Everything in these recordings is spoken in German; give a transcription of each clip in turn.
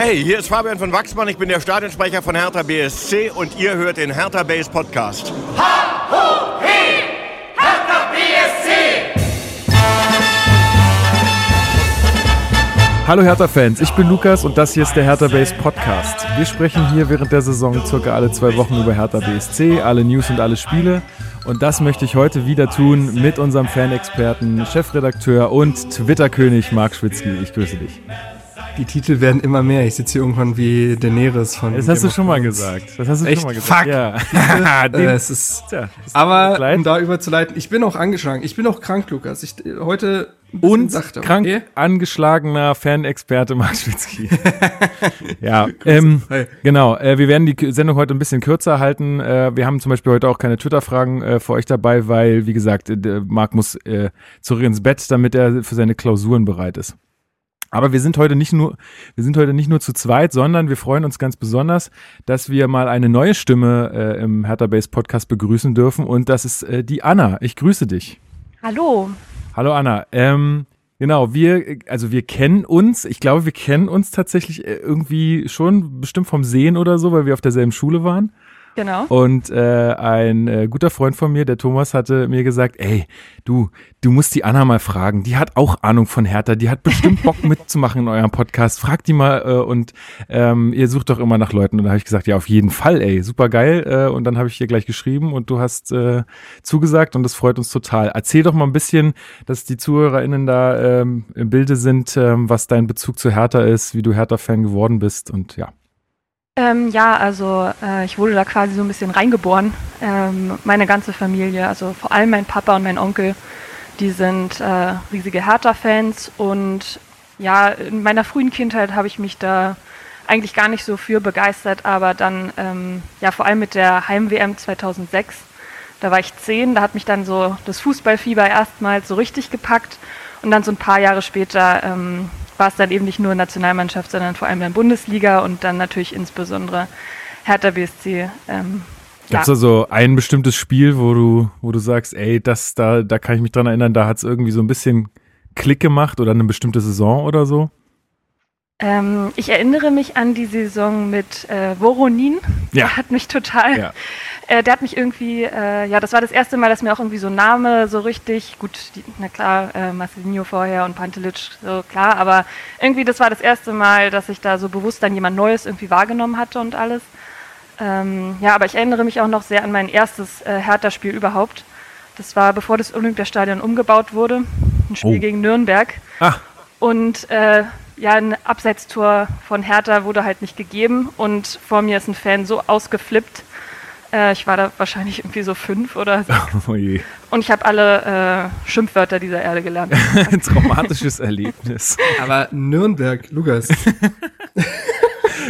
Hey, hier ist Fabian von Wachsmann, ich bin der Stadionsprecher von Hertha BSC und ihr hört den Hertha Base Podcast. Ha, ho, he, Hertha BSC! Hallo Hertha-Fans, ich bin Lukas und das hier ist der Hertha Base Podcast. Wir sprechen hier während der Saison circa alle zwei Wochen über Hertha BSC, alle News und alle Spiele. Und das möchte ich heute wieder tun mit unserem Fanexperten, Chefredakteur und Twitter-König Marc Schwitzky. Ich grüße dich. Die Titel werden immer mehr. Ich sitze hier irgendwann wie Daenerys von. Das hast du schon mal gesagt. Das hast du Echt? schon mal gesagt. Fuck. Ja. äh, es ist, Tja, es aber um da überzuleiten, ich bin auch angeschlagen. Ich bin auch krank, Lukas. Ich äh, heute und sachter, krank okay? angeschlagener Fanexperte Marc Schwitzky. ja, ähm, Hi. genau. Äh, wir werden die Sendung heute ein bisschen kürzer halten. Äh, wir haben zum Beispiel heute auch keine Twitter-Fragen äh, für euch dabei, weil, wie gesagt, äh, Marc muss äh, zurück ins Bett, damit er für seine Klausuren bereit ist. Aber wir sind heute nicht nur, wir sind heute nicht nur zu zweit, sondern wir freuen uns ganz besonders, dass wir mal eine neue Stimme äh, im Hertha Base Podcast begrüßen dürfen und das ist äh, die Anna. Ich grüße dich. Hallo. Hallo Anna. Ähm, genau, wir, also wir kennen uns. Ich glaube, wir kennen uns tatsächlich äh, irgendwie schon bestimmt vom Sehen oder so, weil wir auf derselben Schule waren. Genau. Und äh, ein äh, guter Freund von mir, der Thomas, hatte mir gesagt, ey, du, du musst die Anna mal fragen. Die hat auch Ahnung von Hertha. Die hat bestimmt Bock mitzumachen in eurem Podcast. Frag die mal äh, und ähm, ihr sucht doch immer nach Leuten. Und da habe ich gesagt, ja, auf jeden Fall, ey, super geil. Äh, und dann habe ich dir gleich geschrieben und du hast äh, zugesagt und das freut uns total. Erzähl doch mal ein bisschen, dass die ZuhörerInnen da ähm, im Bilde sind, ähm, was dein Bezug zu Hertha ist, wie du Hertha-Fan geworden bist und ja. Ähm, ja, also äh, ich wurde da quasi so ein bisschen reingeboren. Ähm, meine ganze Familie, also vor allem mein Papa und mein Onkel, die sind äh, riesige Hertha-Fans und ja, in meiner frühen Kindheit habe ich mich da eigentlich gar nicht so für begeistert, aber dann ähm, ja vor allem mit der Heim-WM 2006, da war ich zehn, da hat mich dann so das Fußballfieber erstmals so richtig gepackt und dann so ein paar Jahre später ähm, war es dann eben nicht nur Nationalmannschaft, sondern vor allem dann Bundesliga und dann natürlich insbesondere Hertha BSC. Ähm, ja. Gibt's da so ein bestimmtes Spiel, wo du, wo du sagst, ey, das, da, da kann ich mich dran erinnern, da hat's irgendwie so ein bisschen Klick gemacht oder eine bestimmte Saison oder so? Ähm, ich erinnere mich an die Saison mit äh, Voronin. Ja. Der hat mich total, Ja. Äh, der hat mich irgendwie, äh, ja, das war das erste Mal, dass mir auch irgendwie so ein Name so richtig, gut, die, na klar, äh, Marcelinho vorher und Pantelic, so klar, aber irgendwie das war das erste Mal, dass ich da so bewusst dann jemand Neues irgendwie wahrgenommen hatte und alles. Ähm, ja, aber ich erinnere mich auch noch sehr an mein erstes äh, Hertha-Spiel überhaupt. Das war bevor das Olympiastadion umgebaut wurde, ein Spiel Oh. gegen Nürnberg. Ah, Und äh, ja, ein Abseitstor von Hertha wurde halt nicht gegeben und vor mir ist ein Fan so ausgeflippt. Äh, ich war da wahrscheinlich irgendwie so fünf oder so. oh je. Und ich habe alle äh, Schimpfwörter dieser Erde gelernt. Ein traumatisches Erlebnis. Aber Nürnberg, Lukas,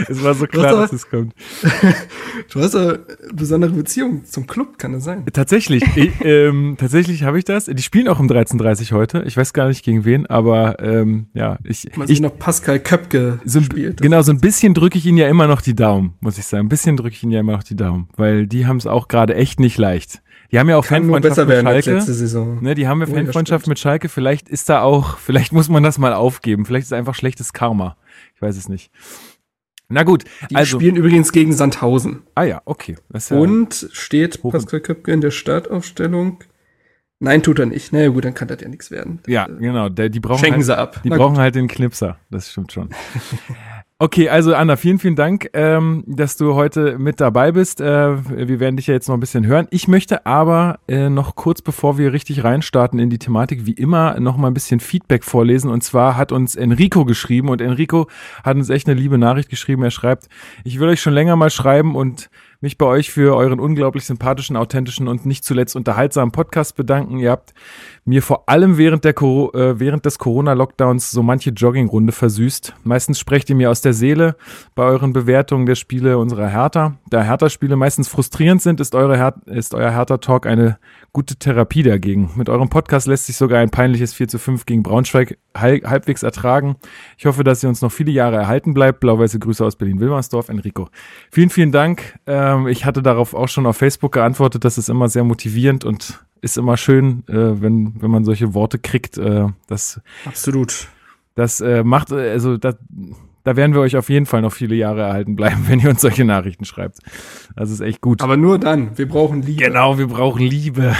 Es war so klar, dass es kommt. du hast eine besondere Beziehung zum Club, kann das sein? Tatsächlich, ich, ähm, tatsächlich habe ich das. Die spielen auch um 13.30 heute. Ich weiß gar nicht gegen wen, aber ähm, ja, ich, Man ich noch Pascal Köpke so, spielt. genau, so ein bisschen drücke ich ihnen ja immer noch die Daumen, muss ich sagen. Ein bisschen drücke ich ihnen ja immer noch die Daumen, weil die haben es auch gerade echt nicht leicht. Die haben ja auch Kann Fanfreundschaft besser mit Schalke. letzte Saison. Ne, die haben ja Oh, Fanfreundschaft mit Schalke. Vielleicht ist da auch, vielleicht muss man das mal aufgeben. Vielleicht ist es einfach schlechtes Karma. Ich weiß es nicht. Na gut, Die also. spielen übrigens gegen Sandhausen. Ah ja, okay. Ja, Und steht Hoch- Pascal Köpke in der Startaufstellung? Nein, tut er nicht. Na ja, gut, dann kann das ja nichts werden. ja, genau. Die brauchen Schenken halt, sie ab. Die Na brauchen halt den Knipser. Das stimmt schon. Okay, also Anna, vielen, vielen Dank, ähm, dass du heute mit dabei bist. Äh, wir werden dich ja jetzt noch ein bisschen hören. Ich möchte aber äh, noch kurz, bevor wir richtig reinstarten in die Thematik, wie immer noch mal ein bisschen Feedback vorlesen. Und zwar hat uns Enrico geschrieben und Enrico hat uns echt eine liebe Nachricht geschrieben. Er schreibt, ich will euch schon länger mal schreiben und mich bei euch für euren unglaublich sympathischen, authentischen und nicht zuletzt unterhaltsamen Podcast bedanken. Ihr habt mir vor allem während, der, äh, während des Corona-Lockdowns so manche Joggingrunde versüßt. Meistens sprecht ihr mir aus der Seele bei euren Bewertungen der Spiele unserer Hertha. Da Hertha-Spiele meistens frustrierend sind, ist, eure Her ist euer Hertha-Talk eine gute Therapie dagegen. Mit eurem Podcast lässt sich sogar ein peinliches 4 zu 5 gegen Braunschweig hal- halbwegs ertragen. Ich hoffe, dass ihr uns noch viele Jahre erhalten bleibt. Blau-weiße Grüße aus Berlin-Wilmersdorf, Enrico. Vielen, vielen Dank. Ähm, ich hatte darauf auch schon auf Facebook geantwortet. Das ist immer sehr motivierend und ist immer schön, äh, wenn, wenn man solche Worte kriegt. Äh, das Absolut. das äh, macht, also das, da werden wir euch auf jeden Fall noch viele Jahre erhalten bleiben, wenn ihr uns solche Nachrichten schreibt. Das ist echt gut. Aber nur dann. Wir brauchen Liebe. Genau, wir brauchen Liebe.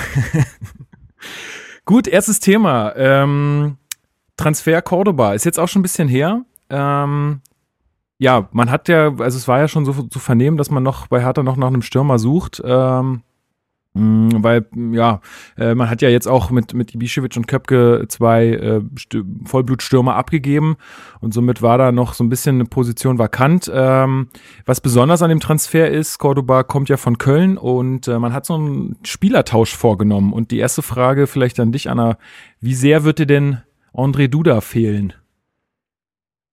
gut, erstes Thema. Ähm, Transfer Cordoba ist jetzt auch schon ein bisschen her. Ähm, ja, man hat ja, also es war ja schon so zu vernehmen, dass man noch bei Hertha noch nach einem Stürmer sucht. Ähm, weil, ja, äh, man hat ja jetzt auch mit, mit Ibišević und Köpke zwei äh, Vollblutstürmer abgegeben und somit war da noch so ein bisschen eine Position vakant. Ähm, was besonders an dem Transfer ist, Cordoba kommt ja von Köln und äh, man hat so einen Spielertausch vorgenommen. Und die erste Frage vielleicht an dich, Anna, wie sehr wird dir denn André Duda fehlen?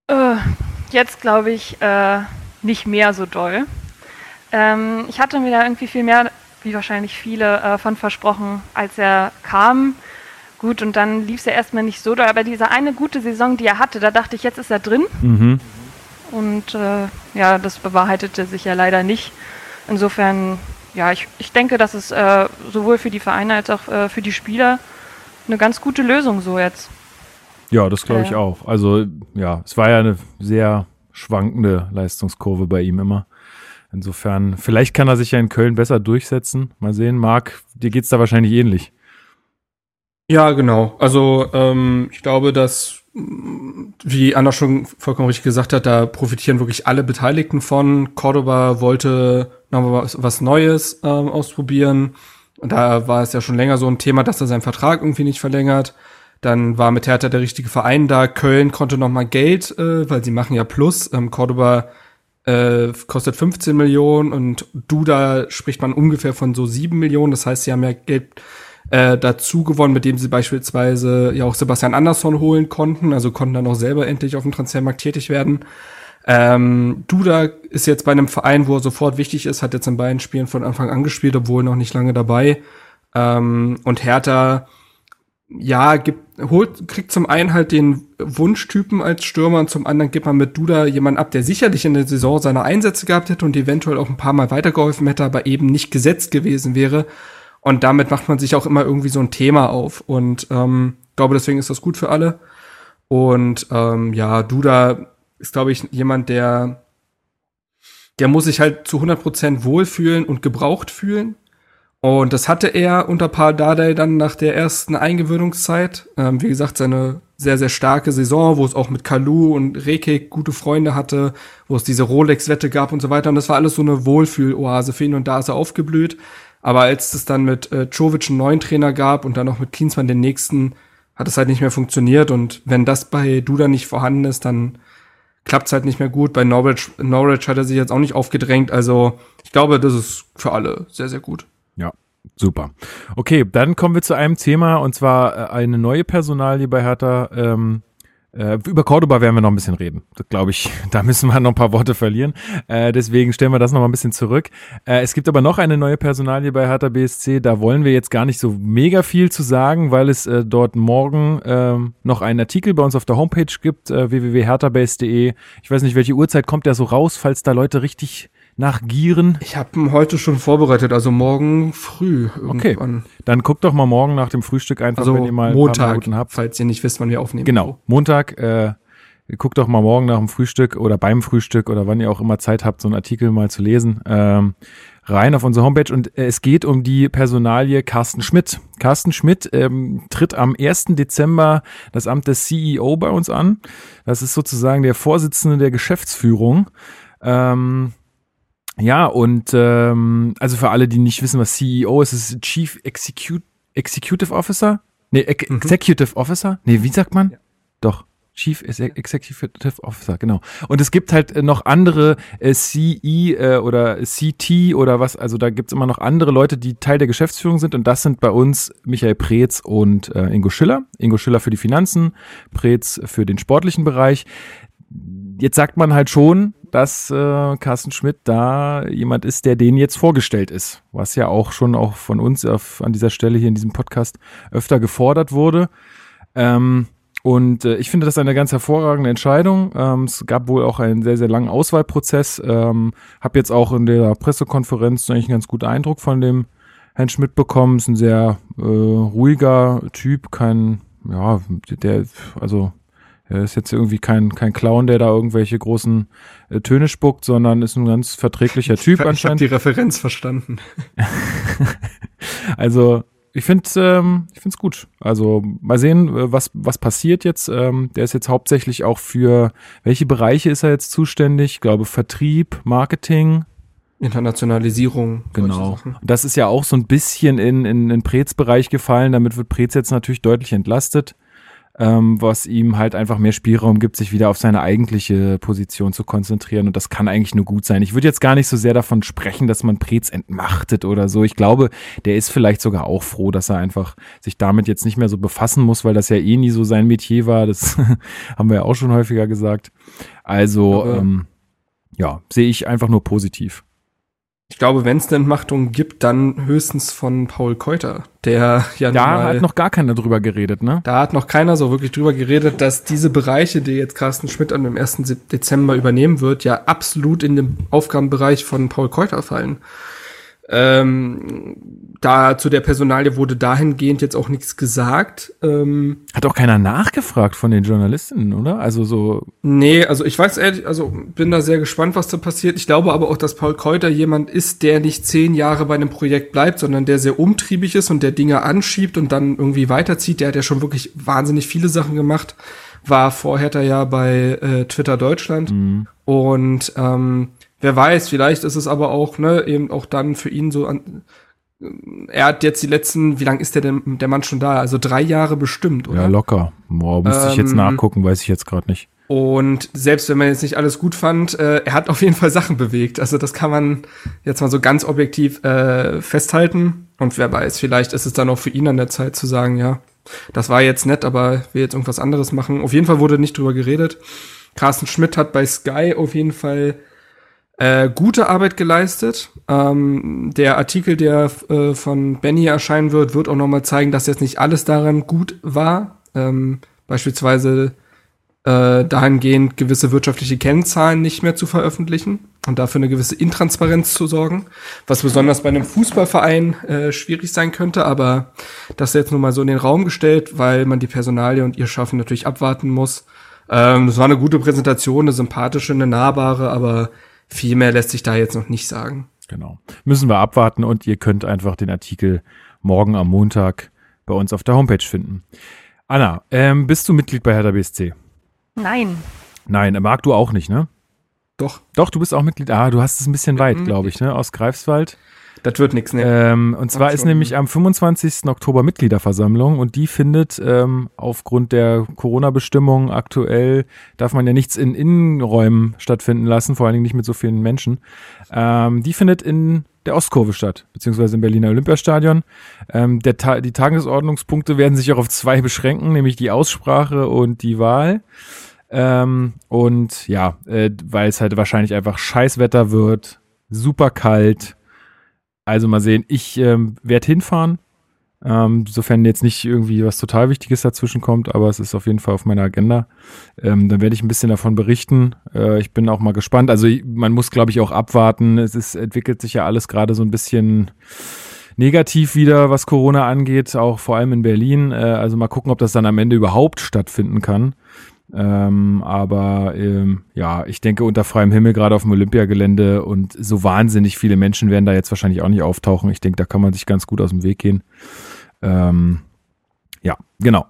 Äh, jetzt glaube ich äh, nicht mehr so doll. Ähm, ich hatte mir da irgendwie viel mehr, wie wahrscheinlich viele, äh, von versprochen, als er kam. Gut, und dann lief es ja erstmal nicht so doll, aber diese eine gute Saison, die er hatte, da dachte ich, jetzt ist er drin. Mhm. Und äh, ja, das bewahrheitete sich ja leider nicht. Insofern, ja, ich, ich denke, dass es äh, sowohl für die Vereine als auch äh, für die Spieler eine ganz gute Lösung so jetzt. Ja, das glaube ich auch. Also ja, es war ja eine sehr schwankende Leistungskurve bei ihm immer. Insofern, vielleicht kann er sich ja in Köln besser durchsetzen. Mal sehen, Marc, dir geht's da wahrscheinlich ähnlich. Ja, genau. Also ähm, ich glaube, dass, wie Anna schon vollkommen richtig gesagt hat, da profitieren wirklich alle Beteiligten von. Cordoba wollte nochmal was, was Neues ähm, ausprobieren. Und da war es ja schon länger so ein Thema, dass er seinen Vertrag irgendwie nicht verlängert. Dann war mit Hertha der richtige Verein da. Köln konnte noch mal Geld, äh, weil sie machen ja Plus. Ähm, Cordoba äh, kostet 15 Millionen und Duda spricht man ungefähr von so 7 Millionen. Das heißt, sie haben ja Geld äh, dazu gewonnen, mit dem sie beispielsweise ja auch Sebastian Andersson holen konnten, also konnten dann auch selber endlich auf dem Transfermarkt tätig werden. Ähm, Duda ist jetzt bei einem Verein, wo er sofort wichtig ist, hat jetzt in beiden Spielen von Anfang an gespielt, obwohl noch nicht lange dabei. Ähm, und Hertha, ja, gibt, holt, kriegt zum einen halt den Wunschtypen als Stürmer und zum anderen gibt man mit Duda jemanden ab, der sicherlich in der Saison seine Einsätze gehabt hätte und eventuell auch ein paar Mal weitergeholfen hätte, aber eben nicht gesetzt gewesen wäre. Und damit macht man sich auch immer irgendwie so ein Thema auf. Und ähm, glaube, deswegen ist das gut für alle. Und ähm, ja, Duda ist, glaube ich, jemand, der, der muss sich halt zu 100% wohlfühlen und gebraucht fühlen. Und das hatte er unter Paul Dardai dann nach der ersten Eingewöhnungszeit. Ähm, wie gesagt, seine sehr, sehr starke Saison, wo es auch mit Kalu und Rekik gute Freunde hatte, wo es diese Rolex-Wette gab und so weiter. Und das war alles so eine Wohlfühl-Oase für ihn und da ist er aufgeblüht. Aber als es dann mit äh, Jovic einen neuen Trainer gab und dann noch mit Klinsmann den nächsten, hat es halt nicht mehr funktioniert. Und wenn das bei Duda nicht vorhanden ist, dann klappt es halt nicht mehr gut. Bei Norwich, Norwich hat er sich jetzt auch nicht aufgedrängt. Also ich glaube, das ist für alle sehr, sehr gut. Ja, super. Okay, dann kommen wir zu einem Thema und zwar äh, eine neue Personalie bei Hertha. Ähm, äh, über Cordoba werden wir noch ein bisschen reden. Das glaube ich, da müssen wir noch ein paar Worte verlieren. Äh, deswegen stellen wir das noch mal ein bisschen zurück. Äh, es gibt aber noch eine neue Personalie bei Hertha BSC. Da wollen wir jetzt gar nicht so mega viel zu sagen, weil es äh, dort morgen ähm, noch einen Artikel bei uns auf der Homepage gibt, äh, www.herthabase.de. Ich weiß nicht, welche Uhrzeit kommt der so raus, falls da Leute richtig nachgieren. Ich habe ihn heute schon vorbereitet, also morgen früh Okay. irgendwann. Dann guckt doch mal morgen nach dem Frühstück einfach, Also wenn ihr mal ein paar Montag, Minuten habt. falls ihr nicht wisst, wann wir aufnehmen. Genau, Montag. Äh, guckt doch mal morgen nach dem Frühstück oder beim Frühstück oder wann ihr auch immer Zeit habt, so einen Artikel mal zu lesen. Ähm, rein auf unsere Homepage und äh, es geht um die Personalie Carsten Schmidt. Carsten Schmidt ähm, tritt am 1. Dezember das Amt des CEO bei uns an. Das ist sozusagen der Vorsitzende der Geschäftsführung. Ähm, ja, und ähm, also für alle, die nicht wissen, was CEO ist, ist Chief Execu Executive Officer? Nee, Ex Executive Officer? Nee, wie sagt man? Doch. Chief Exe- Executive Officer, genau. Und es gibt halt äh, noch andere äh, CE äh, oder CT oder was, also da gibt's immer noch andere Leute, die Teil der Geschäftsführung sind und das sind bei uns Michael Preetz und äh, Ingo Schiller. Ingo Schiller für die Finanzen, Preetz für den sportlichen Bereich jetzt sagt man halt schon, dass äh, Carsten Schmidt da jemand ist, der denen jetzt vorgestellt ist, was ja auch schon auch von uns auf, an dieser Stelle hier in diesem Podcast öfter gefordert wurde. Ähm, und äh, ich finde das eine ganz hervorragende Entscheidung. Ähm, es gab wohl auch einen sehr, sehr langen Auswahlprozess. Ähm, habe jetzt auch in der Pressekonferenz eigentlich einen ganz guten Eindruck von dem Herrn Schmidt bekommen. Ist ein sehr äh, ruhiger Typ, kein, ja, der, also Er ist jetzt irgendwie kein, kein Clown, der da irgendwelche großen äh, Töne spuckt, sondern ist ein ganz verträglicher Typ ich anscheinend. Ich habe die Referenz verstanden. also ich finde ähm, ich finde es gut. Also mal sehen, äh, was was passiert jetzt. Ähm, der ist jetzt hauptsächlich auch für welche Bereiche ist er jetzt zuständig? Ich glaube Vertrieb, Marketing, Internationalisierung. Genau. Das ist ja auch so ein bisschen in in, in Prez Bereich gefallen. Damit wird Prez jetzt natürlich deutlich entlastet ähm, was ihm halt einfach mehr Spielraum gibt, sich wieder auf seine eigentliche Position zu konzentrieren. Und das kann eigentlich nur gut sein. Ich würde jetzt gar nicht so sehr davon sprechen, dass man Prez entmachtet oder so. Ich glaube, der ist vielleicht sogar auch froh, dass er einfach sich damit jetzt nicht mehr so befassen muss, weil das ja eh nie so sein Metier war. Das haben wir ja auch schon häufiger gesagt. Also, ähm, ja, sehe ich einfach nur positiv. Ich glaube, wenn es eine Entmachtung gibt, dann höchstens von Paul Keuter, der ja Da hat noch gar keiner drüber geredet, ne? Da hat noch keiner so wirklich drüber geredet, dass diese Bereiche, die jetzt Carsten Schmidt an dem 1. Dezember übernehmen wird, ja absolut in den Aufgabenbereich von Paul Keuter fallen. Ähm, da zu der Personalie wurde dahingehend jetzt auch nichts gesagt. Ähm, Hat auch keiner nachgefragt von den Journalisten, oder? Also so. Nee, also ich weiß ehrlich, also bin da sehr gespannt, was da passiert. Ich glaube aber auch, dass Paul Kräuter jemand ist, der nicht zehn Jahre bei einem Projekt bleibt, sondern der sehr umtriebig ist und der Dinge anschiebt und dann irgendwie weiterzieht. Der hat ja schon wirklich wahnsinnig viele Sachen gemacht. War vorher ja bei äh, Twitter Deutschland mhm. und ähm, wer weiß, vielleicht ist es aber auch, ne, eben auch dann für ihn so an, er hat jetzt die letzten, wie lange ist der denn, der Mann schon da? Also drei Jahre bestimmt, oder? Ja, locker. Boah, müsste ähm, ich jetzt ähm, nachgucken, weiß ich jetzt gerade nicht. Und selbst wenn man jetzt nicht alles gut fand, äh, er hat auf jeden Fall Sachen bewegt. Also das kann man jetzt mal so ganz objektiv äh, festhalten. Und wer weiß, vielleicht ist es dann auch für ihn an der Zeit zu sagen, ja, das war jetzt nett, aber will jetzt irgendwas anderes machen. Auf jeden Fall wurde nicht drüber geredet. Carsten Schmidt hat bei Sky auf jeden Fall äh, gute Arbeit geleistet. Ähm, der Artikel, der äh, von Benny erscheinen wird, wird auch nochmal zeigen, dass jetzt nicht alles daran gut war. Ähm, beispielsweise äh, dahingehend gewisse wirtschaftliche Kennzahlen nicht mehr zu veröffentlichen und dafür eine gewisse Intransparenz zu sorgen, was besonders bei einem Fußballverein äh, schwierig sein könnte, aber das jetzt nur mal so in den Raum gestellt, weil man die Personalie und ihr Schaffen natürlich abwarten muss. Ähm, das war eine gute Präsentation, eine sympathische, eine nahbare, aber viel mehr lässt sich da jetzt noch nicht sagen. Genau. Müssen wir abwarten und ihr könnt einfach den Artikel morgen am Montag bei uns auf der Homepage finden. Anna, ähm, bist du Mitglied bei Hertha BSC? Nein. Nein, mag du auch nicht, ne? Doch. Doch, du bist auch Mitglied. Ah, du hast es ein bisschen weit, glaube ich, ne? Aus Greifswald. Das wird nichts, ne? Ähm, und zwar ist nämlich am 25. Oktober Mitgliederversammlung und die findet ähm, aufgrund der Corona-Bestimmungen aktuell, darf man ja nichts in Innenräumen stattfinden lassen, vor allen Dingen nicht mit so vielen Menschen. Ähm, die findet in der Ostkurve statt, beziehungsweise im Berliner Olympiastadion. Ähm, der Ta die Tagesordnungspunkte werden sich auch auf zwei beschränken, nämlich die Aussprache und die Wahl. Ähm, und ja, äh, weil es halt wahrscheinlich einfach Scheißwetter wird, super kalt, also mal sehen, ich ähm, werde hinfahren, ähm, sofern jetzt nicht irgendwie was total Wichtiges dazwischen kommt, aber es ist auf jeden Fall auf meiner Agenda. Ähm, dann werde ich ein bisschen davon berichten. Äh, ich bin auch mal gespannt. Also man muss, glaube ich, auch abwarten. Es ist, entwickelt sich ja alles gerade so ein bisschen negativ wieder, was Corona angeht, auch vor allem in Berlin. Äh, also mal gucken, ob das dann am Ende überhaupt stattfinden kann. Ähm, aber ähm, ja, ich denke unter freiem Himmel, gerade auf dem Olympiagelände und so wahnsinnig viele Menschen werden da jetzt wahrscheinlich auch nicht auftauchen. Ich denke, da kann man sich ganz gut aus dem Weg gehen. Ähm, ja, genau.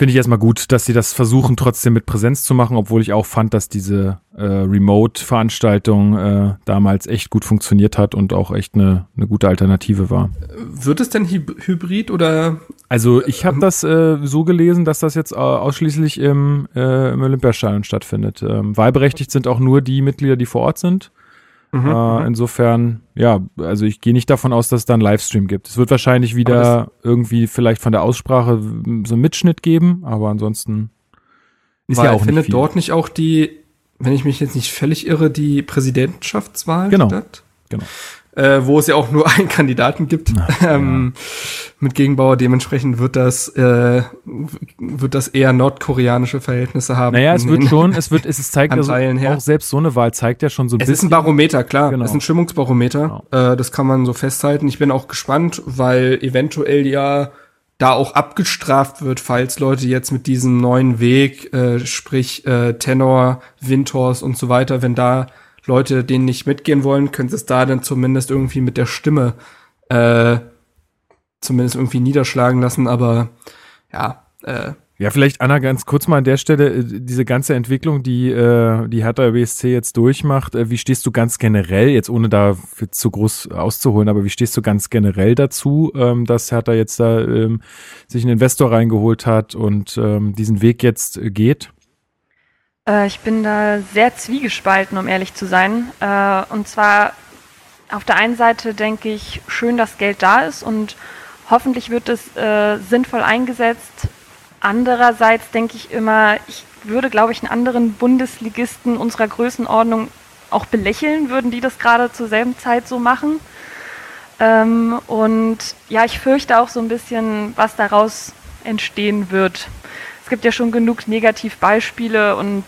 Finde ich erstmal gut, dass sie das versuchen, trotzdem mit Präsenz zu machen, obwohl ich auch fand, dass diese äh, Remote-Veranstaltung äh, damals echt gut funktioniert hat und auch echt eine, eine gute Alternative war. Wird es denn hybrid oder? Also ich habe das äh, so gelesen, dass das jetzt ausschließlich im, äh, im Olympiastadion stattfindet. Ähm, wahlberechtigt sind auch nur die Mitglieder, die vor Ort sind. Mhm, äh, mhm. insofern, ja, also ich gehe nicht davon aus, dass es da einen Livestream gibt. Es wird wahrscheinlich wieder irgendwie vielleicht von der Aussprache so einen Mitschnitt geben, aber ansonsten ist Weil ja auch findet nicht dort nicht auch die, wenn ich mich jetzt nicht völlig irre, die Präsidentschaftswahl genau. statt? Genau äh, wo es ja auch nur einen Kandidaten gibt Ach, ähm, ja. mit Gegenbauer. Dementsprechend wird das äh, wird das eher nordkoreanische Verhältnisse haben. Naja, es wird schon, es wird, es zeigt also auch selbst so eine Wahl zeigt ja schon so ein es bisschen. Es ist ein Barometer, klar. Genau. Es ist ein Stimmungsbarometer. Genau. Äh, das kann man so festhalten. Ich bin auch gespannt, weil eventuell ja da auch abgestraft wird, falls Leute jetzt mit diesem neuen Weg, äh, sprich äh, Tenor, Windhorst und so weiter, wenn da Leute denen nicht mitgehen wollen, können sie es da dann zumindest irgendwie mit der Stimme äh, zumindest irgendwie niederschlagen lassen. Aber ja, äh, ja, vielleicht Anna ganz kurz mal an der Stelle äh, diese ganze Entwicklung, die äh, die Hertha BSC jetzt durchmacht. Äh, wie stehst du ganz generell jetzt ohne da zu groß auszuholen, aber wie stehst du ganz generell dazu, ähm, dass Hertha jetzt da ähm, sich einen Investor reingeholt hat und ähm, diesen Weg jetzt äh, geht? Äh, ich bin da sehr zwiegespalten, um ehrlich zu sein. Äh, und zwar auf der einen Seite denke ich, schön, dass Geld da ist und hoffentlich wird es äh, sinnvoll eingesetzt Andererseits denke ich immer, ich würde, glaube ich, einen anderen Bundesligisten unserer Größenordnung auch belächeln, würden die das gerade zur selben Zeit so machen. Ähm, und ja, ich fürchte auch so ein bisschen, was daraus entstehen wird. Es gibt ja schon genug Negativbeispiele und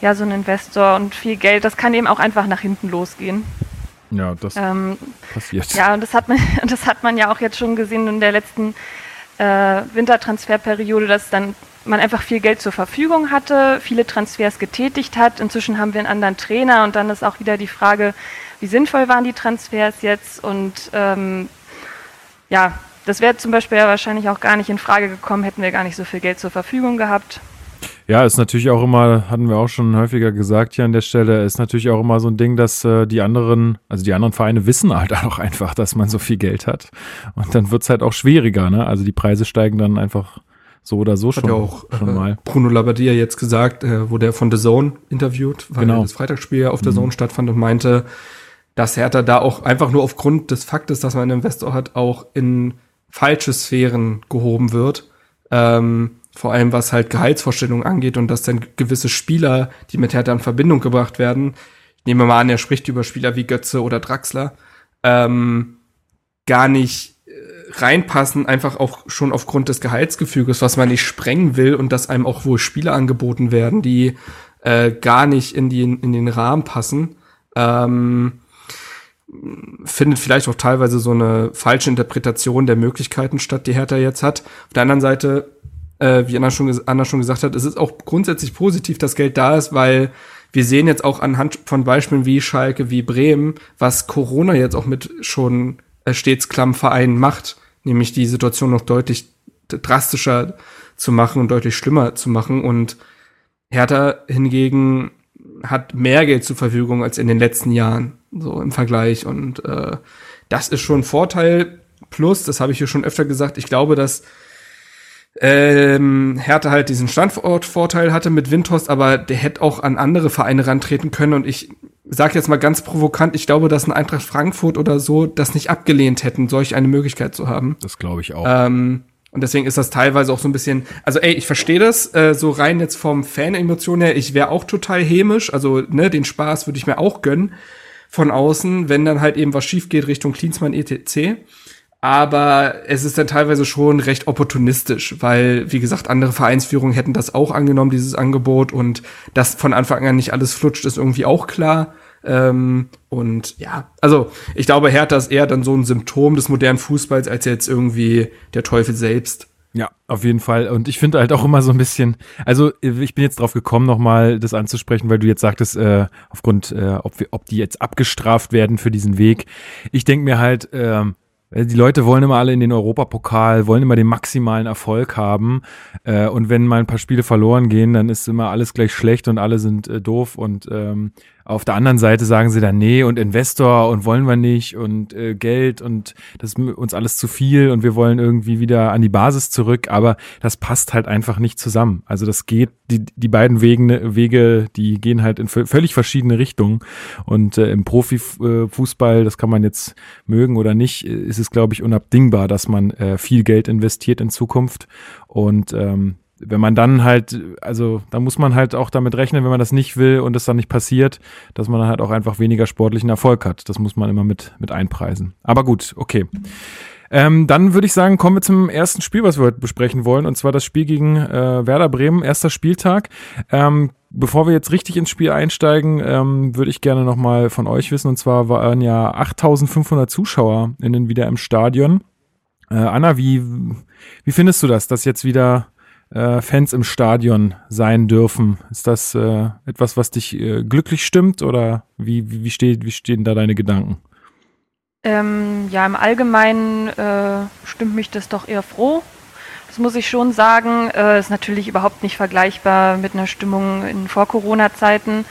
ja, so ein Investor und viel Geld, das kann eben auch einfach nach hinten losgehen. Ja, das ähm, passiert. Ja, und das hat man, das hat man ja auch jetzt schon gesehen in der letzten äh, Wintertransferperiode, dass dann man einfach viel Geld zur Verfügung hatte, viele Transfers getätigt hat. Inzwischen haben wir einen anderen Trainer und dann ist auch wieder die Frage, wie sinnvoll waren die Transfers jetzt und ähm, ja, das wäre zum Beispiel ja wahrscheinlich auch gar nicht in Frage gekommen, hätten wir gar nicht so viel Geld zur Verfügung gehabt. Ja, ist natürlich auch immer, hatten wir auch schon häufiger gesagt hier an der Stelle, ist natürlich auch immer so ein Ding, dass äh, die anderen, also die anderen Vereine wissen halt auch einfach, dass man so viel Geld hat. Und dann wird's halt auch schwieriger, ne? Also die Preise steigen dann einfach so oder so hat schon, ja auch, schon äh, mal. Bruno Labbadia jetzt gesagt, äh, wo der von The Zone interviewt, weil genau. das Freitagsspiel auf The Zone mhm. stattfand und meinte, dass Hertha da auch einfach nur aufgrund des Faktes, dass man einen Investor hat, auch in falsche Sphären gehoben wird. Ähm, vor allem was halt Gehaltsvorstellungen angeht und dass dann gewisse Spieler, die mit Hertha in Verbindung gebracht werden, ich nehme mal an, er spricht über Spieler wie Götze oder Draxler, ähm, gar nicht äh, reinpassen, einfach auch schon aufgrund des Gehaltsgefüges, was man nicht sprengen will und dass einem auch wohl Spieler angeboten werden, die äh, gar nicht in, die, in den Rahmen passen. Ähm, findet vielleicht auch teilweise so eine falsche Interpretation der Möglichkeiten statt, die Hertha jetzt hat. Auf der anderen Seite äh, wie Anna schon, Anna schon gesagt hat, es ist auch grundsätzlich positiv, dass Geld da ist, weil wir sehen jetzt auch anhand von Beispielen wie Schalke, wie Bremen, was Corona jetzt auch mit schon äh, stets klammen Vereinen macht, nämlich die Situation noch deutlich drastischer zu machen und deutlich schlimmer zu machen. Und Hertha hingegen hat mehr Geld zur Verfügung als in den letzten Jahren, so im Vergleich. Und äh, das ist schon ein Vorteil. Plus, das habe ich hier schon öfter gesagt, ich glaube, dass ähm, Hertha halt diesen Standortvorteil hatte mit Windhorst, aber der hätte auch an andere Vereine rantreten können und ich sage jetzt mal ganz provokant, ich glaube, dass ein Eintracht Frankfurt oder so das nicht abgelehnt hätten, solch eine Möglichkeit zu haben. Das glaube ich auch. Ähm, und deswegen ist das teilweise auch so ein bisschen, also ey, ich verstehe das, äh, so rein jetzt vom Fan-Emotion her, ich wäre auch total hämisch, also ne, den Spaß würde ich mir auch gönnen von außen, wenn dann halt eben was schief geht Richtung Klinsmann etc aber es ist dann teilweise schon recht opportunistisch, weil, wie gesagt, andere Vereinsführungen hätten das auch angenommen, dieses Angebot, und dass von Anfang an nicht alles flutscht, ist irgendwie auch klar. Ähm, und ja, also ich glaube, Hertha ist eher dann so ein Symptom des modernen Fußballs, als jetzt irgendwie der Teufel selbst. Ja, auf jeden Fall. Und ich finde halt auch immer so ein bisschen, also ich bin jetzt drauf gekommen, nochmal das anzusprechen, weil du jetzt sagtest, äh, aufgrund, äh, ob, wir, ob die jetzt abgestraft werden für diesen Weg. Ich denke mir halt, äh, äh, die Leute wollen immer alle in den Europapokal, wollen immer den maximalen Erfolg haben. Äh, und wenn mal ein paar Spiele verloren gehen, dann ist immer alles gleich schlecht und alle sind äh, doof. Und ähm, auf der anderen Seite sagen sie dann, nee, und Investor und wollen wir nicht und äh, Geld und das ist uns alles zu viel und wir wollen irgendwie wieder an die Basis zurück, aber das passt halt einfach nicht zusammen. Also das geht, die, die beiden Wege, Wege, die gehen halt in völlig verschiedene Richtungen. Und äh, im Profifußball, das kann man jetzt mögen oder nicht, ist es, glaube ich, unabdingbar, dass man äh, viel Geld investiert in Zukunft. Und ähm, wenn man dann halt, also da muss man halt auch damit rechnen, wenn man das nicht will und es dann nicht passiert, dass man dann halt auch einfach weniger sportlichen Erfolg hat. Das muss man immer mit, mit einpreisen. Aber gut, okay. Ähm, dann würde ich sagen, kommen wir zum ersten Spiel, was wir heute besprechen wollen, und zwar das Spiel gegen äh, Werder Bremen, erster Spieltag. Ähm, bevor wir jetzt richtig ins Spiel einsteigen, ähm, würde ich gerne nochmal von euch wissen, und zwar waren ja 8500 ZuschauerInnen wieder im Stadion. Äh, Anna, wie, wie findest du das, dass jetzt wieder äh, Fans im Stadion sein dürfen? Ist das äh, etwas, was dich äh, glücklich stimmt oder wie, wie, wie, steht, wie stehen da deine Gedanken? Ähm, ja, im Allgemeinen äh, stimmt mich das doch eher froh. Das muss ich schon sagen. Äh, ist natürlich überhaupt nicht vergleichbar mit einer Stimmung in Vor-Corona-Zeiten.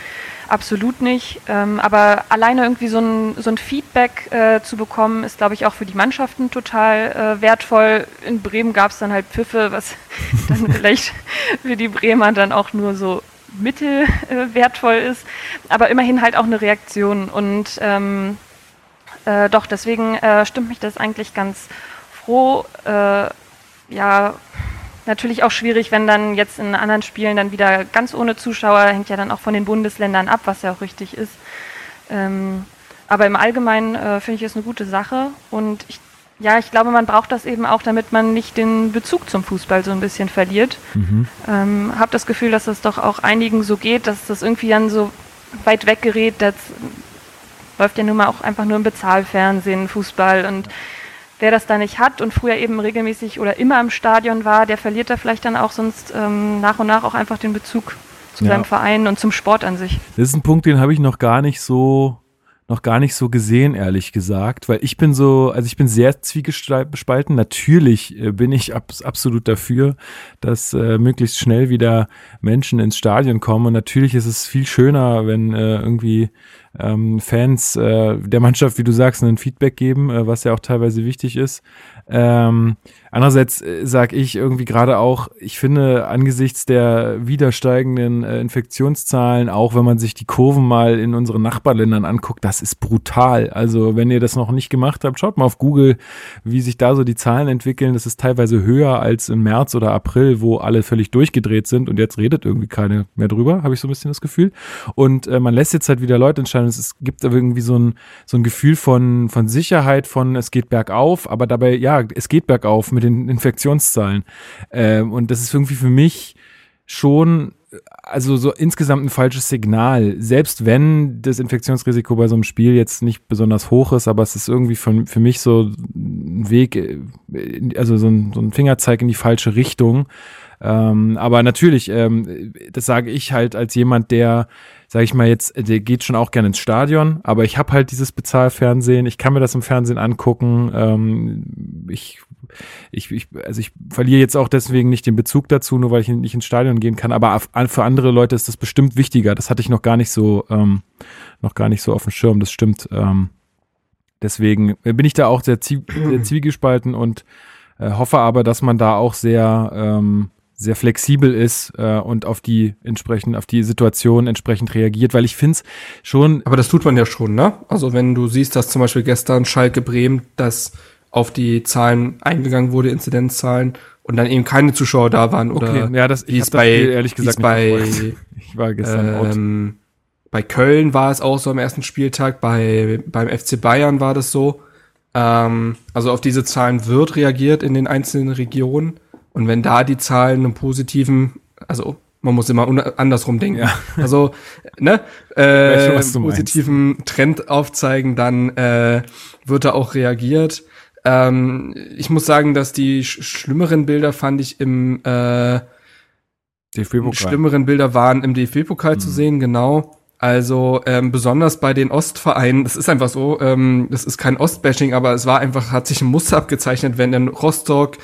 Absolut nicht. Ähm, aber alleine irgendwie so ein, so ein Feedback äh, zu bekommen, ist, glaube ich, auch für die Mannschaften total äh, wertvoll. In Bremen gab es dann halt Pfiffe, was dann vielleicht für die Bremer dann auch nur so mittelwertvoll äh, ist. Aber immerhin halt auch eine Reaktion. Und ähm, äh, doch, deswegen äh, stimmt mich das eigentlich ganz froh. Äh, ja, natürlich auch schwierig, wenn dann jetzt in anderen Spielen dann wieder ganz ohne Zuschauer, hängt ja dann auch von den Bundesländern ab, was ja auch richtig ist. Ähm, aber im Allgemeinen äh, finde ich es eine gute Sache und ich, ja, ich glaube, man braucht das eben auch, damit man nicht den Bezug zum Fußball so ein bisschen verliert. Mhm. Ähm, habe das Gefühl, dass das doch auch einigen so geht, dass das irgendwie dann so weit weg gerät, das läuft ja nun mal auch einfach nur im Bezahlfernsehen, Fußball und wer das da nicht hat und früher eben regelmäßig oder immer im Stadion war, der verliert da vielleicht dann auch sonst ähm, nach und nach auch einfach den Bezug zu ja. seinem Verein und zum Sport an sich. Das ist ein Punkt, den habe ich noch gar nicht so noch gar nicht so gesehen, ehrlich gesagt, weil ich bin so, also ich bin sehr zwiegespalten. Natürlich äh, bin ich abs absolut dafür, dass äh, möglichst schnell wieder Menschen ins Stadion kommen und natürlich ist es viel schöner, wenn äh, irgendwie ähm, Fans äh, der Mannschaft, wie du sagst, ein Feedback geben, äh, was ja auch teilweise wichtig ist. Ähm, andererseits äh, sage ich irgendwie gerade auch, ich finde angesichts der wieder steigenden äh, Infektionszahlen, auch wenn man sich die Kurven mal in unseren Nachbarländern anguckt, das ist brutal. Also wenn ihr das noch nicht gemacht habt, schaut mal auf Google, wie sich da so die Zahlen entwickeln. Das ist teilweise höher als im März oder April, wo alle völlig durchgedreht sind und jetzt redet irgendwie keine mehr drüber, habe ich so ein bisschen das Gefühl. Und äh, man lässt jetzt halt wieder Leute entscheiden. Es gibt irgendwie so ein, so ein Gefühl von, von Sicherheit, von es geht bergauf, aber dabei, ja, es geht bergauf mit den Infektionszahlen. Ähm, und das ist irgendwie für mich schon also so insgesamt ein falsches Signal. Selbst wenn das Infektionsrisiko bei so einem Spiel jetzt nicht besonders hoch ist, aber es ist irgendwie für, für mich so ein Weg, äh, also so ein, so ein Fingerzeig in die falsche Richtung. Ähm, aber natürlich, ähm, das sage ich halt als jemand, der sage ich mal jetzt, der geht schon auch gerne ins Stadion, aber ich habe halt dieses Bezahlfernsehen, ich kann mir das im Fernsehen angucken. Ähm, ich, ich, ich, also ich verliere jetzt auch deswegen nicht den Bezug dazu, nur weil ich nicht ins Stadion gehen kann. Aber für andere Leute ist das bestimmt wichtiger. Das hatte ich noch gar nicht so, ähm, noch gar nicht so auf dem Schirm. Das stimmt. Ähm, deswegen bin ich da auch sehr, sehr zwiegespalten und äh, hoffe aber, dass man da auch sehr ähm, sehr flexibel ist äh, und auf die entsprechend auf die Situation entsprechend reagiert, weil ich finde es schon. Aber das tut man ja schon, ne? Also wenn du siehst, dass zum Beispiel gestern Schalke Bremen, dass auf die Zahlen eingegangen wurde, Inzidenzzahlen und dann eben keine Zuschauer da waren oder okay, ja, das ich bei ehrlich gesagt bei ich war gestern ähm, bei Köln war es auch so am ersten Spieltag, bei beim FC Bayern war das so. Ähm, also auf diese Zahlen wird reagiert in den einzelnen Regionen. Und wenn da die Zahlen einen positiven, also man muss immer andersrum denken. Ja. Also, ne, äh, schon, positiven. Trend aufzeigen, dann äh, wird da auch reagiert. Ähm, ich muss sagen, dass die sch schlimmeren Bilder fand ich im äh. Schlimmeren Bilder waren im DFB-Pokal mhm. zu sehen, genau. Also ähm, besonders bei den Ostvereinen, das ist einfach so, ähm, das ist kein Ostbashing, aber es war einfach, hat sich ein Muster abgezeichnet, wenn in Rostock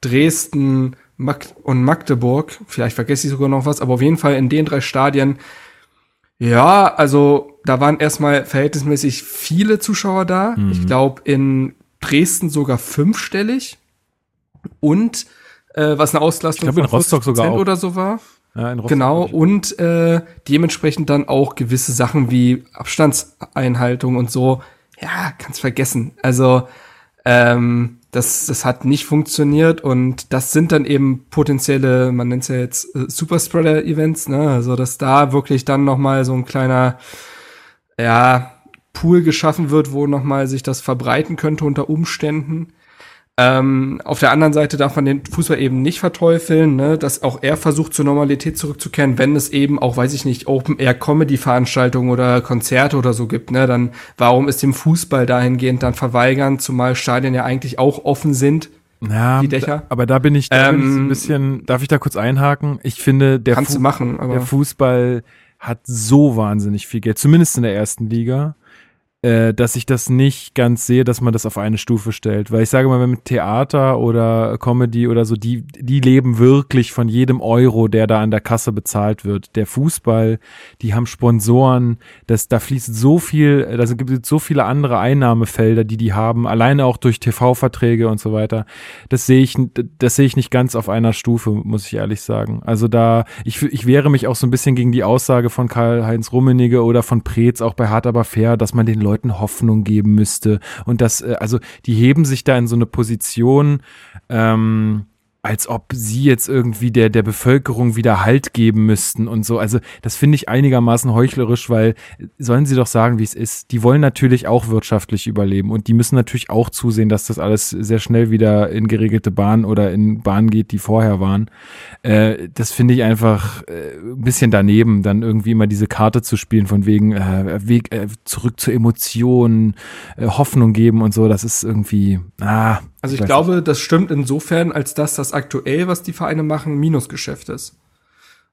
Dresden Mag und Magdeburg, vielleicht vergesse ich sogar noch was, aber auf jeden Fall in den drei Stadien, ja, also da waren erstmal verhältnismäßig viele Zuschauer da. Mhm. Ich glaube in Dresden sogar fünfstellig. Und äh, was eine Auslastung ich glaub, in Rostock sogar auch. oder so war. Ja, in Rostock genau, und äh, dementsprechend dann auch gewisse Sachen wie Abstandseinhaltung und so. Ja, kannst vergessen. Also ähm, das, das hat nicht funktioniert und das sind dann eben potenzielle, man nennt es ja jetzt äh, Superspreader-Events, ne? Also dass da wirklich dann noch mal so ein kleiner, ja, Pool geschaffen wird, wo noch mal sich das verbreiten könnte unter Umständen. Ähm, auf der anderen Seite darf man den Fußball eben nicht verteufeln, ne, dass auch er versucht zur Normalität zurückzukehren, wenn es eben auch, weiß ich nicht, Open-Air-Comedy-Veranstaltungen oder Konzerte oder so gibt, ne, dann warum ist dem Fußball dahingehend dann verweigern, zumal Stadien ja eigentlich auch offen sind, Ja, die Dächer. aber da bin ich, da bin ich so ein Ähm, bisschen, darf ich da kurz einhaken? Ich finde, der, Fu machen, der Fußball hat so wahnsinnig viel Geld, zumindest in der ersten Liga, äh, dass ich das nicht ganz sehe, dass man das auf eine Stufe stellt. Weil ich sage mal, wenn mit Theater oder Comedy oder so, die, die leben wirklich von jedem Euro, der da an der Kasse bezahlt wird. Der Fußball, die haben Sponsoren, das, da fließt so viel, da gibt es so viele andere Einnahmefelder, die die haben, alleine auch durch TV-Verträge und so weiter. Das sehe ich, das sehe ich nicht ganz auf einer Stufe, muss ich ehrlich sagen. Also da, ich, ich wehre mich auch so ein bisschen gegen die Aussage von Karl-Heinz Rummenigge oder von Preetz, auch bei Hart aber fair, dass man den Leuten Hoffnung geben müsste. Und das, äh, also die heben sich da in so eine Position, ähm, als ob sie jetzt irgendwie der, der Bevölkerung wieder Halt geben müssten und so. Also das finde ich einigermaßen heuchlerisch, weil sollen sie doch sagen, wie es ist. Die wollen natürlich auch wirtschaftlich überleben und die müssen natürlich auch zusehen, dass das alles sehr schnell wieder in geregelte Bahn oder in Bahnen geht, die vorher waren. Äh, das finde ich einfach äh, ein bisschen daneben, dann irgendwie immer diese Karte zu spielen von wegen äh, Weg äh, zurück zur Emotion, äh, Hoffnung geben und so. Das ist irgendwie, ah, Also ich glaube, das stimmt insofern, als dass das aktuell, was die Vereine machen, Minusgeschäft ist.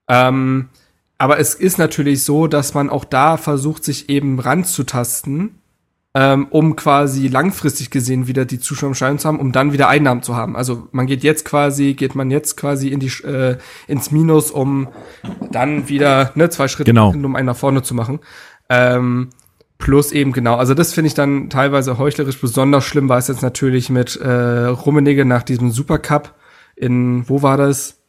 Ähm, aber es ist natürlich so, dass man auch da versucht, sich eben ranzutasten, ähm, um quasi langfristig gesehen wieder die Zuschauer zu haben, um dann wieder Einnahmen zu haben. Also man geht jetzt quasi, geht man jetzt quasi in die äh, ins Minus, um dann wieder ne, zwei Schritte Genau. hin, um einen nach vorne zu machen. Ähm, Plus eben genau, also das finde ich dann teilweise heuchlerisch. Besonders schlimm war es jetzt natürlich mit äh, Rummenigge nach diesem Supercup in, wo war das?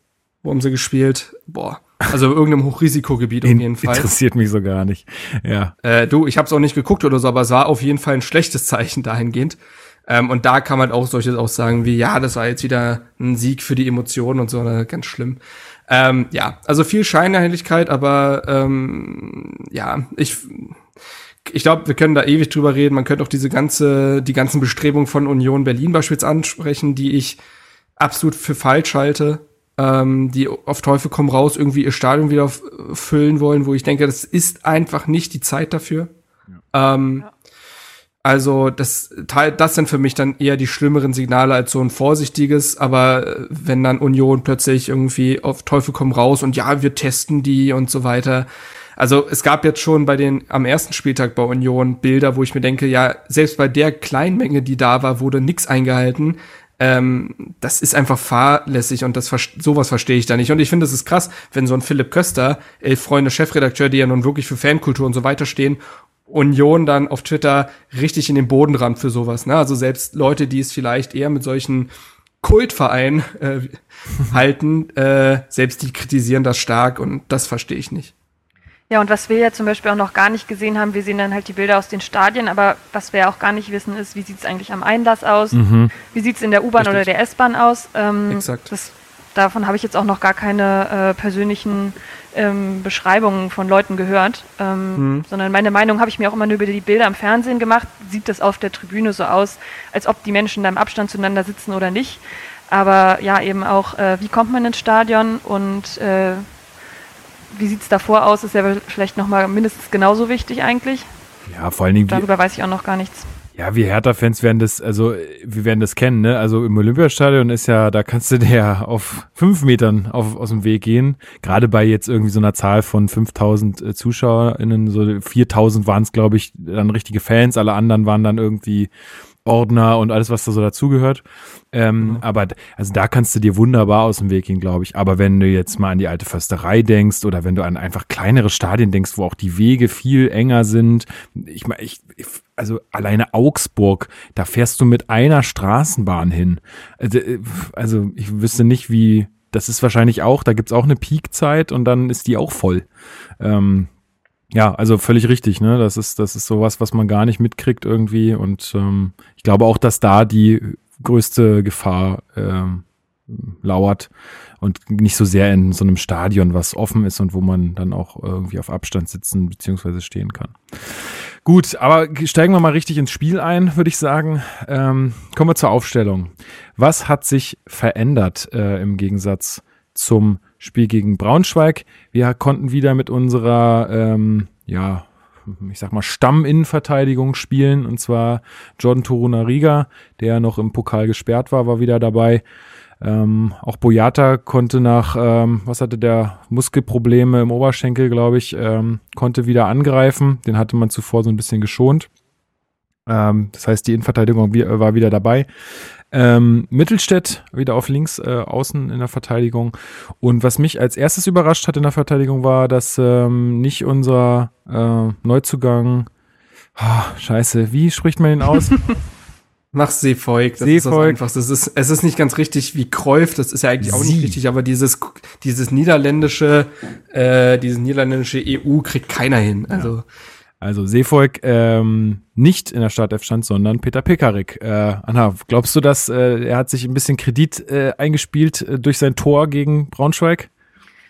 Wo haben sie gespielt? Boah, also in irgendeinem Hochrisikogebiet auf jeden Fall. Interessiert mich so gar nicht. Ja. Äh, du, ich habe es auch nicht geguckt oder so, aber es war auf jeden Fall ein schlechtes Zeichen dahingehend. Ähm, und da kann man auch solche Aussagen wie, ja, das war jetzt wieder ein Sieg für die Emotionen und so, äh, ganz schlimm. Ähm, ja, also viel Scheinheiligkeit, aber ähm, ja, ich ich glaube, wir können da ewig drüber reden. Man könnte auch diese ganze, die ganzen Bestrebungen von Union Berlin beispielsweise ansprechen, die ich absolut für falsch halte, ähm, die auf Teufel komm raus irgendwie ihr Stadion wieder füllen wollen, wo ich denke, das ist einfach nicht die Zeit dafür. Ähm, Also das, das sind für mich dann eher die schlimmeren Signale als so ein vorsichtiges, aber äh, wenn dann Union plötzlich irgendwie auf Teufel komm raus und ja, wir testen die und so weiter. Also es gab jetzt schon bei den am ersten Spieltag bei Union Bilder, wo ich mir denke, ja, selbst bei der kleinen Menge, die da war, wurde nichts eingehalten. Ähm, das ist einfach fahrlässig und das sowas verstehe ich da nicht. Und ich finde, es ist krass, wenn so ein Philipp Köster, elf Freunde Chefredakteur, die ja nun wirklich für Fankultur und so weiter stehen, Union dann auf Twitter richtig in den Boden rammt für sowas. Ne? Also selbst Leute, die es vielleicht eher mit solchen Kultvereinen äh, halten, äh, selbst die kritisieren das stark und das verstehe ich nicht. Ja, und was wir ja zum Beispiel auch noch gar nicht gesehen haben, wir sehen dann halt die Bilder aus den Stadien, aber was wir ja auch gar nicht wissen, ist, wie sieht es eigentlich am Einlass aus, wie sieht es in der U-Bahn oder der S-Bahn aus. Ähm, Exakt. Das, davon habe ich jetzt auch noch gar keine äh, persönlichen ähm, Beschreibungen von Leuten gehört, ähm, sondern meine Meinung habe ich mir auch immer nur über die Bilder im Fernsehen gemacht. Sieht das auf der Tribüne so aus, als ob die Menschen da im Abstand zueinander sitzen oder nicht. Aber ja, eben auch, äh, wie kommt man ins Stadion und äh, wie sieht es davor aus, ist ja vielleicht nochmal mindestens genauso wichtig eigentlich. Ja, vor allen Dingen, Darüber weiß ich auch noch gar nichts. ja, wir Hertha-Fans werden das, also wir werden das kennen, ne? Also im Olympiastadion ist ja, da kannst du der auf fünf Metern auf, aus dem Weg gehen. Gerade bei jetzt irgendwie so einer Zahl von 5000 äh, ZuschauerInnen, so 4000 waren es, glaube ich, dann richtige Fans. Alle anderen waren dann irgendwie Ordner und alles, was da so dazugehört. Ähm, Aber d- also da kannst du dir wunderbar aus dem Weg gehen, glaube ich. Aber wenn du jetzt mal an die alte Försterei denkst oder wenn du an einfach kleinere Stadien denkst, wo auch die Wege viel enger sind, ich meine, ich, ich, also alleine Augsburg, da fährst du mit einer Straßenbahn hin. Also, äh, also ich wüsste nicht, wie. Das ist wahrscheinlich auch, da gibt's auch eine Peakzeit und dann ist die auch voll. Ähm, ja, also völlig richtig, ne? Das ist, das ist sowas, was man gar nicht mitkriegt irgendwie. Und ähm, ich glaube auch, dass da die größte Gefahr ähm, lauert und nicht so sehr in so einem Stadion, was offen ist und wo man dann auch irgendwie auf Abstand sitzen beziehungsweise stehen kann. Gut, aber steigen wir mal richtig ins Spiel ein, würde ich sagen. Ähm, kommen wir zur Aufstellung. Was hat sich verändert äh, im Gegensatz zum Spiel gegen Braunschweig? Wir konnten wieder mit unserer, ähm, ja, ich sag mal, Stamminnenverteidigung spielen, und zwar Jordan Toruna Riga, der noch im Pokal gesperrt war, war wieder dabei. Ähm, auch Boyata konnte nach, ähm, was hatte der, Muskelprobleme im Oberschenkel, glaube ich, ähm, konnte wieder angreifen. Den hatte man zuvor so ein bisschen geschont. Ähm, das heißt, die Innenverteidigung war wieder dabei. Ähm, Mittelstädt wieder auf links äh, außen in der Verteidigung. Und was mich als erstes überrascht hat in der Verteidigung war, dass ähm, nicht unser äh, Neuzugang, oh, scheiße, wie spricht man ihn aus? Mach Seefolk, das Seefolk. ist das Es ist, es ist nicht ganz richtig wie Kräuf, das ist ja eigentlich auch Sie. nicht richtig, aber dieses, dieses niederländische, äh, dieses niederländische EU kriegt keiner hin. Also, Also Seevolk ähm, nicht in der Startelf stand, sondern Peter Pekarik. Äh, Anna, glaubst du, dass äh, er hat sich ein bisschen Kredit äh, eingespielt äh, durch sein Tor gegen Braunschweig?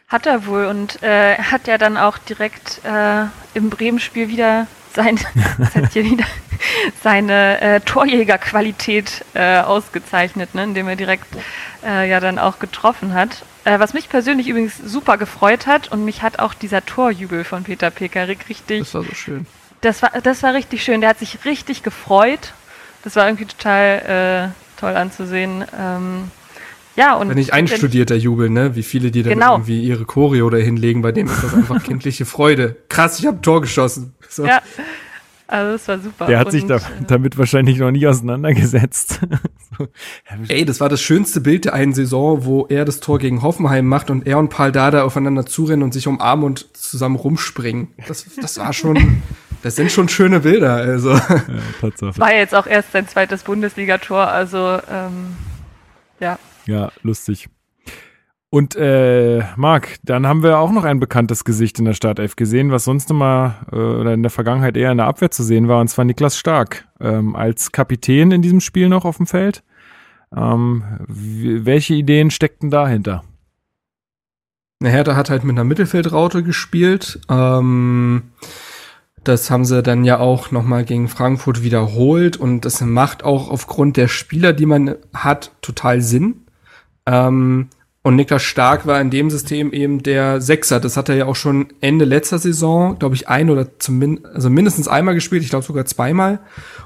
Hat er wohl und äh, hat ja dann auch direkt äh, im Bremen-Spiel wieder sein, wieder, seine äh, Torjägerqualität äh, ausgezeichnet, ne, indem er direkt äh, ja dann auch getroffen hat. Äh, was mich persönlich übrigens super gefreut hat und mich hat auch dieser Torjubel von Peter Pekarik richtig das war so schön. das war, das war richtig schön. Der hat sich richtig gefreut. Das war irgendwie total äh, toll anzusehen. Ähm, ja, und Wenn nicht einstudierter Jubel, ne? Wie viele, die dann Genau. irgendwie ihre Choreo da hinlegen, bei dem ist das einfach kindliche Freude. Krass, ich habe Tor geschossen. So. Ja, also das war super. Der hat sich Und, da, äh, damit wahrscheinlich noch nie auseinandergesetzt. so. Ey, das war das schönste Bild der einen Saison, wo er das Tor gegen Hoffenheim macht und er und Paul Dada aufeinander zurennen und sich umarmen und zusammen rumspringen. Das, das war schon, das sind schon schöne Bilder, also. ja, Tatsache. war ja jetzt auch erst sein zweites Bundesligator, also ähm, ja. Ja, lustig. Und äh, Marc, dann haben wir auch noch ein bekanntes Gesicht in der Startelf gesehen, was sonst immer äh, oder in der Vergangenheit eher in der Abwehr zu sehen war, und zwar Niklas Stark ähm, als Kapitän in diesem Spiel noch auf dem Feld. Ähm, welche Ideen steckten dahinter? Na, Hertha hat halt mit einer Mittelfeldraute gespielt. Ähm, das haben sie dann ja auch nochmal gegen Frankfurt wiederholt und das macht auch aufgrund der Spieler, die man hat, total Sinn. Ähm, und Niklas Stark war in dem System eben der Sechser. Das hat er ja auch schon Ende letzter Saison, glaube ich, ein oder zumindest, also mindestens einmal gespielt, ich glaube sogar zweimal.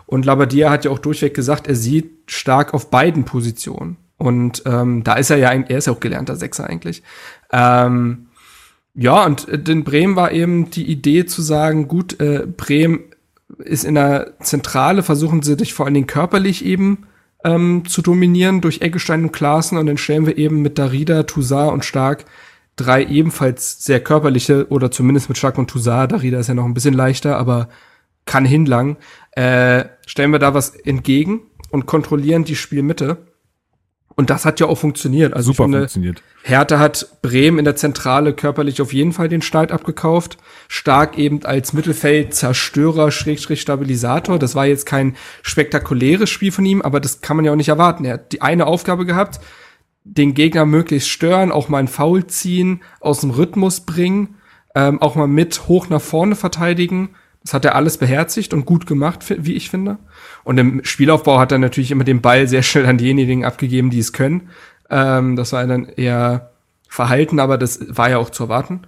Und Labadia hat ja auch durchweg gesagt, er sieht Stark auf beiden Positionen. Und ähm, da ist er ja, ein- er ist ja auch gelernter Sechser eigentlich. Ähm, ja, und äh, in Bremen war eben die Idee zu sagen, gut, äh, Bremen ist in der Zentrale, versuchen sie dich vor allen Dingen körperlich eben ähm, zu dominieren durch Eggestein und Klaassen. Und dann stellen wir eben mit Darida, Toussaint und Stark drei ebenfalls sehr körperliche oder zumindest mit Stark und Toussaint, Darida ist ja noch ein bisschen leichter, aber kann hinlangen, äh, stellen wir da was entgegen und kontrollieren die Spielmitte. Und das hat ja auch funktioniert. Also Super finde, funktioniert. Hertha hat Bremen in der Zentrale körperlich auf jeden Fall den Start abgekauft. Stark eben als Mittelfeldzerstörer, Schrägstrich Stabilisator. Das war jetzt kein spektakuläres Spiel von ihm, aber das kann man ja auch nicht erwarten. Er hat die eine Aufgabe gehabt, den Gegner möglichst stören, auch mal einen Foul ziehen, aus dem Rhythmus bringen, ähm, auch mal mit hoch nach vorne verteidigen. Das hat er alles beherzigt und gut gemacht, wie ich finde. Und im Spielaufbau hat er natürlich immer den Ball sehr schnell an diejenigen abgegeben, die es können. Ähm, das war dann eher verhalten, aber das war ja auch zu erwarten.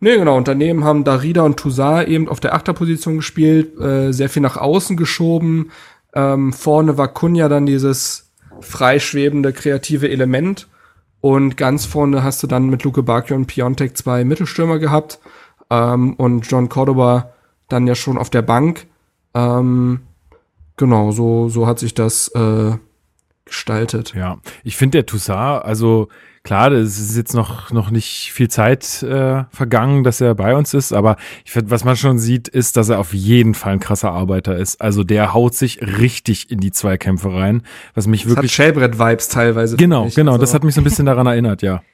Nee, genau. Und daneben haben Darida und Toussaint eben auf der Achterposition gespielt, äh, sehr viel nach außen geschoben. Ähm, vorne war Kunja dann dieses freischwebende, kreative Element. Und ganz vorne hast du dann mit Luke Bacchio und Piontek zwei Mittelstürmer gehabt. Ähm, und John Cordoba dann ja schon auf der Bank. Ähm, genau, so, so hat sich das äh, gestaltet. Ja, ich finde der Toussaint, also klar, es ist jetzt noch, noch nicht viel Zeit äh, vergangen, dass er bei uns ist, aber ich finde, was man schon sieht, ist, dass er auf jeden Fall ein krasser Arbeiter ist. Also der haut sich richtig in die Zweikämpfe rein, was mich Das hat wirklich Shellbrett-Vibes teilweise. Genau, genau. Also, Das hat mich so ein bisschen daran erinnert, ja.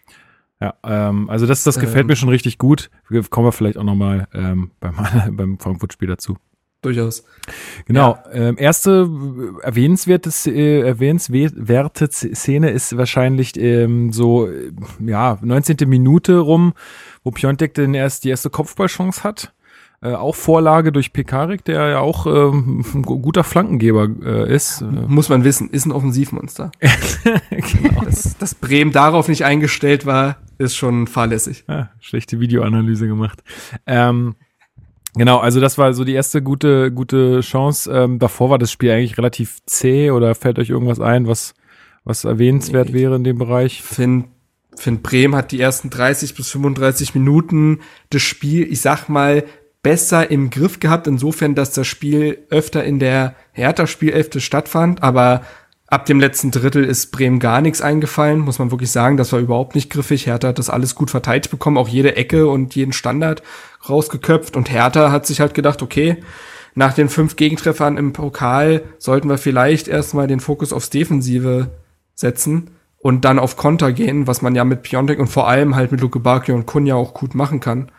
Ja, ähm, also das, das gefällt Ähm. mir schon richtig gut. Kommen wir vielleicht auch nochmal ähm, beim, beim Frankfurt-Spiel dazu. durchaus. Genau. Ähm, erste äh, erwähnenswerte, äh, erwähnenswerte Szene ist wahrscheinlich ähm, so, äh, ja, 19. Minute rum, wo Piontek denn erst die erste Kopfballchance hat. Äh, auch Vorlage durch Pekarik, der ja auch ähm, ein gu- guter Flankengeber äh, ist. Äh, Muss man wissen, ist ein Offensivmonster. genau. dass, dass Bremen darauf nicht eingestellt war, ist schon fahrlässig. Ja, schlechte Videoanalyse gemacht. Ähm, Genau, also das war so die erste gute, gute Chance. Ähm, davor war das Spiel eigentlich relativ zäh oder fällt euch irgendwas ein, was, was erwähnenswert nee. wäre in dem Bereich? Find, find Bremen hat die ersten 30 bis 35 Minuten das Spiel, ich sag mal, besser im Griff gehabt, insofern, dass das Spiel öfter in der Hertha-Spielelfte stattfand, aber ab dem letzten Drittel ist Bremen gar nichts eingefallen, muss man wirklich sagen, das war überhaupt nicht griffig. Hertha hat das alles gut verteidigt bekommen, auch jede Ecke und jeden Standard rausgeköpft und Hertha hat sich halt gedacht, okay, nach den fünf Gegentreffern im Pokal sollten wir vielleicht erstmal den Fokus aufs Defensive setzen und dann auf Konter gehen, was man ja mit Piontek und vor allem halt mit Luke Bakio und Kunja auch gut machen kann.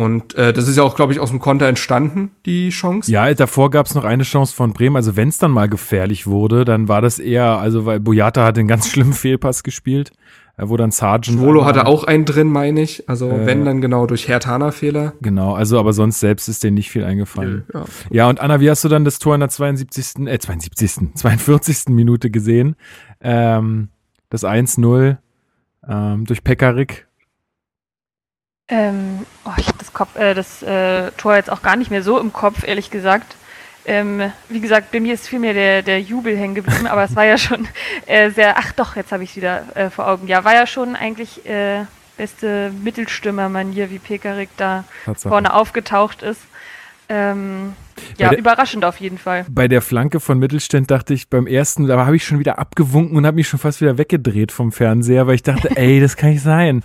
Und äh, das ist ja auch, glaube ich, aus dem Konter entstanden, die Chance. Ja, davor gab es noch eine Chance von Bremen. Also wenn es dann mal gefährlich wurde, dann war das eher, also weil Boyata hat einen ganz schlimmen Fehlpass gespielt, wo dann Sargent. Volo hatte auch einen drin, meine ich. Also äh, wenn dann genau durch Hertana-Fehler. Genau, also aber sonst selbst ist denen nicht viel eingefallen. Ja, ja, und Anna, wie hast du dann das Tor in der 72., äh 72., 42. Minute gesehen? Ähm, das 1-0 ähm, durch Pekarik ähm, oh, ich habe das, Kopf, äh, das äh, Tor jetzt auch gar nicht mehr so im Kopf, ehrlich gesagt. Ähm, wie gesagt, bei mir ist vielmehr der, der Jubel hängen geblieben, aber es war ja schon äh, sehr, ach doch, jetzt habe ich es wieder äh, vor Augen. Ja, war ja schon eigentlich äh, beste Mittelstürmer-Manier, wie Pekarik da Tatsache. vorne aufgetaucht ist. Ähm, ja, der, überraschend auf jeden Fall. Bei der Flanke von Mittelständ dachte ich beim ersten, da habe ich schon wieder abgewunken und habe mich schon fast wieder weggedreht vom Fernseher, weil ich dachte, ey, das kann nicht sein.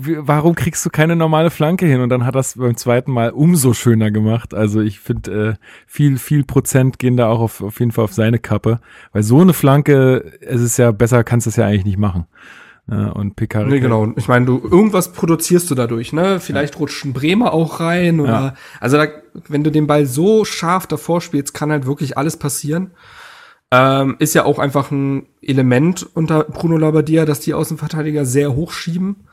Warum kriegst du keine normale Flanke hin? Und dann hat das beim zweiten Mal umso schöner gemacht. Also ich finde, äh, viel, viel Prozent gehen da auch auf, auf jeden Fall auf seine Kappe. Weil so eine Flanke, es ist ja besser, kannst du es ja eigentlich nicht machen. Ja, und Picard. Nee, genau. Ich meine, du irgendwas produzierst du dadurch, ne? Vielleicht ja. rutscht ein Bremer auch rein oder ja. also da, wenn du den Ball so scharf davor spielst, kann halt wirklich alles passieren. Ähm, ist ja auch einfach ein Element unter Bruno Labbadia, dass die Außenverteidiger sehr hoch schieben.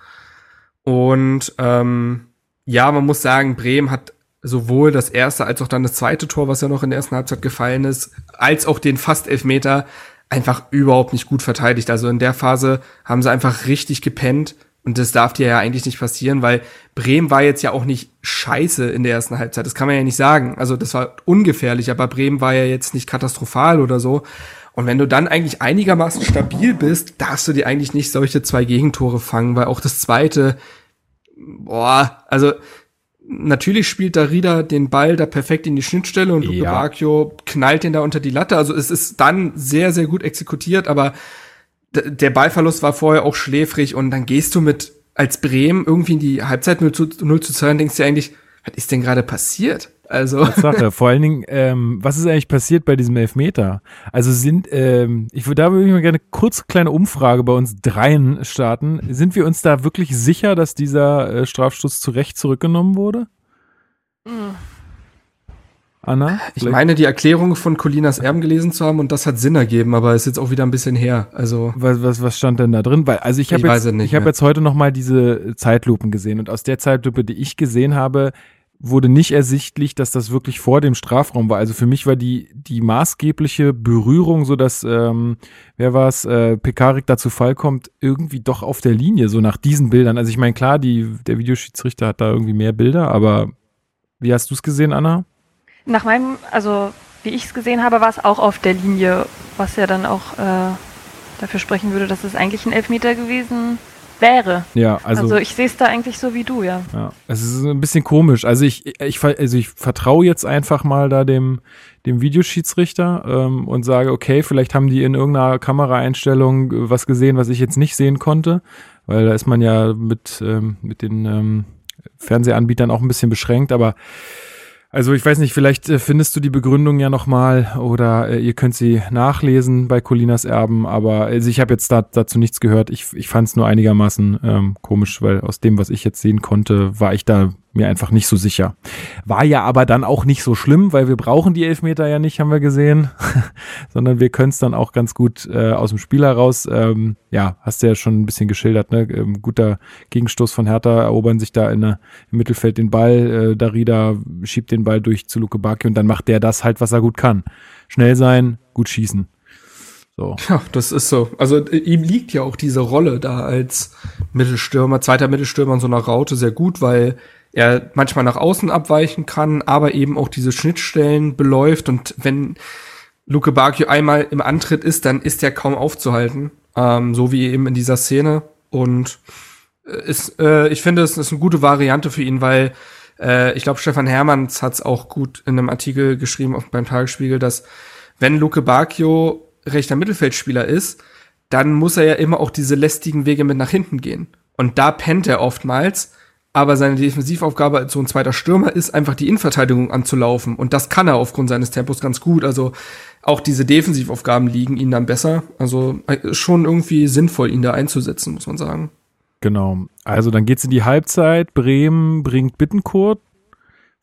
Und ähm, ja, man muss sagen, Bremen hat sowohl das erste als auch dann das zweite Tor, was ja noch in der ersten Halbzeit gefallen ist, als auch den fast Elfmeter einfach überhaupt nicht gut verteidigt. Also in der Phase haben sie einfach richtig gepennt. Und das darf dir ja eigentlich nicht passieren, weil Bremen war jetzt ja auch nicht scheiße in der ersten Halbzeit. Das kann man ja nicht sagen. Also das war ungefährlich, aber Bremen war ja jetzt nicht katastrophal oder so. Und wenn du dann eigentlich einigermaßen stabil bist, darfst du dir eigentlich nicht solche zwei Gegentore fangen, weil auch das zweite, boah, also natürlich spielt Darida den Ball da perfekt in die Schnittstelle und Luke ja. Bacchio knallt den da unter die Latte. Also es ist dann sehr, sehr gut exekutiert, aber der Ballverlust war vorher auch schläfrig und dann gehst du mit als Bremen irgendwie in die Halbzeit 0 zu, 0 zu 2 und denkst dir eigentlich, was ist denn gerade passiert? Also. Sache. Vor allen Dingen, ähm, was ist eigentlich passiert bei diesem Elfmeter? Also sind, ähm, ich würde da würde ich mal gerne kurz kleine Umfrage bei uns dreien starten. Sind wir uns da wirklich sicher, dass dieser äh, Strafstoß zu Recht zurückgenommen wurde? Mhm. Anna? Ich meine, die Erklärung von Colinas Erben gelesen zu haben und das hat Sinn ergeben, aber ist jetzt auch wieder ein bisschen her. Also was, was, was stand denn da drin? Weil also ich habe jetzt, ich habe jetzt heute noch mal diese Zeitlupen gesehen und aus der Zeitlupe, die ich gesehen habe, wurde nicht ersichtlich, dass das wirklich vor dem Strafraum war. Also für mich war die die maßgebliche Berührung, so dass ähm, wer war es, äh, Pekarik dazu Fall kommt, irgendwie doch auf der Linie, so nach diesen Bildern. Also ich meine klar, die der Videoschiedsrichter hat da irgendwie mehr Bilder, aber wie hast du es gesehen, Anna? Nach meinem, also wie ich es gesehen habe, war es auch auf der Linie, was ja dann auch äh, dafür sprechen würde, dass es eigentlich ein Elfmeter gewesen wäre. Ja, also, also ich sehe es da eigentlich so wie du, ja. Ja, es ist ein bisschen komisch. Also ich, ich, also ich vertraue jetzt einfach mal da dem, dem Videoschiedsrichter ähm, und sage, okay, vielleicht haben die in irgendeiner Kameraeinstellung was gesehen, was ich jetzt nicht sehen konnte, weil da ist man ja mit, ähm, mit den ähm, Fernsehanbietern auch ein bisschen beschränkt, aber also ich weiß nicht, vielleicht äh, findest du die Begründung ja nochmal oder äh, ihr könnt sie nachlesen bei Colinas Erben, aber also ich habe jetzt da, dazu nichts gehört. Ich, ich fand es nur einigermaßen ähm, komisch, weil aus dem, was ich jetzt sehen konnte, war ich da mir einfach nicht so sicher. War ja aber dann auch nicht so schlimm, weil wir brauchen die Elfmeter ja nicht, haben wir gesehen, sondern wir können es dann auch ganz gut äh, aus dem Spiel heraus. Ähm, ja, hast du ja schon ein bisschen geschildert, ne? Ähm, guter Gegenstoß von Hertha, erobern sich da in, der, im Mittelfeld den Ball, äh, Darida schiebt den Ball durch zu Luke Baki und dann macht der das halt, was er gut kann. Schnell sein, gut schießen. So. Ja, das ist so. Also ihm liegt ja auch diese Rolle da als Mittelstürmer, zweiter Mittelstürmer in so einer Raute sehr gut, weil er manchmal nach außen abweichen kann, aber eben auch diese Schnittstellen beläuft und wenn Luke Bacchio einmal im Antritt ist, dann ist er kaum aufzuhalten, ähm, so wie eben in dieser Szene und äh, ist, äh, ich finde, es ist eine gute Variante für ihn, weil äh, ich glaube, Stefan Hermanns hat es auch gut in einem Artikel geschrieben auf, beim Tagesspiegel, dass wenn Luke Bacchio rechter Mittelfeldspieler ist, dann muss er ja immer auch diese lästigen Wege mit nach hinten gehen. Und da pennt er oftmals, aber seine Defensivaufgabe als so ein zweiter Stürmer ist einfach die Innenverteidigung anzulaufen. Und das kann er aufgrund seines Tempos ganz gut. Also auch diese Defensivaufgaben liegen ihm dann besser. Also äh, schon irgendwie sinnvoll, ihn da einzusetzen, muss man sagen. Genau. Also dann geht's in die Halbzeit. Bremen bringt Bittenkurt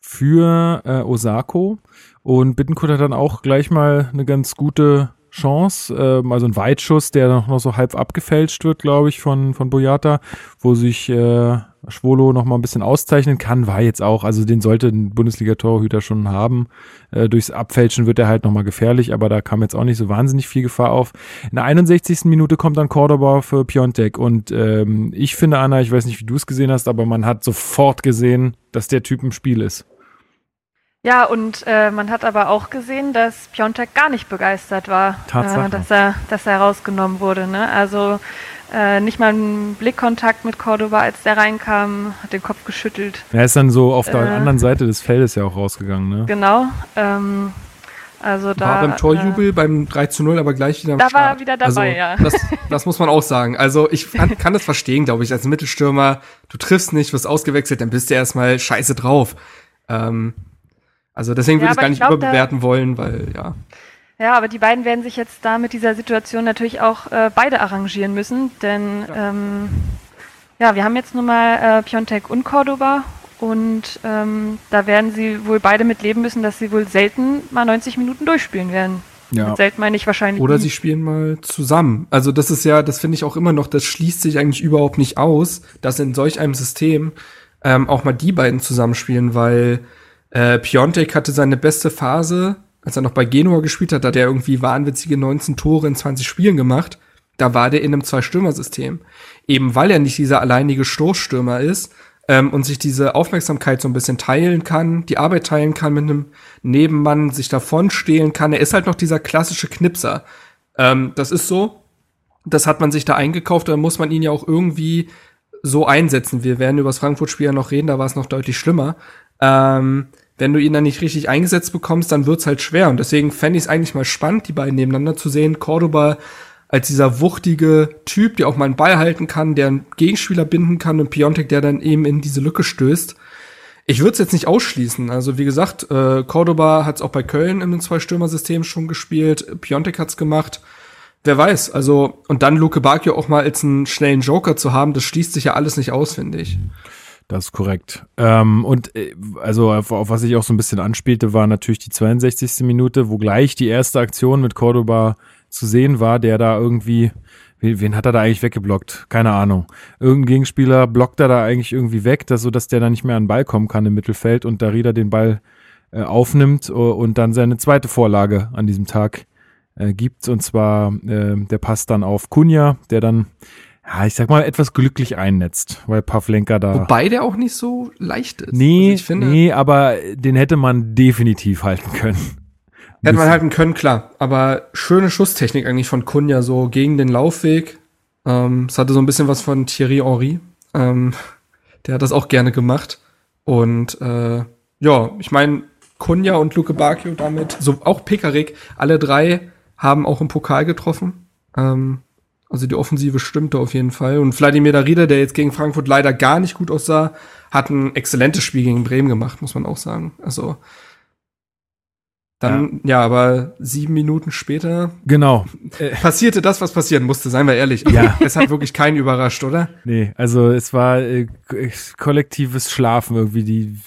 für äh, Osako. Und Bittenkurt hat dann auch gleich mal eine ganz gute Chance, ähm, also ein Weitschuss, der noch, noch so halb abgefälscht wird, glaube ich, von, von Boyata, wo sich äh, Schwolo noch mal ein bisschen auszeichnen kann, war jetzt auch, also den sollte ein Bundesliga-Torhüter schon haben. Äh, durchs Abfälschen wird er halt noch mal gefährlich, aber da kam jetzt auch nicht so wahnsinnig viel Gefahr auf. In der 61. Minute kommt dann Cordoba für Piontek und ähm, ich finde, Anna, ich weiß nicht, wie du es gesehen hast, aber man hat sofort gesehen, dass der Typ im Spiel ist. Ja, und äh, man hat aber auch gesehen, dass Piontek gar nicht begeistert war, äh, dass, er, dass er rausgenommen wurde. Ne? Also äh, nicht mal ein Blickkontakt mit Cordoba, als der reinkam, hat den Kopf geschüttelt. Er ist dann so auf der äh, anderen Seite des Feldes ja auch rausgegangen. Ne? Genau. Ähm, also da, war beim Torjubel äh, beim 3 zu 0 aber gleich wieder am Da Start. war er wieder dabei, also, ja. Das, das muss man auch sagen. Also ich kann, kann das verstehen, glaube ich, als Mittelstürmer. Du triffst nicht, wirst ausgewechselt, dann bist du erstmal scheiße drauf. Ähm, also deswegen ja, würde ich gar nicht glaub, überbewerten wollen, weil ja. Ja, aber die beiden werden sich jetzt da mit dieser Situation natürlich auch äh, beide arrangieren müssen, denn ja. Ähm, ja, wir haben jetzt nun mal äh, Piontek und Cordoba und ähm, da werden sie wohl beide mit leben müssen, dass sie wohl selten mal 90 Minuten durchspielen werden. Ja. Mit selten meine ich wahrscheinlich. Oder nie. sie spielen mal zusammen. Also das ist ja, das finde ich auch immer noch, das schließt sich eigentlich überhaupt nicht aus, dass in solch einem System ähm, auch mal die beiden zusammenspielen, weil äh, Piontek hatte seine beste Phase, als er noch bei Genua gespielt hat, hat er irgendwie wahnwitzige 19 Tore in 20 Spielen gemacht. Da war der in einem Zwei-Stürmer-System. Eben weil er nicht dieser alleinige Stoßstürmer ist ähm, und sich diese Aufmerksamkeit so ein bisschen teilen kann, die Arbeit teilen kann mit einem Nebenmann, sich davon stehlen kann. Er ist halt noch dieser klassische Knipser. Ähm, das ist so. Das hat man sich da eingekauft, da muss man ihn ja auch irgendwie so einsetzen. Wir werden über das Frankfurt-Spiel ja noch reden, da war es noch deutlich schlimmer. Ähm, wenn du ihn dann nicht richtig eingesetzt bekommst, dann wird's halt schwer. Und deswegen fände ich es eigentlich mal spannend, die beiden nebeneinander zu sehen. Cordoba als dieser wuchtige Typ, der auch mal einen Ball halten kann, der einen Gegenspieler binden kann und Piontek, der dann eben in diese Lücke stößt. Ich würde es jetzt nicht ausschließen. Also wie gesagt, äh, Cordoba hat es auch bei Köln im Zwei-Stürmer-System schon gespielt. Piontek hat's gemacht. Wer weiß. Also und dann Luke Bacchio auch mal als einen schnellen Joker zu haben, das schließt sich ja alles nicht aus, finde ich. Das ist korrekt. Ähm, und äh, also auf, auf, was ich auch so ein bisschen anspielte, war natürlich die 62. Minute, wo gleich die erste Aktion mit Cordoba zu sehen war, der da irgendwie, wen, hat er da eigentlich weggeblockt? Keine Ahnung. Irgendein Gegenspieler blockt er da eigentlich irgendwie weg, dass, so dass der da nicht mehr an den Ball kommen kann im Mittelfeld und Darida den Ball äh, aufnimmt und dann seine zweite Vorlage an diesem Tag äh, gibt. Und zwar äh, der Pass dann auf Kunja, der dann ja, ich sag mal, etwas glücklich einnetzt, weil Pavlenka da. Wobei der auch nicht so leicht ist. Nee, also finde, nee, aber den hätte man definitiv halten können. Hätte man halten können, klar. Aber schöne Schusstechnik eigentlich von Kunja, so gegen den Laufweg. Ähm, es hatte so ein bisschen was von Thierry Henry. Ähm, der hat das auch gerne gemacht. Und äh, ja, ich meine, Kunja und Luke Bacchio damit, so auch Pekarik, alle drei haben auch im Pokal getroffen. Ähm, also die Offensive stimmte auf jeden Fall. Und Vladimir Darida, der jetzt gegen Frankfurt leider gar nicht gut aussah, hat ein exzellentes Spiel gegen Bremen gemacht, muss man auch sagen. Also dann, ja, ja aber sieben Minuten später. Genau. Passierte das, was passieren musste, seien wir ehrlich. Ja. Es hat wirklich keinen überrascht, oder? Nee, also es war äh, kollektives Schlafen irgendwie. Die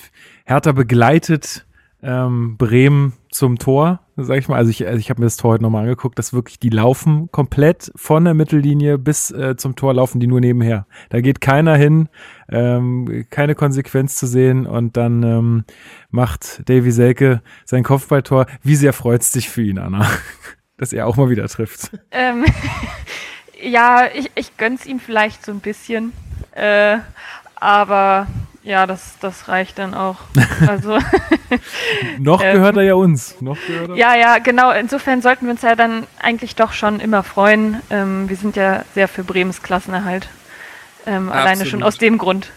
Hertha begleitet ähm, Bremen zum Tor, sag ich mal. Also ich, also ich habe mir das Tor heute nochmal angeguckt, dass wirklich die laufen komplett von der Mittellinie bis äh, zum Tor laufen die nur nebenher. Da geht keiner hin, ähm, keine Konsequenz zu sehen und dann ähm, macht Davy Selke sein Kopfballtor. Wie sehr freut's dich für ihn, Anna, dass er auch mal wieder trifft? Ähm, ja, ich, ich gönn's ihm vielleicht so ein bisschen, äh, aber Ja, das, das reicht dann auch. Also Noch Ähm. gehört er ja uns. Noch gehört er. ja, ja, genau. Insofern sollten wir uns ja dann eigentlich doch schon immer freuen. Ähm, wir sind ja sehr für Bremens Klassenerhalt. Ähm, alleine schon aus dem Grund.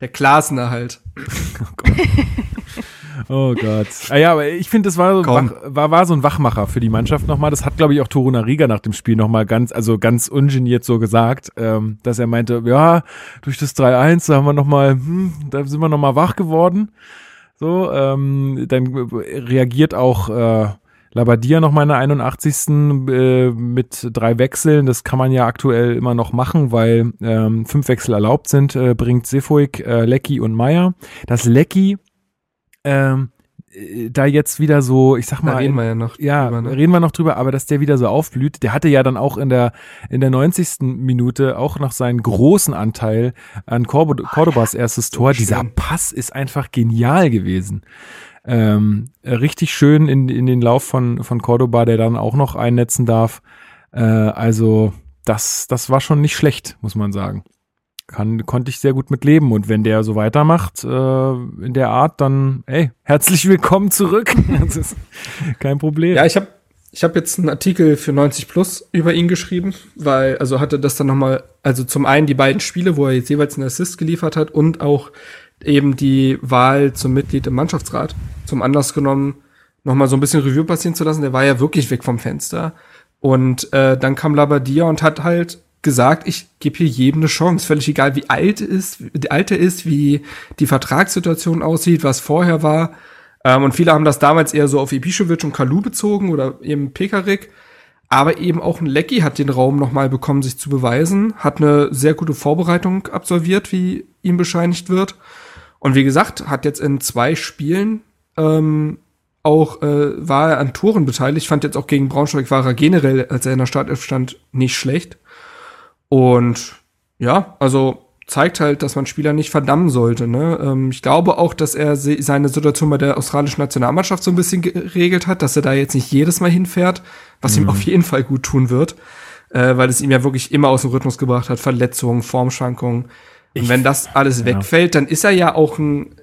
Der Klassenerhalt. Oh Gott. Ah ja, aber ich finde, das war so, Komm. wach, war, war so ein Wachmacher für die Mannschaft nochmal. Das hat, glaube ich, auch Toruna Riga nach dem Spiel nochmal ganz, also ganz ungeniert so gesagt, ähm, dass er meinte, ja, durch das 3-1, da haben wir nochmal, hm, da sind wir nochmal wach geworden. So, ähm, dann reagiert auch äh, Labadia nochmal in der 81. Äh, mit drei Wechseln. Das kann man ja aktuell immer noch machen, weil ähm, fünf Wechsel erlaubt sind, äh, bringt Sefoik, äh, Lecky und Meier. Das Lecky ähm, äh, da jetzt wieder so, ich sag Da mal, reden wir ja noch ja, drüber, ne? reden wir noch drüber, aber dass der wieder so aufblüht, der hatte ja dann auch in der in der 90. Minute auch noch seinen großen Anteil an Cordo Cordobas erstes Tor. Dieser schön. Pass ist einfach genial gewesen. Ähm, äh, richtig schön in, in den Lauf von, von Cordoba, der dann auch noch einnetzen darf. Äh, also, das, das war schon nicht schlecht, muss man sagen. Kann, konnte ich sehr gut mit leben. Und wenn der so weitermacht, äh, in der Art, dann, ey, herzlich willkommen zurück. Das ist kein Problem. Ja, ich habe ich hab jetzt einen Artikel für 90 Plus über ihn geschrieben, weil, also hatte das dann nochmal, also zum einen die beiden Spiele, wo er jetzt jeweils einen Assist geliefert hat und auch eben die Wahl zum Mitglied im Mannschaftsrat zum Anlass genommen, nochmal so ein bisschen Review passieren zu lassen. Der war ja wirklich weg vom Fenster. Und äh, dann kam Labadia und hat halt gesagt, ich gebe hier jedem eine Chance. Völlig egal, wie alt ist, wie alt er ist, wie die Vertragssituation aussieht, was vorher war. Ähm, und viele haben das damals eher so auf Ibišević und Kalu bezogen oder eben Pekarik. Aber eben auch ein Lecky hat den Raum nochmal bekommen, sich zu beweisen, hat eine sehr gute Vorbereitung absolviert, wie ihm bescheinigt wird. Und wie gesagt, hat jetzt in zwei Spielen ähm, auch äh, war er an Toren beteiligt. Fand jetzt auch gegen Braunschweig war er generell, als er in der Startelf stand, nicht schlecht. Und ja, also zeigt halt, dass man Spieler nicht verdammen sollte. Ne? Ähm, ich glaube auch, dass er se seine Situation bei der australischen Nationalmannschaft so ein bisschen geregelt hat, dass er da jetzt nicht jedes Mal hinfährt, was ihm auf jeden Fall gut tun wird, äh, weil es ihm ja wirklich immer aus dem Rhythmus gebracht hat, Verletzungen, Formschwankungen. Und wenn das alles wegfällt, dann ist er ja auch ein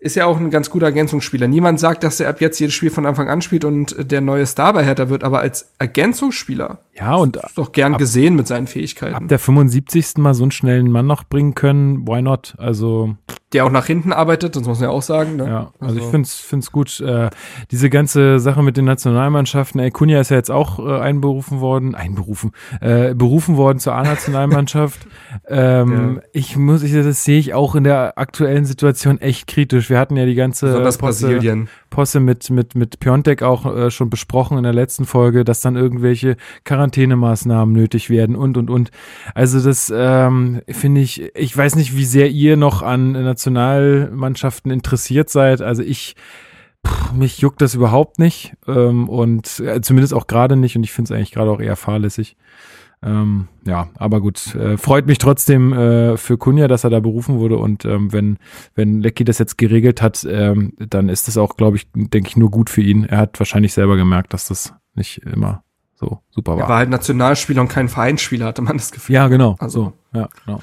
ist ja auch ein ganz guter Ergänzungsspieler. Niemand sagt, dass er ab jetzt jedes Spiel von Anfang an spielt und der neue Star bei Hertha wird, aber als Ergänzungsspieler Ja, und ist doch gern gesehen mit seinen Fähigkeiten. ab der 75. mal so einen schnellen Mann noch bringen können, why not? Also, der auch nach hinten arbeitet, das muss man ja auch sagen. Ne? ja, also, ich find's find's gut. Äh, diese ganze Sache mit den Nationalmannschaften, ey, Kunja ist ja jetzt auch äh, einberufen worden, einberufen, äh, berufen worden zur A-Nationalmannschaft. ähm, Ja. Ich muss, ich, das sehe ich auch in der aktuellen Situation echt kritisch. Wir hatten ja die ganze besonders Posse- Brasilien. Posse mit, mit, mit Piontek auch äh, schon besprochen in der letzten Folge, dass dann irgendwelche Quarantänemaßnahmen nötig werden und, und, und. Also das ähm, finde ich, ich weiß nicht, wie sehr ihr noch an Nationalmannschaften interessiert seid. Also ich, pff, mich juckt das überhaupt nicht ähm, und äh, zumindest auch gerade nicht und ich finde es eigentlich gerade auch eher fahrlässig. Ähm, ja, aber gut, äh, freut mich trotzdem äh, für Kunja, dass er da berufen wurde und ähm, wenn wenn Lecky das jetzt geregelt hat, ähm, dann ist das auch, glaube ich, denke ich, nur gut für ihn. Er hat wahrscheinlich selber gemerkt, dass das nicht immer so super Er war. war halt Nationalspieler und kein Vereinsspieler, hatte man das Gefühl. ja, genau. Also- so, ja, genau.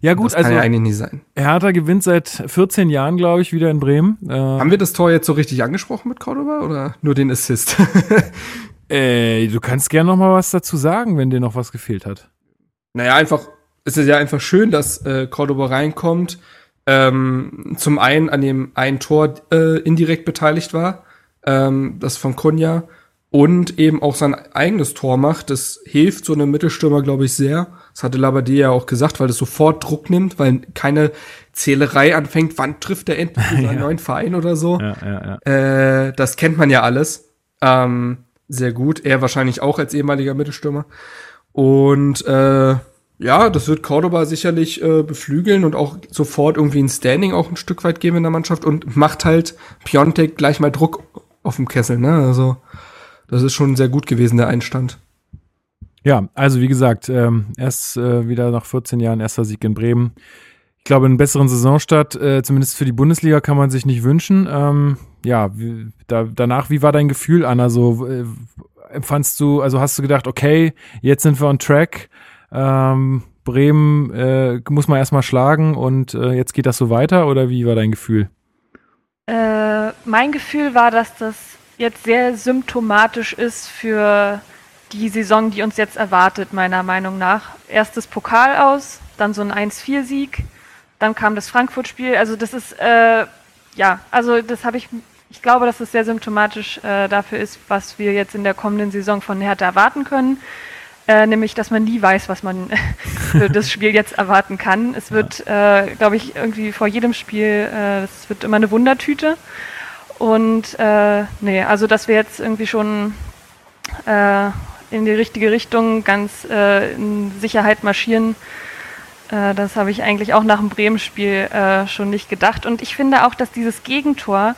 Ja, gut, das kann also ja eigentlich nicht sein. Hertha gewinnt seit 14 Jahren, glaube ich, wieder in Bremen. Äh, Haben wir das Tor jetzt so richtig angesprochen mit Cordoba oder nur den Assist? äh, du kannst gerne noch mal was dazu sagen, wenn dir noch was gefehlt hat. Naja, einfach, es ist ja einfach schön, dass äh, Cordoba reinkommt. Ähm, zum einen an dem einen Tor äh, indirekt beteiligt war, ähm, das von Kunja, und eben auch sein eigenes Tor macht. Das hilft so einem Mittelstürmer, glaube ich, sehr. Das hatte Labadie ja auch gesagt, weil das sofort Druck nimmt, weil keine Zählerei anfängt, wann trifft er endlich seinen neuen Verein oder so. Ja, ja, ja. Äh, das kennt man ja alles. Ähm, sehr gut. Er wahrscheinlich auch als ehemaliger Mittelstürmer. Und äh, ja, das wird Cordoba sicherlich äh, beflügeln und auch sofort irgendwie ein Standing auch ein Stück weit geben in der Mannschaft und macht halt Piontek gleich mal Druck auf dem Kessel. Ne? Also das ist schon sehr gut gewesen, der Einstand. Ja, also wie gesagt, ähm, erst äh, wieder nach 14 Jahren erster Sieg in Bremen. Ich glaube, einen besseren Saisonstart, äh, zumindest für die Bundesliga, kann man sich nicht wünschen. Ähm, ja, wie, da, danach, wie war dein Gefühl, Anna? So äh, empfandst du, also hast du gedacht, okay, jetzt sind wir on track. Ähm, Bremen äh, muss man erstmal schlagen und äh, jetzt geht das so weiter oder wie war dein Gefühl? Äh, mein Gefühl war, dass das jetzt sehr symptomatisch ist für die Saison, die uns jetzt erwartet, meiner Meinung nach. Erstes Pokal aus, dann so ein 1-4-Sieg, dann kam das Frankfurt-Spiel. Also das ist, äh, ja, also das habe ich, ich glaube, dass es das sehr symptomatisch äh, dafür ist, was wir jetzt in der kommenden Saison von Hertha erwarten können. Äh, nämlich, dass man nie weiß, was man für das Spiel jetzt erwarten kann. Es wird, äh, glaube ich, irgendwie vor jedem Spiel, äh, es wird immer eine Wundertüte. Und äh, nee, also dass wir jetzt irgendwie schon äh, in die richtige Richtung ganz äh, in Sicherheit marschieren, äh, das habe ich eigentlich auch nach dem Bremen-Spiel äh, schon nicht gedacht. Und ich finde auch, dass dieses Gegentor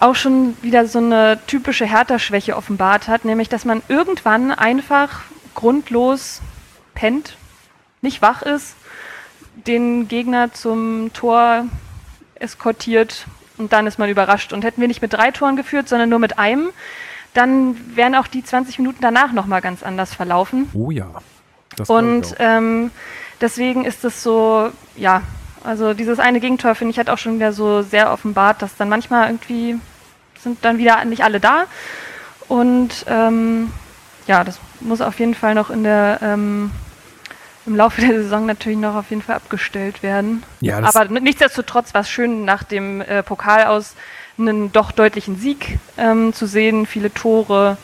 auch schon wieder so eine typische Hertha-Schwäche offenbart hat, nämlich dass man irgendwann einfach grundlos pennt, nicht wach ist, den Gegner zum Tor eskortiert und dann ist man überrascht. Und hätten wir nicht mit drei Toren geführt, sondern nur mit einem, dann wären auch die 20 Minuten danach nochmal ganz anders verlaufen. Oh ja. und ähm, deswegen ist es so, ja, also dieses eine Gegentor finde ich hat auch schon wieder so sehr offenbart, dass dann manchmal irgendwie sind dann wieder nicht alle da. Und ähm, ja, das muss auf jeden Fall noch in der ähm, im Laufe der Saison natürlich noch auf jeden Fall abgestellt werden. Ja, Aber nichtsdestotrotz war es schön, nach dem äh, Pokal aus einen doch deutlichen Sieg ähm, zu sehen, viele Tore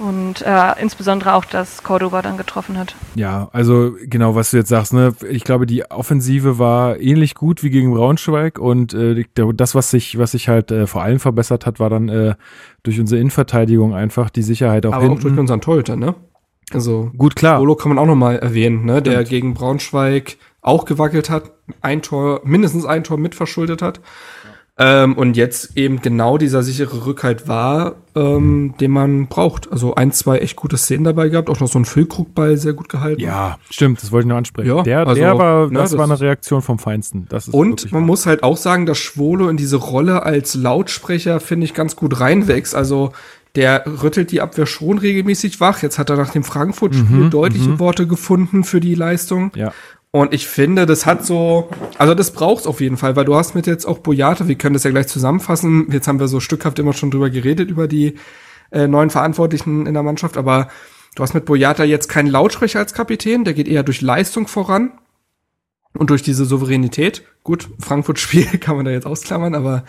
und äh, insbesondere auch, dass Cordoba dann getroffen hat. Ja, also genau, was du jetzt sagst, ne? Ich glaube, die Offensive war ähnlich gut wie gegen Braunschweig und äh, das, was sich, was sich halt äh, vor allem verbessert hat, war dann äh, durch unsere Innenverteidigung einfach die Sicherheit auch Aber hinten. auch durch unseren Torhüter, ne? Also gut klar. Polo kann man auch noch mal erwähnen, ne? Der gegen Braunschweig auch gewackelt hat, ein Tor, mindestens ein Tor mitverschuldet hat. Ähm, und jetzt eben genau dieser sichere Rückhalt war, ähm, den man braucht. Also ein, zwei echt gute Szenen dabei gehabt, auch noch so ein Füllkrugball sehr gut gehalten. Ja, stimmt, das wollte ich noch ansprechen. Ja, der, also, der war, ne, das, das war eine Reaktion vom Feinsten. Das ist und man wahr. muss halt auch sagen, dass Schwolo in diese Rolle als Lautsprecher, finde ich, ganz gut reinwächst. Also der rüttelt die Abwehr schon regelmäßig wach. Jetzt hat er nach dem Frankfurt-Spiel mhm, deutliche mhm. Worte gefunden für die Leistung. Ja. Und ich finde, das hat so, also das braucht's auf jeden Fall, weil du hast mit jetzt auch Boyata, wir können das ja gleich zusammenfassen. Jetzt haben wir so stückhaft immer schon drüber geredet, über die äh, neuen Verantwortlichen in der Mannschaft, aber du hast mit Boyata jetzt keinen Lautsprecher als Kapitän, der geht eher durch Leistung voran und durch diese Souveränität. Gut, Frankfurt-Spiel kann man da jetzt ausklammern, aber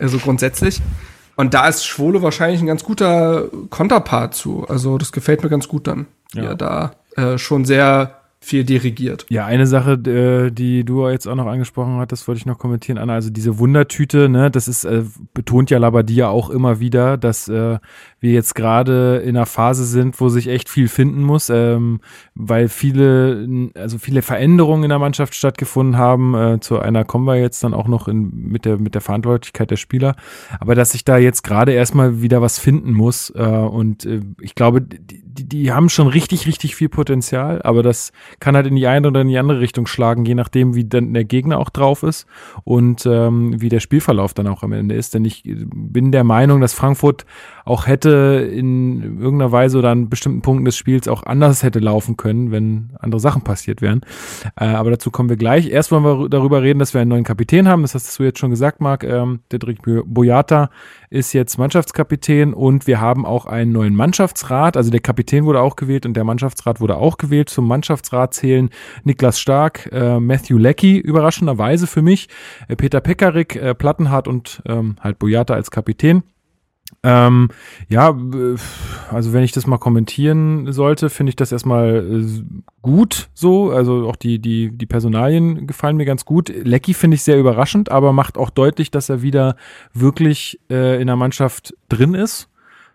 äh, so grundsätzlich. Und da ist Schwole wahrscheinlich ein ganz guter Konterpart zu. Also das gefällt mir ganz gut dann, ja. wie er da äh, schon sehr viel dirigiert. Ja, eine Sache, äh, die du jetzt auch noch angesprochen hattest, wollte ich noch kommentieren, Anna. Also diese Wundertüte, ne, das ist, äh, betont ja Labadia auch immer wieder, dass äh, wir jetzt gerade in einer Phase sind, wo sich echt viel finden muss, ähm, weil viele, also viele Veränderungen in der Mannschaft stattgefunden haben. Äh, zu einer kommen wir jetzt dann auch noch in, mit der mit der Verantwortlichkeit der Spieler. Aber dass sich da jetzt gerade erstmal wieder was finden muss äh, und äh, ich glaube, die, die, die haben schon richtig richtig viel Potenzial, aber das kann halt in die eine oder in die andere Richtung schlagen, je nachdem, wie dann der Gegner auch drauf ist und ähm, wie der Spielverlauf dann auch am Ende ist. Denn ich bin der Meinung, dass Frankfurt auch hätte in irgendeiner Weise oder an bestimmten Punkten des Spiels auch anders hätte laufen können, wenn andere Sachen passiert wären. Äh, aber dazu kommen wir gleich. Erst wollen wir darüber reden, dass wir einen neuen Kapitän haben. Das hast du jetzt schon gesagt, Marc. Ähm, Dedrick Boyata ist jetzt Mannschaftskapitän und wir haben auch einen neuen Mannschaftsrat. Also der Kapitän wurde auch gewählt und der Mannschaftsrat wurde auch gewählt. Zum Mannschaftsrat zählen Niklas Stark, äh, Matthew Leckie, überraschenderweise für mich, äh, Peter Pekarik, äh, Plattenhardt und ähm, halt Boyata als Kapitän. Ähm, ja, äh, also wenn ich das mal kommentieren sollte, finde ich das erstmal äh, gut so. Also auch die, die, die Personalien gefallen mir ganz gut. Lecky finde ich sehr überraschend, aber macht auch deutlich, dass er wieder wirklich äh, in der Mannschaft drin ist.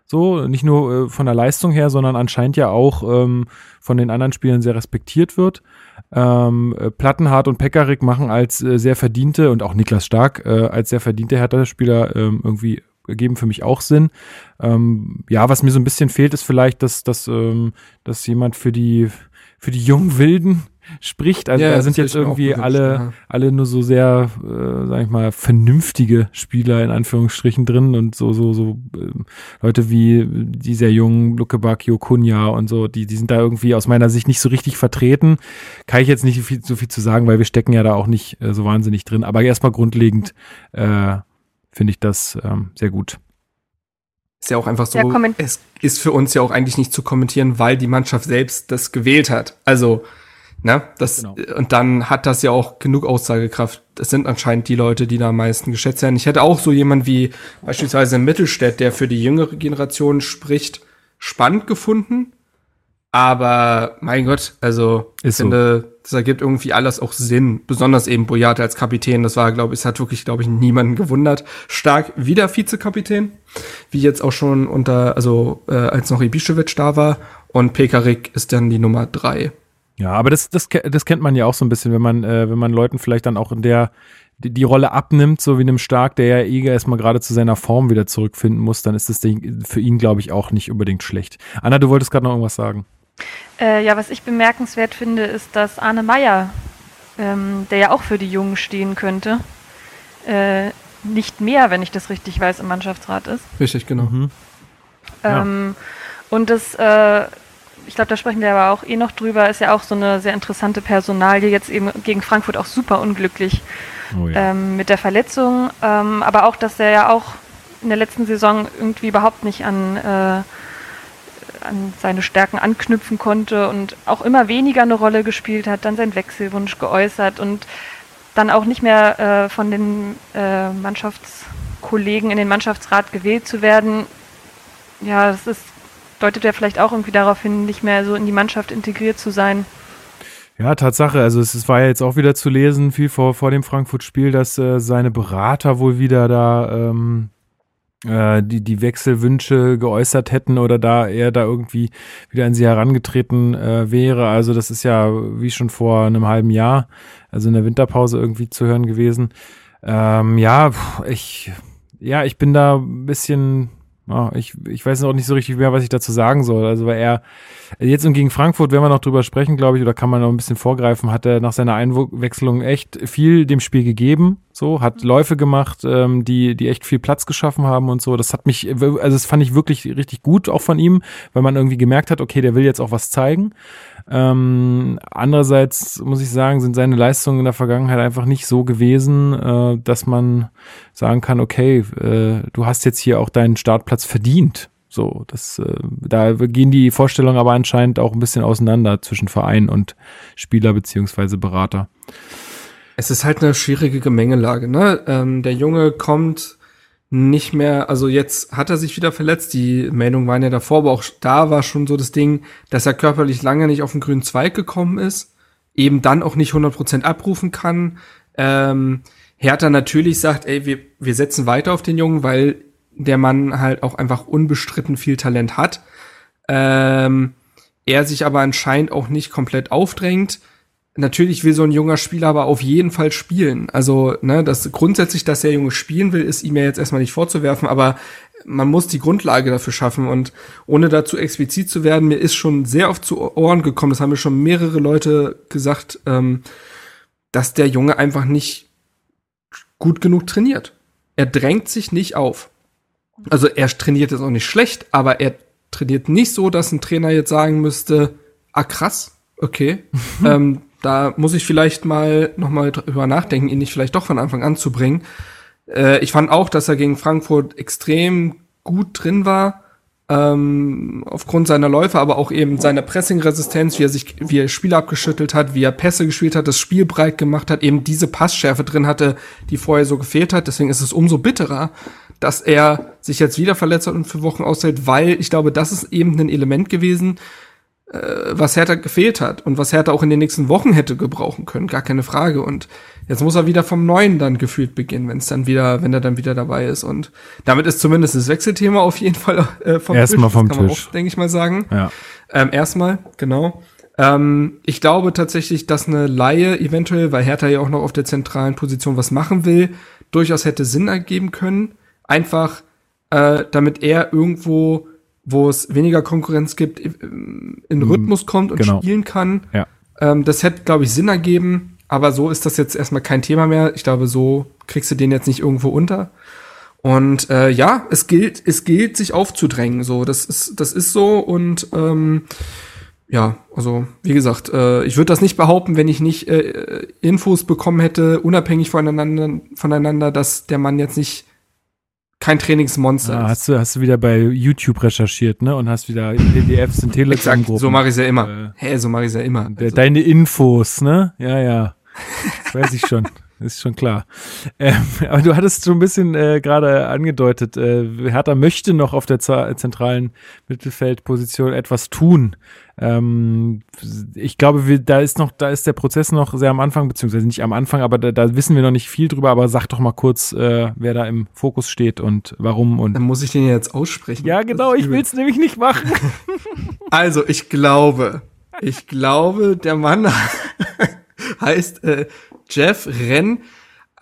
So, nicht nur äh, von der Leistung her, sondern anscheinend ja auch ähm, von den anderen Spielern sehr respektiert wird. Ähm, äh, Plattenhardt und Pekarik machen als äh, sehr verdiente und auch Niklas Stark äh, als sehr verdiente Hertha-Spieler ähm, irgendwie ergeben für mich auch Sinn. Ähm, ja, was mir so ein bisschen fehlt, ist vielleicht, dass, dass, ähm, dass jemand für die, für die jungen Wilden spricht. Also Ja, da sind jetzt irgendwie alle, ja. alle nur so sehr, äh, sag ich mal, vernünftige Spieler in Anführungsstrichen drin und so, so, so ähm, Leute wie dieser jungen Luke Bacchio, Kunja und so, die, die sind da irgendwie aus meiner Sicht nicht so richtig vertreten. Kann ich jetzt nicht viel, so viel zu sagen, weil wir stecken ja da auch nicht äh, so wahnsinnig drin. Aber erstmal grundlegend äh, finde ich das ähm, sehr gut. Ist ja auch einfach so, Ja, es ist für uns ja auch eigentlich nicht zu kommentieren, weil die Mannschaft selbst das gewählt hat. Also, ne, das, Genau. und dann hat das ja auch genug Aussagekraft. Das sind anscheinend die Leute, die da am meisten geschätzt werden. Ich hätte auch so jemand wie beispielsweise Mittelstädt, der für die jüngere Generation spricht, spannend gefunden. Aber mein Gott, also ich Ist so. finde, das ergibt irgendwie alles auch Sinn. Besonders eben Boyate als Kapitän. Das war, glaube ich, es hat wirklich, glaube ich, niemanden gewundert. Stark wieder Vizekapitän. Wie jetzt auch schon unter, also äh, als noch Ibišević da war. Und Pekarik ist dann die Nummer drei. Ja, aber das, das, das kennt man ja auch so ein bisschen, wenn man, äh, wenn man Leuten vielleicht dann auch in der die, die Rolle abnimmt, so wie einem Stark, der ja eh erstmal gerade zu seiner Form wieder zurückfinden muss, dann ist das Ding für ihn, glaube ich, auch nicht unbedingt schlecht. Anna, du wolltest gerade noch irgendwas sagen. Äh, ja, was ich bemerkenswert finde, ist, dass Arne Meyer, ähm, der ja auch für die Jungen stehen könnte, äh, nicht mehr, wenn ich das richtig weiß, im Mannschaftsrat ist. Richtig, genau. Ja. Ähm, und das, äh, ich glaube, da sprechen wir aber auch eh noch drüber, ist ja auch so eine sehr interessante Personalie, jetzt eben gegen Frankfurt auch super unglücklich Oh ja. ähm, mit der Verletzung, ähm, aber auch, dass er ja auch in der letzten Saison irgendwie überhaupt nicht an, äh, an seine Stärken anknüpfen konnte und auch immer weniger eine Rolle gespielt hat, dann seinen Wechselwunsch geäußert und dann auch nicht mehr äh, von den äh, Mannschaftskollegen in den Mannschaftsrat gewählt zu werden. Ja, das ist, deutet ja vielleicht auch irgendwie darauf hin, nicht mehr so in die Mannschaft integriert zu sein. Ja, Tatsache. Also es, es war ja jetzt auch wieder zu lesen, viel vor, vor dem Frankfurt-Spiel, dass äh, seine Berater wohl wieder da ähm, äh, die, die Wechselwünsche geäußert hätten oder da er da irgendwie wieder an sie herangetreten äh, wäre. Also das ist ja wie schon vor einem halben Jahr, also in der Winterpause irgendwie zu hören gewesen. Ähm, ja, ich, ja, ich bin da ein bisschen, ja, ich, ich weiß auch nicht so richtig mehr, was ich dazu sagen soll. Also weil er jetzt und gegen Frankfurt, werden wir noch drüber sprechen, glaube ich, oder kann man noch ein bisschen vorgreifen, hat er nach seiner Einwechslung echt viel dem Spiel gegeben. So, hat Läufe gemacht, ähm, die, die echt viel Platz geschaffen haben und so. Das hat mich, also das fand ich wirklich richtig gut auch von ihm, weil man irgendwie gemerkt hat, okay, der will jetzt auch was zeigen. Ähm, andererseits muss ich sagen, sind seine Leistungen in der Vergangenheit einfach nicht so gewesen, äh, dass man sagen kann, okay, äh, du hast jetzt hier auch deinen Startplatz verdient. So, das, äh, da gehen die Vorstellungen aber anscheinend auch ein bisschen auseinander zwischen Verein und Spieler beziehungsweise Berater. Es ist halt eine schwierige Gemengelage, ne? Ähm, der Junge kommt nicht mehr, also jetzt hat er sich wieder verletzt, die Meldungen waren ja davor, aber auch da war schon so das Ding, dass er körperlich lange nicht auf den grünen Zweig gekommen ist, eben dann auch nicht 100% abrufen kann. Ähm, Hertha natürlich sagt, ey, wir, wir setzen weiter auf den Jungen, weil der Mann halt auch einfach unbestritten viel Talent hat. Ähm, er sich aber anscheinend auch nicht komplett aufdrängt. Natürlich will so ein junger Spieler aber auf jeden Fall spielen. Also, ne, das grundsätzlich, dass der Junge spielen will, ist ihm ja jetzt erstmal nicht vorzuwerfen, aber man muss die Grundlage dafür schaffen und ohne dazu explizit zu werden, mir ist schon sehr oft zu Ohren gekommen, das haben mir schon mehrere Leute gesagt, ähm, dass der Junge einfach nicht gut genug trainiert. Er drängt sich nicht auf. Also er trainiert jetzt auch nicht schlecht, aber er trainiert nicht so, dass ein Trainer jetzt sagen müsste, ah krass, okay, ähm, da muss ich vielleicht mal nochmal drüber nachdenken, ihn nicht vielleicht doch von Anfang an zu bringen. Äh, ich fand auch, dass er gegen Frankfurt extrem gut drin war, ähm, aufgrund seiner Läufe, aber auch eben seiner Pressing-Resistenz, wie er sich, wie er Spiele abgeschüttelt hat, wie er Pässe gespielt hat, das Spiel breit gemacht hat, eben diese Passschärfe drin hatte, die vorher so gefehlt hat. Deswegen ist es umso bitterer, dass er sich jetzt wieder verletzt hat und für Wochen aushält, weil ich glaube, das ist eben ein Element gewesen, was Hertha gefehlt hat und was Hertha auch in den nächsten Wochen hätte gebrauchen können, gar keine Frage. Und jetzt muss er wieder vom Neuen dann gefühlt beginnen, wenn es dann wieder, wenn er dann wieder dabei ist. Und damit ist zumindest das Wechselthema auf jeden Fall äh, vom Erstmal Tisch. vom das kann man Tisch. auch, denke ich mal sagen. Ja. Ähm, erstmal, genau. Ähm, ich glaube tatsächlich, dass eine Laie eventuell, weil Hertha ja auch noch auf der zentralen Position was machen will, durchaus hätte Sinn ergeben können. Einfach, äh, damit er irgendwo, wo es weniger Konkurrenz gibt, in Rhythmus kommt und genau. spielen kann. Ja. Ähm, das hätte, glaube ich, Sinn ergeben, aber so ist das jetzt erstmal kein Thema mehr. Ich glaube, so kriegst du den jetzt nicht irgendwo unter. Und äh, ja, es gilt, es gilt, sich aufzudrängen. So, das ist, das ist so und ähm, ja, also wie gesagt, äh, ich würde das nicht behaupten, wenn ich nicht äh, Infos bekommen hätte, unabhängig voneinander, voneinander, dass der Mann jetzt nicht kein Trainingsmonster Ah, ist. hast, du, hast du wieder bei YouTube recherchiert, ne? Und hast wieder PDFs in Exakt, Telegram-Gruppen. so mache ich ja immer. Äh, Hä, so mache ich ja immer. Also, Deine Infos, ne? Ja, ja. Weiß ich schon. Ist schon klar. Ähm, aber du hattest schon ein bisschen äh, gerade angedeutet, äh, Hertha möchte noch auf der za- zentralen Mittelfeldposition etwas tun. Ähm, ich glaube, wir, da ist noch, da ist der Prozess noch sehr am Anfang, beziehungsweise nicht am Anfang, aber da, da wissen wir noch nicht viel drüber. Aber sag doch mal kurz, äh, wer da im Fokus steht und warum und. dann muss ich den jetzt aussprechen. Ja, genau, ich übel. will's nämlich nicht machen. Also, ich glaube, ich glaube, der Mann heißt äh, Jeff Ren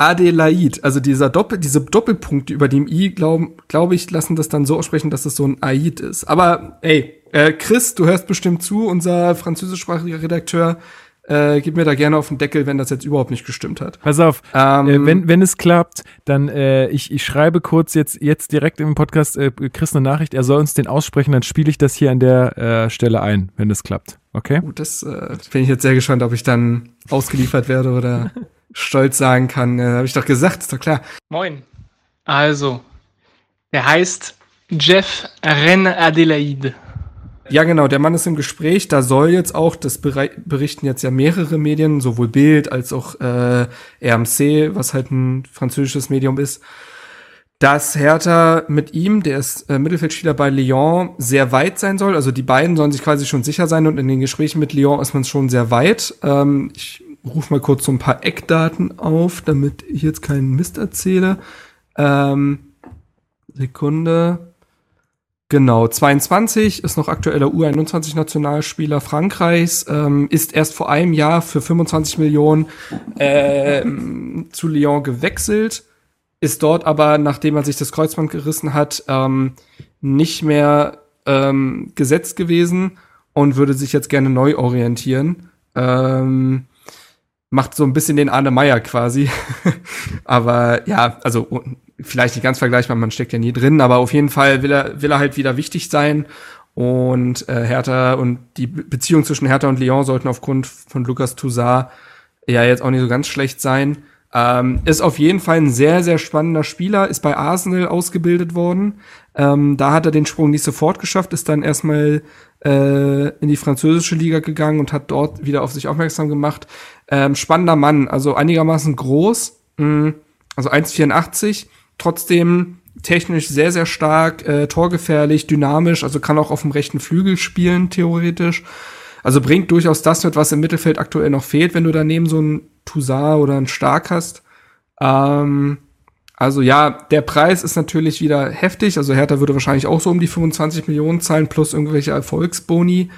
Adelaide. Also dieser Doppel, diese Doppelpunkte über dem I, glaube glaub ich, lassen das dann so aussprechen, dass es so ein Aid ist. Aber ey, äh, Chris, du hörst bestimmt zu, unser französischsprachiger Redakteur. Äh, gib mir da gerne auf den Deckel, wenn das jetzt überhaupt nicht gestimmt hat. Pass auf, Ähm, äh, wenn, wenn es klappt, dann äh, ich, ich schreibe kurz jetzt, jetzt direkt im Podcast äh, Chris eine Nachricht, er soll uns den aussprechen, dann spiele ich das hier an der äh, Stelle ein, wenn es klappt. Okay? Gut, das äh, bin ich jetzt sehr gespannt, ob ich dann ausgeliefert werde oder stolz sagen kann. Äh, Habe ich doch gesagt, ist doch klar. Moin. Also, der heißt Jeff Ren Adelaide. Ja, genau, der Mann ist im Gespräch. Da soll jetzt auch, das berichten jetzt ja mehrere Medien, sowohl Bild als auch äh, RMC, was halt ein französisches Medium ist, dass Hertha mit ihm, der ist äh, Mittelfeldspieler bei Lyon, sehr weit sein soll. Also die beiden sollen sich quasi schon sicher sein und in den Gesprächen mit Lyon ist man schon sehr weit. Ähm, ich rufe mal kurz so ein paar Eckdaten auf, damit ich jetzt keinen Mist erzähle. Ähm, Sekunde. Genau, 22 ist noch aktueller U21-Nationalspieler Frankreichs, ähm, ist erst vor einem Jahr für 25 Millionen ähm, zu Lyon gewechselt, ist dort aber, nachdem er sich das Kreuzband gerissen hat, ähm, nicht mehr ähm, gesetzt gewesen und würde sich jetzt gerne neu orientieren. Ähm, macht so ein bisschen den Arne Meyer quasi. aber ja, also vielleicht nicht ganz vergleichbar, man steckt ja nie drin, aber auf jeden Fall will er, will er halt wieder wichtig sein. Und äh, Hertha und die Be- Beziehung zwischen Hertha und Lyon sollten aufgrund von Lucas Toussaint ja jetzt auch nicht so ganz schlecht sein. Ähm, ist auf jeden Fall ein sehr, sehr spannender Spieler, ist bei Arsenal ausgebildet worden. Ähm, da hat er den Sprung nicht sofort geschafft, ist dann erstmal äh, in die französische Liga gegangen und hat dort wieder auf sich aufmerksam gemacht. Ähm, spannender Mann, also einigermaßen groß, mh, also 1,84, trotzdem technisch sehr, sehr stark, äh, torgefährlich, dynamisch, also kann auch auf dem rechten Flügel spielen, theoretisch. Also bringt durchaus das mit, was im Mittelfeld aktuell noch fehlt, wenn du daneben so einen Toussaint oder einen Stark hast. Ähm, also ja, der Preis ist natürlich wieder heftig. Also Hertha würde wahrscheinlich auch so um die 25 Millionen zahlen plus irgendwelche Erfolgsboni.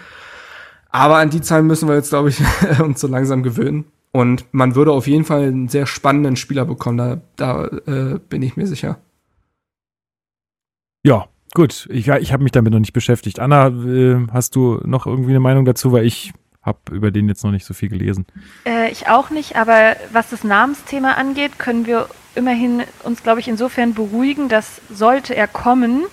Aber an die Zahlen müssen wir jetzt, glaube ich, uns so langsam gewöhnen. Und man würde auf jeden Fall einen sehr spannenden Spieler bekommen. Da, da äh, bin ich mir sicher. Ja, gut. Ich, ich habe mich damit noch nicht beschäftigt. Anna, äh, hast du noch irgendwie eine Meinung dazu? Weil ich habe über den jetzt noch nicht so viel gelesen. Äh, ich auch nicht, aber was das Namensthema angeht, können wir immerhin uns, glaube ich, insofern beruhigen, dass sollte er kommen,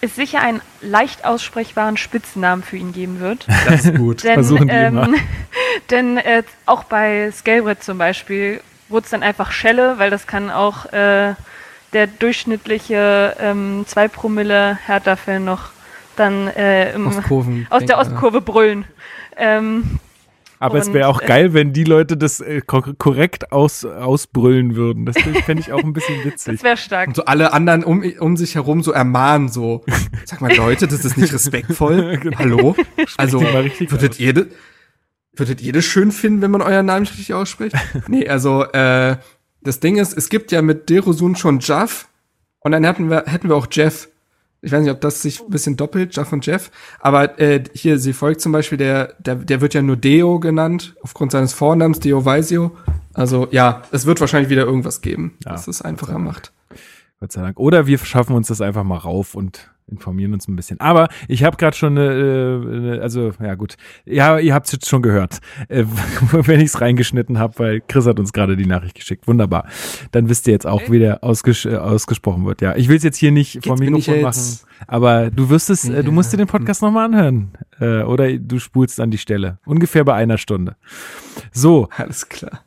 es sicher einen leicht aussprechbaren Spitznamen für ihn geben wird. Das ist gut. Denn, Versuchen immer. ähm, denn äh, auch bei Scalebred zum Beispiel wurde es dann einfach Schelle, weil das kann auch äh, der durchschnittliche ähm, 2 Promille Hertha-Fan noch dann äh, im, Ostkurven. aus der Ostkurve brüllen. Ähm, Aber es wäre auch äh, geil, wenn die Leute das äh, ko korrekt aus, ausbrüllen würden. Das fände ich auch ein bisschen witzig. das wäre stark. Und so alle anderen um, um sich herum so ermahnen, so, sag mal, Leute, das ist nicht respektvoll. Hallo? Also, würdet aus. ihr, das- würdet ihr das schön finden, wenn man euren Namen richtig ausspricht? nee, also, äh, das Ding ist, es gibt ja mit Derosun schon Jaff und dann hätten wir, hätten wir auch Jeff. Ich weiß nicht, ob das sich ein bisschen doppelt, Jaff und Jeff. Aber äh, hier, sie folgt zum Beispiel, der, der, der wird ja nur Deo genannt, aufgrund seines Vornamens, Deo Vaisio. Also ja, es wird wahrscheinlich wieder irgendwas geben, Ja, was es einfacher macht. Gott sei Dank. Oder wir schaffen uns das einfach mal rauf und informieren uns ein bisschen. Aber ich habe gerade schon eine, äh, eine, also ja gut, ja, ihr habt es jetzt schon gehört, äh, wenn ich es reingeschnitten habe, weil Chris hat uns gerade die Nachricht geschickt. Wunderbar. Dann wisst ihr jetzt auch, wie der ausges äh, ausgesprochen wird. Ja, ich will es jetzt hier nicht vom Mikrofon machen, aber du wirst es, äh, du musst dir den Podcast nochmal anhören. Äh, oder du spulst an die Stelle. Ungefähr bei einer Stunde. So. Alles klar.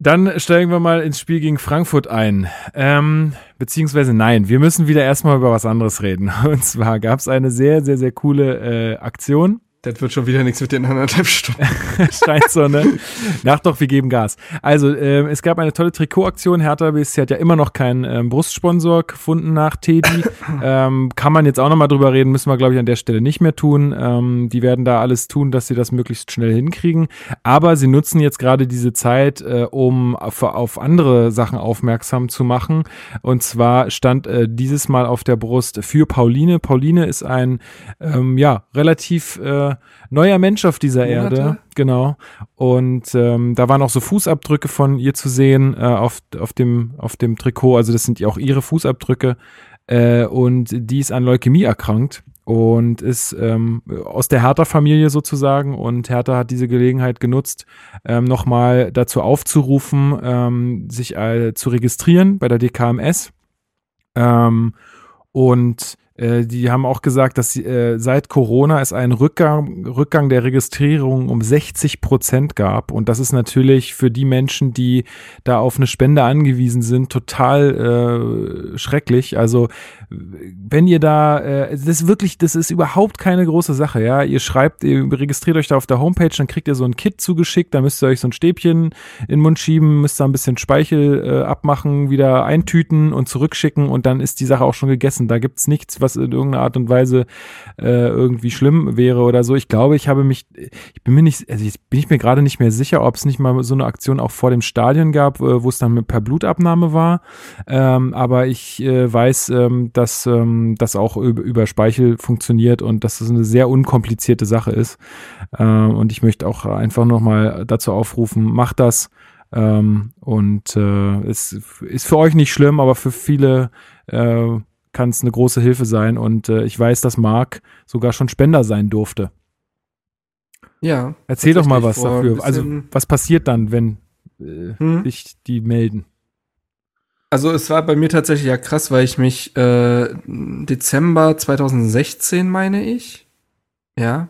Dann steigen wir mal ins Spiel gegen Frankfurt ein. Ähm, beziehungsweise nein, wir müssen wieder erstmal über was anderes reden. Und zwar gab es eine sehr, sehr, sehr coole äh, Aktion das wird schon wieder nichts mit den anderthalb Stunden. Scheint so, ne? Nach doch, wir geben Gas. Also, äh, es gab eine tolle Trikotaktion. Hertha BSC hat ja immer noch keinen ähm, Brustsponsor gefunden nach Teddy. ähm, kann man jetzt auch nochmal drüber reden, müssen wir, glaube ich, an der Stelle nicht mehr tun. Ähm, die werden da alles tun, dass sie das möglichst schnell hinkriegen. Aber sie nutzen jetzt gerade diese Zeit, äh, um auf, auf, andere Sachen aufmerksam zu machen. Und zwar stand äh, dieses Mal auf der Brust für Pauline. Pauline ist ein, ähm, ja, relativ äh, neuer Mensch auf dieser Monate. Erde. Genau. Und ähm, da waren auch so Fußabdrücke von ihr zu sehen äh, auf, auf, dem, auf dem Trikot. Also das sind ja auch ihre Fußabdrücke. Äh, und die ist an Leukämie erkrankt und ist ähm, aus der Hertha-Familie sozusagen und Hertha hat diese Gelegenheit genutzt, ähm, nochmal dazu aufzurufen, ähm, sich äh, zu registrieren bei der DKMS ähm, und äh, die haben auch gesagt, dass äh, seit Corona es einen Rückgang, Rückgang der Registrierung um 60 Prozent gab. Und das ist natürlich für die Menschen, die da auf eine Spende angewiesen sind, total äh, schrecklich. Also wenn ihr da, äh, das ist wirklich, das ist überhaupt keine große Sache, ja. Ihr schreibt, ihr registriert euch da auf der Homepage, dann kriegt ihr so ein Kit zugeschickt, da müsst ihr euch so ein Stäbchen in den Mund schieben, müsst da ein bisschen Speichel äh, abmachen, wieder eintüten und zurückschicken und dann ist die Sache auch schon gegessen. Da gibt's nichts, was in irgendeiner Art und Weise äh, irgendwie schlimm wäre oder so. Ich glaube, ich habe mich, ich bin mir nicht, also jetzt bin ich mir gerade nicht mehr sicher, ob es nicht mal so eine Aktion auch vor dem Stadion gab, äh, wo es dann per Blutabnahme war. Ähm, aber ich äh, weiß, ähm, dass ähm, das auch über, Speichel funktioniert und dass das eine sehr unkomplizierte Sache ist. Ähm, und ich möchte auch einfach nochmal dazu aufrufen, macht das. Ähm, und äh, es ist für euch nicht schlimm, aber für viele äh, kann es eine große Hilfe sein. Und äh, ich weiß, dass Marc sogar schon Spender sein durfte. Ja. Erzähl doch mal was dafür. Also, was passiert dann, wenn äh, hm? sich die melden? Also es war bei mir tatsächlich ja krass, weil ich mich äh, Dezember 2016 meine ich, ja,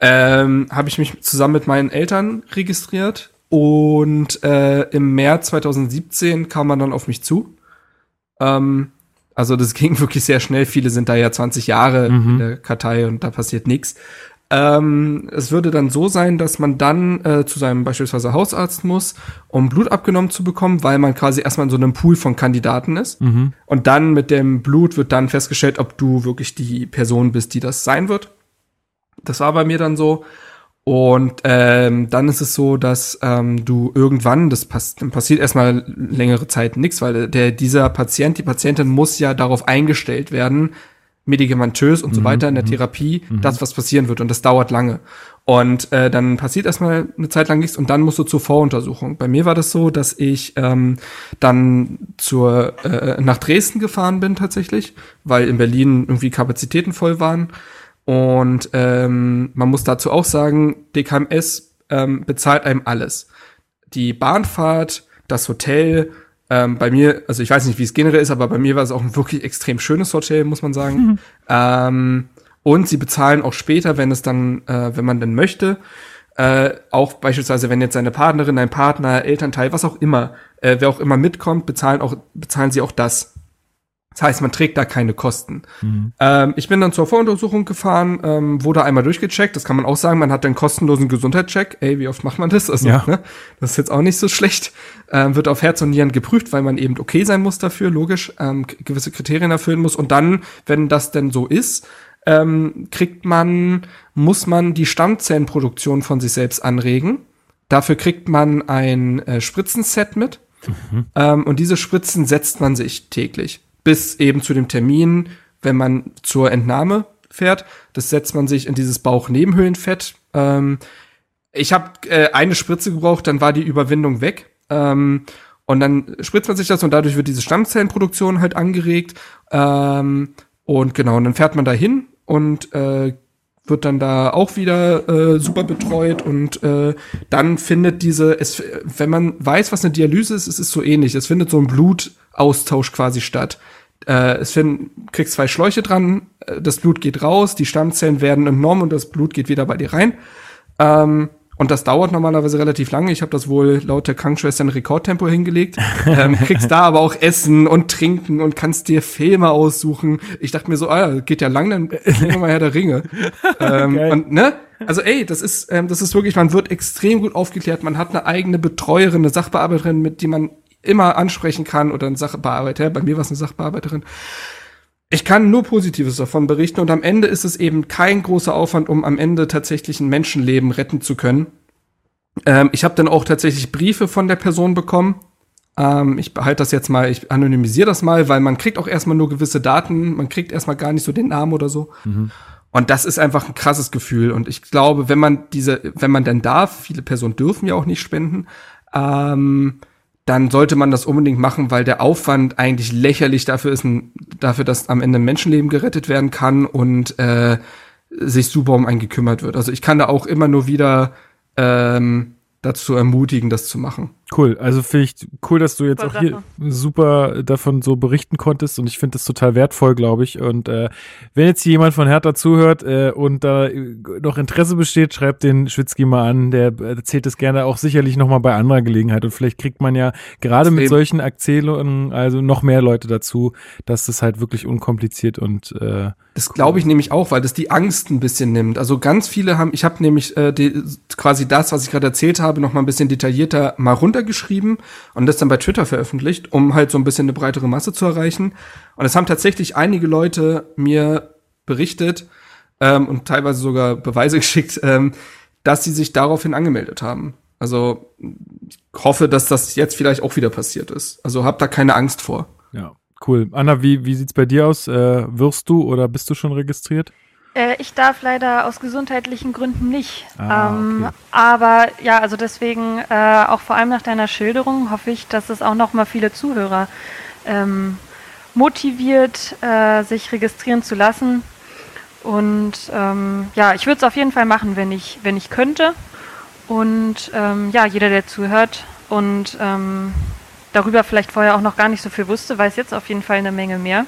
ähm, habe ich mich zusammen mit meinen Eltern registriert und äh, im März 2017 kam man dann auf mich zu. Ähm, also das ging wirklich sehr schnell. Viele sind da ja 20 Jahre mhm. in der Kartei und da passiert nichts. Ähm, es würde dann so sein, dass man dann äh, zu seinem beispielsweise Hausarzt muss, um Blut abgenommen zu bekommen, weil man quasi erstmal in so einem Pool von Kandidaten ist. Mhm. Und dann mit dem Blut wird dann festgestellt, ob du wirklich die Person bist, die das sein wird. Das war bei mir dann so. Und ähm, dann ist es so, dass ähm, du irgendwann, das pass passiert erstmal längere Zeit nichts, weil der dieser Patient, die Patientin muss ja darauf eingestellt werden, medikamentös und mhm. so weiter in der mhm. Therapie, mhm. das was passieren wird und das dauert lange. Und äh, dann passiert erstmal eine Zeit lang nichts und dann musst du zur Voruntersuchung. Bei mir war das so, dass ich ähm, dann zur äh, nach Dresden gefahren bin tatsächlich, weil in Berlin irgendwie Kapazitäten voll waren und ähm, man muss dazu auch sagen, DKMS ähm, bezahlt einem alles. Die Bahnfahrt, das Hotel, ähm, bei mir, also ich weiß nicht, wie es generell ist, aber bei mir war es auch ein wirklich extrem schönes Hotel, muss man sagen. Mhm. Ähm, und sie bezahlen auch später, wenn es dann, äh, wenn man denn möchte, äh, auch beispielsweise, wenn jetzt seine Partnerin, ein Partner, Elternteil, was auch immer, äh, wer auch immer mitkommt, bezahlen auch, bezahlen sie auch das. Das heißt, man trägt da keine Kosten. Mhm. Ähm, ich bin dann zur Voruntersuchung gefahren, ähm, wurde einmal durchgecheckt. Das kann man auch sagen. Man hat einen kostenlosen Gesundheitscheck. Ey, wie oft macht man das? Also, ja. ne? das ist jetzt auch nicht so schlecht. Ähm, wird auf Herz und Nieren geprüft, weil man eben okay sein muss dafür, logisch, ähm, gewisse Kriterien erfüllen muss. Und dann, wenn das denn so ist, ähm, kriegt man, muss man die Stammzellenproduktion von sich selbst anregen. Dafür kriegt man ein äh, Spritzenset mit. Mhm. Ähm, und diese Spritzen setzt man sich täglich bis eben zu dem Termin, wenn man zur Entnahme fährt. Das setzt man sich in dieses Bauchnebenhöhlenfett. Ähm, ich habe äh, eine Spritze gebraucht, dann war die Überwindung weg. Ähm, und dann spritzt man sich das und dadurch wird diese Stammzellenproduktion halt angeregt. Ähm, Und genau, und dann fährt man da hin und äh, wird dann da auch wieder äh, super betreut und äh, dann findet diese, es, wenn man weiß, was eine Dialyse ist, es ist so ähnlich. Es findet so ein Blutaustausch quasi statt. Äh, es finden, kriegst zwei Schläuche dran, äh, das Blut geht raus, die Stammzellen werden entnommen und das Blut geht wieder bei dir rein. Ähm, und das dauert normalerweise relativ lange. Ich habe das wohl laut der Krankenschwester in Rekordtempo hingelegt. ähm, kriegst da aber auch Essen und Trinken und kannst dir Filme aussuchen. Ich dachte mir so, ah, geht ja lang, dann nehmen wir mal her der Ringe. ähm, und ne? Also ey, das ist, ähm, das ist wirklich, man wird extrem gut aufgeklärt. Man hat eine eigene Betreuerin, eine Sachbearbeiterin, mit die man immer ansprechen kann oder ein Sachbearbeiter. Bei mir war es eine Sachbearbeiterin. Ich kann nur Positives davon berichten und am Ende ist es eben kein großer Aufwand, um am Ende tatsächlich ein Menschenleben retten zu können. Ähm, ich habe dann auch tatsächlich Briefe von der Person bekommen. Ähm, ich behalte das jetzt mal, ich anonymisiere das mal, weil man kriegt auch erstmal nur gewisse Daten, man kriegt erstmal gar nicht so den Namen oder so. Mhm. Und das ist einfach ein krasses Gefühl. Und ich glaube, wenn man diese, wenn man denn darf, viele Personen dürfen ja auch nicht spenden, ähm, dann sollte man das unbedingt machen, weil der Aufwand eigentlich lächerlich dafür ist, dafür, dass am Ende ein Menschenleben gerettet werden kann und äh, sich super um einen gekümmert wird. Also ich kann da auch immer nur wieder ähm, dazu ermutigen, das zu machen. Cool, also finde ich cool, dass du jetzt auch hier super davon so berichten konntest und ich finde das total wertvoll, glaube ich. Und äh, wenn jetzt hier jemand von Hertha zuhört äh, und da äh, noch Interesse besteht, schreibt den Schwitzki mal an. Der erzählt es gerne auch sicherlich nochmal bei anderer Gelegenheit und vielleicht kriegt man ja gerade mit solchen Erzählungen also noch mehr Leute dazu, dass das halt wirklich unkompliziert und äh, das glaube ich nämlich auch, weil das die Angst ein bisschen nimmt. Also ganz viele haben, ich habe nämlich äh, die, quasi das, was ich gerade erzählt habe, noch mal ein bisschen detaillierter mal runtergeschrieben und das dann bei Twitter veröffentlicht, um halt so ein bisschen eine breitere Masse zu erreichen. Und es haben tatsächlich einige Leute mir berichtet ähm, und teilweise sogar Beweise geschickt, ähm, dass sie sich daraufhin angemeldet haben. Also ich hoffe, dass das jetzt vielleicht auch wieder passiert ist. Also habt da keine Angst vor. Ja. Cool. Anna, wie, wie sieht's bei dir aus? Äh, wirst du oder bist du schon registriert? Äh, ich darf leider aus gesundheitlichen Gründen nicht. Ah, ähm, okay. Aber ja, also deswegen, äh, auch vor allem nach deiner Schilderung, hoffe ich, dass es auch noch mal viele Zuhörer ähm, motiviert, äh, sich registrieren zu lassen. Und ähm, ja, ich würde es auf jeden Fall machen, wenn ich, wenn ich könnte. Und ähm, ja, jeder, der zuhört und ähm, darüber vielleicht vorher auch noch gar nicht so viel wusste, weiß jetzt auf jeden Fall eine Menge mehr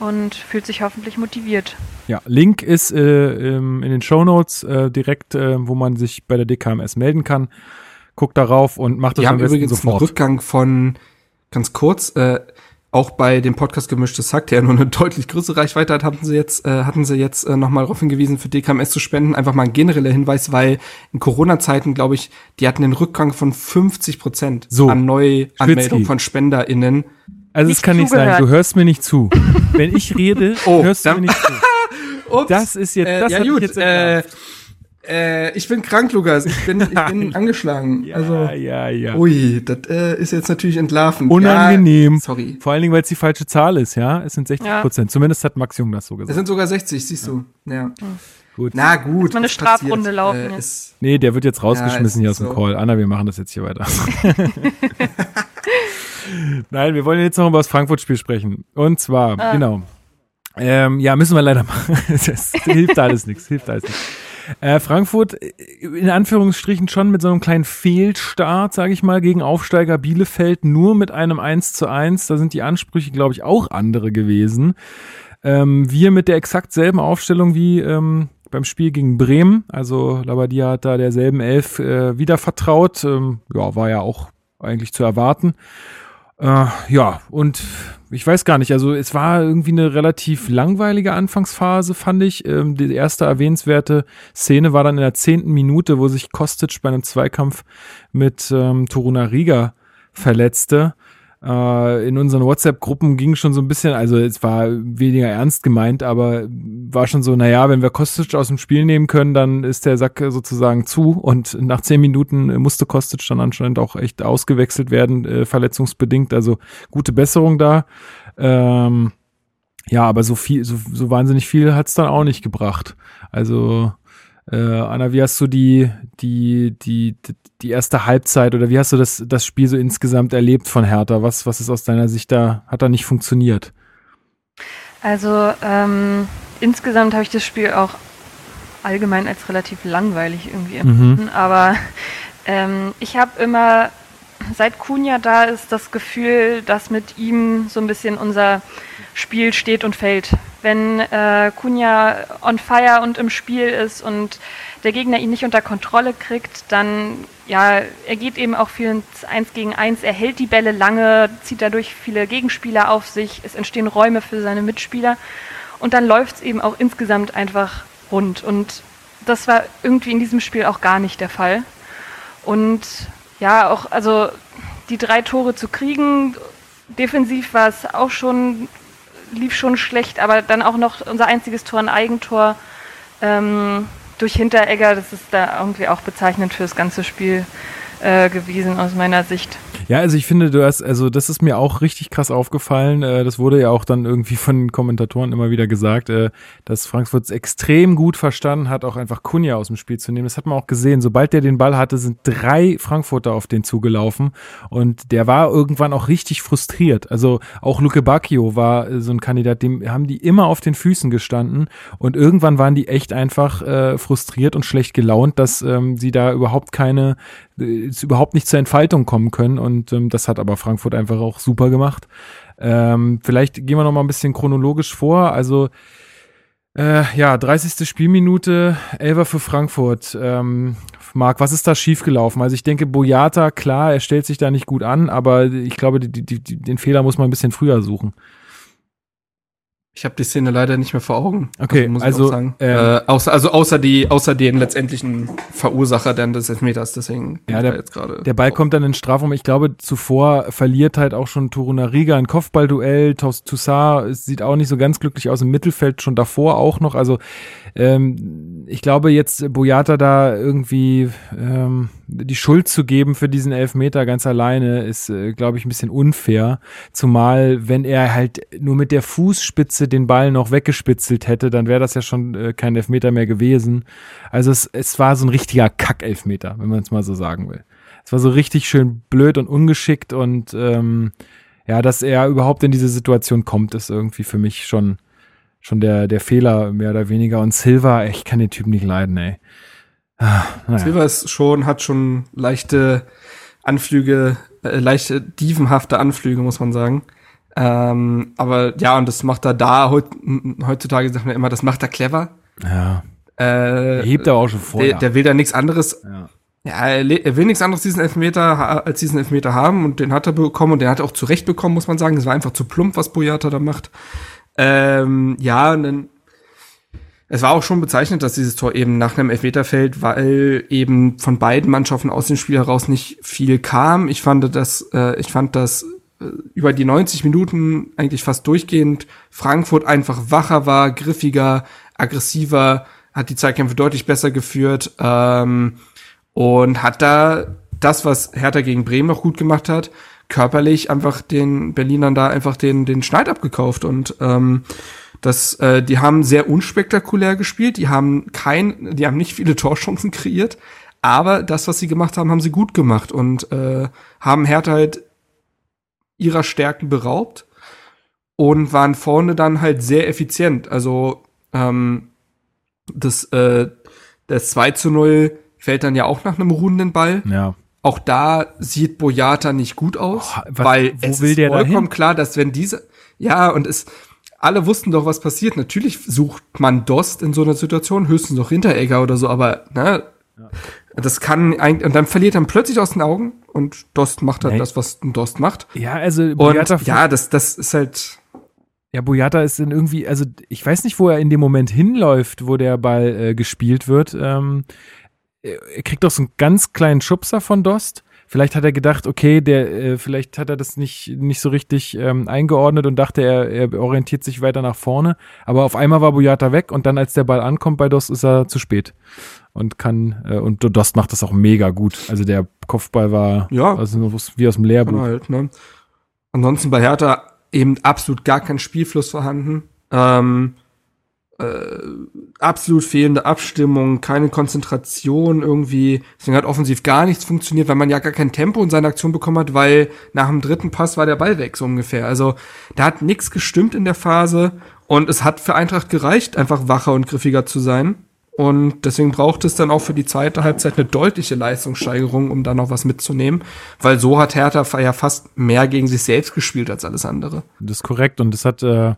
und fühlt sich hoffentlich motiviert. Ja, Link ist äh, in den Show Notes äh, direkt, äh, wo man sich bei der DKMS melden kann. Guckt darauf und macht das Wir am besten übrigens sofort. Einen Rückgang von ganz kurz. Äh, auch bei dem Podcast Gemischtes Hack, der nur eine deutlich größere Reichweite hat, hatten sie jetzt, äh, hatten sie jetzt äh, nochmal darauf hingewiesen, für DKMS zu spenden. Einfach mal ein genereller Hinweis, weil in Corona-Zeiten, glaube ich, die hatten einen Rückgang von 50 Prozent so, an Neuanmeldungen von SpenderInnen. Also es kann nicht sein, du hörst mir nicht zu. Wenn ich rede, oh, hörst du mir nicht zu. Ups, das ist jetzt, äh, das ja, gut, jetzt äh, äh, ich bin krank, Lukas. Ich bin, ich bin angeschlagen. Ja, also, ja, ja. Ui, das äh, ist jetzt natürlich entlarvend. Unangenehm. Ja, sorry. Vor allen Dingen, weil es die falsche Zahl ist, ja. Es sind 60 Prozent. Ja. Zumindest hat Max Jung das so gesagt. Es sind sogar 60, siehst du. Ja. Gut. Na gut. Man eine Strafrunde laufen. Äh, ist, nee, der wird jetzt rausgeschmissen hier aus dem so. Call. Anna, wir machen das jetzt hier weiter. Nein, wir wollen jetzt noch über das Frankfurt-Spiel sprechen. Und zwar, ah. genau. Ähm, ja, müssen wir leider machen. das hilft alles nichts, hilft alles nichts. Äh, Frankfurt in Anführungsstrichen schon mit so einem kleinen Fehlstart, sage ich mal, gegen Aufsteiger Bielefeld, nur mit einem 1 zu 1. Da sind die Ansprüche, glaube ich, auch andere gewesen. Ähm, wir mit der exakt selben Aufstellung wie ähm, beim Spiel gegen Bremen. Also Labadia hat da derselben Elf äh, wieder vertraut. Ähm, ja, war ja auch eigentlich zu erwarten. Äh, ja, und ich weiß gar nicht, also es war irgendwie eine relativ langweilige Anfangsphase, fand ich. Ähm, die erste erwähnenswerte Szene war dann in der zehnten Minute, wo sich Kostic bei einem Zweikampf mit ähm, Toruna Riga verletzte. Äh, in unseren WhatsApp-Gruppen ging schon so ein bisschen, also es war weniger ernst gemeint, aber war schon so, naja, wenn wir Kostic aus dem Spiel nehmen können, dann ist der Sack sozusagen zu und nach zehn Minuten musste Kostic dann anscheinend auch echt ausgewechselt werden, äh, verletzungsbedingt, also gute Besserung da. Ähm, ja, aber so viel, so, so wahnsinnig viel hat's dann auch nicht gebracht. Also äh, Anna, wie hast du die, die, die, die erste Halbzeit oder wie hast du das, das Spiel so insgesamt erlebt von Hertha? Was, was ist aus deiner Sicht da, hat da nicht funktioniert? Also ähm, insgesamt habe ich das Spiel auch allgemein als relativ langweilig irgendwie empfunden, aber ähm, ich habe immer, seit Kunja da ist, das Gefühl, dass mit ihm so ein bisschen unser Spiel steht und fällt. Wenn äh, Kunja on fire und im Spiel ist und der Gegner ihn nicht unter Kontrolle kriegt, dann ja, er geht eben auch viel ins Eins gegen Eins, er hält die Bälle lange, zieht dadurch viele Gegenspieler auf sich, es entstehen Räume für seine Mitspieler und dann läuft es eben auch insgesamt einfach rund. Und das war irgendwie in diesem Spiel auch gar nicht der Fall. Und ja, auch, also die drei Tore zu kriegen, defensiv war es auch schon, lief schon schlecht, aber dann auch noch unser einziges Tor, ein Eigentor ähm, durch Hinteregger, das ist da irgendwie auch bezeichnend für das ganze Spiel äh, gewesen aus meiner Sicht. Ja, also ich finde, du hast, also das ist mir auch richtig krass aufgefallen. Äh, das wurde ja auch dann irgendwie von den Kommentatoren immer wieder gesagt, äh, dass Frankfurt es extrem gut verstanden hat, auch einfach Kunja aus dem Spiel zu nehmen. Das hat man auch gesehen. Sobald der den Ball hatte, sind drei Frankfurter auf den zugelaufen und der war irgendwann auch richtig frustriert. Also auch Luke Bacchio war äh, so ein Kandidat, dem haben die immer auf den Füßen gestanden und irgendwann waren die echt einfach äh, frustriert und schlecht gelaunt, dass ähm, sie da überhaupt keine äh, überhaupt nicht zur Entfaltung kommen können und ähm, das hat aber Frankfurt einfach auch super gemacht. Ähm, vielleicht gehen wir noch mal ein bisschen chronologisch vor. Also äh, ja, 30. Spielminute, Elfer für Frankfurt. Ähm, Marc, was ist da schiefgelaufen? Also ich denke, Boyata, klar, er stellt sich da nicht gut an, aber ich glaube, die, die, die, den Fehler muss man ein bisschen früher suchen. Ich habe die Szene leider nicht mehr vor Augen. Okay, muss ich also, auch sagen. ähm, äh, außer, also außer die, außer den letztendlichen Verursacher denn des Elfmeters. Deswegen Ja, ich der- jetzt gerade. Der Ball kommt dann in Strafraum. Ich glaube, zuvor verliert halt auch schon Torunariga ein Kopfballduell. Toussaint sieht auch nicht so ganz glücklich aus im Mittelfeld, schon davor auch noch. Also ähm, ich glaube jetzt Boyata da irgendwie ähm, die Schuld zu geben für diesen Elfmeter ganz alleine ist, äh, glaube ich, ein bisschen unfair. Zumal, wenn er halt nur mit der Fußspitze den Ball noch weggespitzelt hätte, dann wäre das ja schon äh, kein Elfmeter mehr gewesen. Also es, es war so ein richtiger Kack-Elfmeter, wenn man es mal so sagen will. Es war so richtig schön blöd und ungeschickt und ähm, ja, dass er überhaupt in diese Situation kommt, ist irgendwie für mich schon schon der der Fehler mehr oder weniger. Und Silva, ich kann den Typen nicht leiden, ey. Ah, naja. Silva ist schon, hat schon leichte Anflüge, äh, leichte dievenhafte Anflüge, muss man sagen. Ähm, aber ja, und das macht er da heut, heutzutage sagt man immer, das macht er clever. Ja, Äh, er hebt aber auch schon vorher. der, der will da nichts anderes. Ja. Ja, er, er will nichts anderes diesen Elfmeter als diesen Elfmeter haben und den hat er bekommen und den hat er auch zurecht bekommen, muss man sagen. Das war einfach zu plump, was Boyata da macht. Ähm, ja, und dann es war auch schon bezeichnet, dass dieses Tor eben nach einem Elfmeter fällt, weil eben von beiden Mannschaften aus dem Spiel heraus nicht viel kam. Ich fand das, äh, ich fand das äh, über die 90 Minuten eigentlich fast durchgehend Frankfurt einfach wacher war, griffiger, aggressiver, hat die Zeitkämpfe deutlich besser geführt ähm, und hat da das, was Hertha gegen Bremen noch gut gemacht hat, körperlich einfach den Berlinern da einfach den den Schneid abgekauft und ähm, das, äh, die haben sehr unspektakulär gespielt, die haben kein, die haben nicht viele Torchancen kreiert, aber das, was sie gemacht haben, haben sie gut gemacht und äh, haben Hertha halt ihrer Stärken beraubt und waren vorne dann halt sehr effizient. Also ähm, das, äh, das 2 zu 0 fällt dann ja auch nach einem ruhenden Ball. ja. Auch da sieht Boyata nicht gut aus, Oh, was- weil es will ist vollkommen klar, dass wenn diese, ja, und es, alle wussten doch, was passiert. Natürlich sucht man Dost in so einer Situation, höchstens noch Hinteregger oder so, aber, ne, das kann eigentlich, und dann verliert er plötzlich aus den Augen und Dost macht halt Nee. das, was ein Dost macht. Ja, also Und Boyata, ja, das, das ist halt, ja, Boyata ist in irgendwie, also ich weiß nicht, wo er in dem Moment hinläuft, wo der Ball äh, gespielt wird. Ähm, er kriegt doch so einen ganz kleinen Schubser von Dost. Vielleicht hat er gedacht, okay, der, äh, vielleicht hat er das nicht, nicht so richtig ähm, eingeordnet und dachte, er, er orientiert sich weiter nach vorne. Aber auf einmal war Boyata weg und dann, als der Ball ankommt bei Dost, ist er zu spät. Und kann, äh, und Dost macht das auch mega gut. Also der Kopfball war Ja. also wie aus dem Lehrbuch. halt, ne. Ansonsten bei Hertha eben absolut gar kein Spielfluss vorhanden. Ähm, äh, absolut fehlende Abstimmung, keine Konzentration irgendwie. Deswegen hat offensiv gar nichts funktioniert, weil man ja gar kein Tempo in seine Aktion bekommen hat, weil nach dem dritten Pass war der Ball weg, so ungefähr. Also da hat nichts gestimmt in der Phase und es hat für Eintracht gereicht, einfach wacher und griffiger zu sein. Und deswegen braucht es dann auch für die zweite Halbzeit eine deutliche Leistungssteigerung, um da noch was mitzunehmen. Weil so hat Hertha ja fast mehr gegen sich selbst gespielt als alles andere. Das ist korrekt. Und das hat, äh,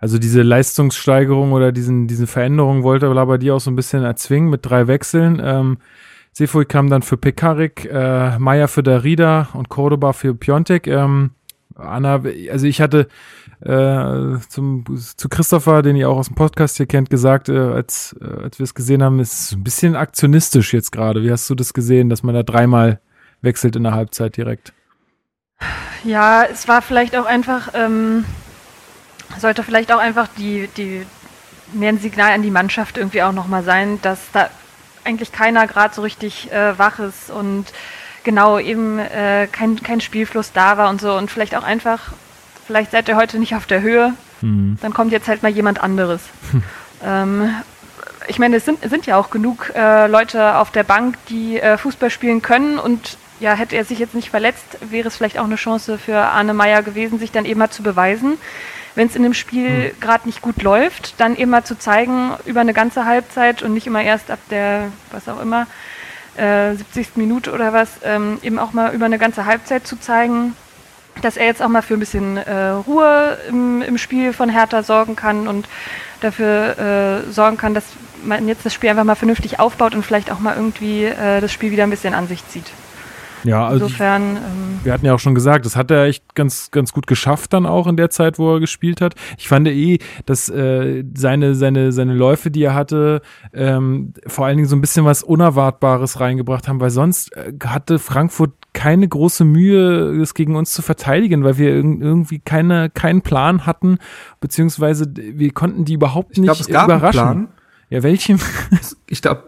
also diese Leistungssteigerung oder diesen, diese Veränderung wollte aber die auch so ein bisschen erzwingen mit drei Wechseln. Ähm, Sefoy kam dann für Pekarik, äh, Meier für Darida und Cordoba für Piontek. Ähm, Anna, also ich hatte äh, zum, zu Christopher, den ihr auch aus dem Podcast hier kennt, gesagt, äh, als, äh, als wir es gesehen haben, ist ein bisschen aktionistisch jetzt gerade. Wie hast du das gesehen, dass man da dreimal wechselt in der Halbzeit direkt? Ja, es war vielleicht auch einfach, ähm, sollte vielleicht auch einfach die, die mehr ein Signal an die Mannschaft irgendwie auch nochmal sein, dass da eigentlich keiner gerade so richtig äh, wach ist und genau eben äh, kein, kein Spielfluss da war und so und vielleicht auch einfach, vielleicht seid ihr heute nicht auf der Höhe, mhm. dann kommt jetzt halt mal jemand anderes. ähm, ich meine, es sind, sind ja auch genug äh, Leute auf der Bank, die äh, Fußball spielen können und ja, hätte er sich jetzt nicht verletzt, wäre es vielleicht auch eine Chance für Arne Meyer gewesen, sich dann eben mal zu beweisen. Wenn es in dem Spiel mhm. gerade nicht gut läuft, dann eben mal zu zeigen über eine ganze Halbzeit und nicht immer erst ab der, was auch immer, äh, 70. Minute oder was, ähm, eben auch mal über eine ganze Halbzeit zu zeigen, dass er jetzt auch mal für ein bisschen äh, Ruhe im, im, Spiel von Hertha sorgen kann und dafür äh, sorgen kann, dass man jetzt das Spiel einfach mal vernünftig aufbaut und vielleicht auch mal irgendwie äh, das Spiel wieder ein bisschen an sich zieht. Ja, also Insofern, ähm, wir hatten ja auch schon gesagt, das hat er echt ganz ganz gut geschafft dann auch in der Zeit, wo er gespielt hat. Ich fand eh, dass äh, seine seine seine Läufe, die er hatte, ähm, vor allen Dingen so ein bisschen was Unerwartbares reingebracht haben, weil sonst äh, hatte Frankfurt keine große Mühe, es gegen uns zu verteidigen, weil wir irgendwie keine keinen Plan hatten, beziehungsweise wir konnten die überhaupt nicht ich glaub, es gab überraschen. Einen Plan. Ja, welchen? Ich glaube,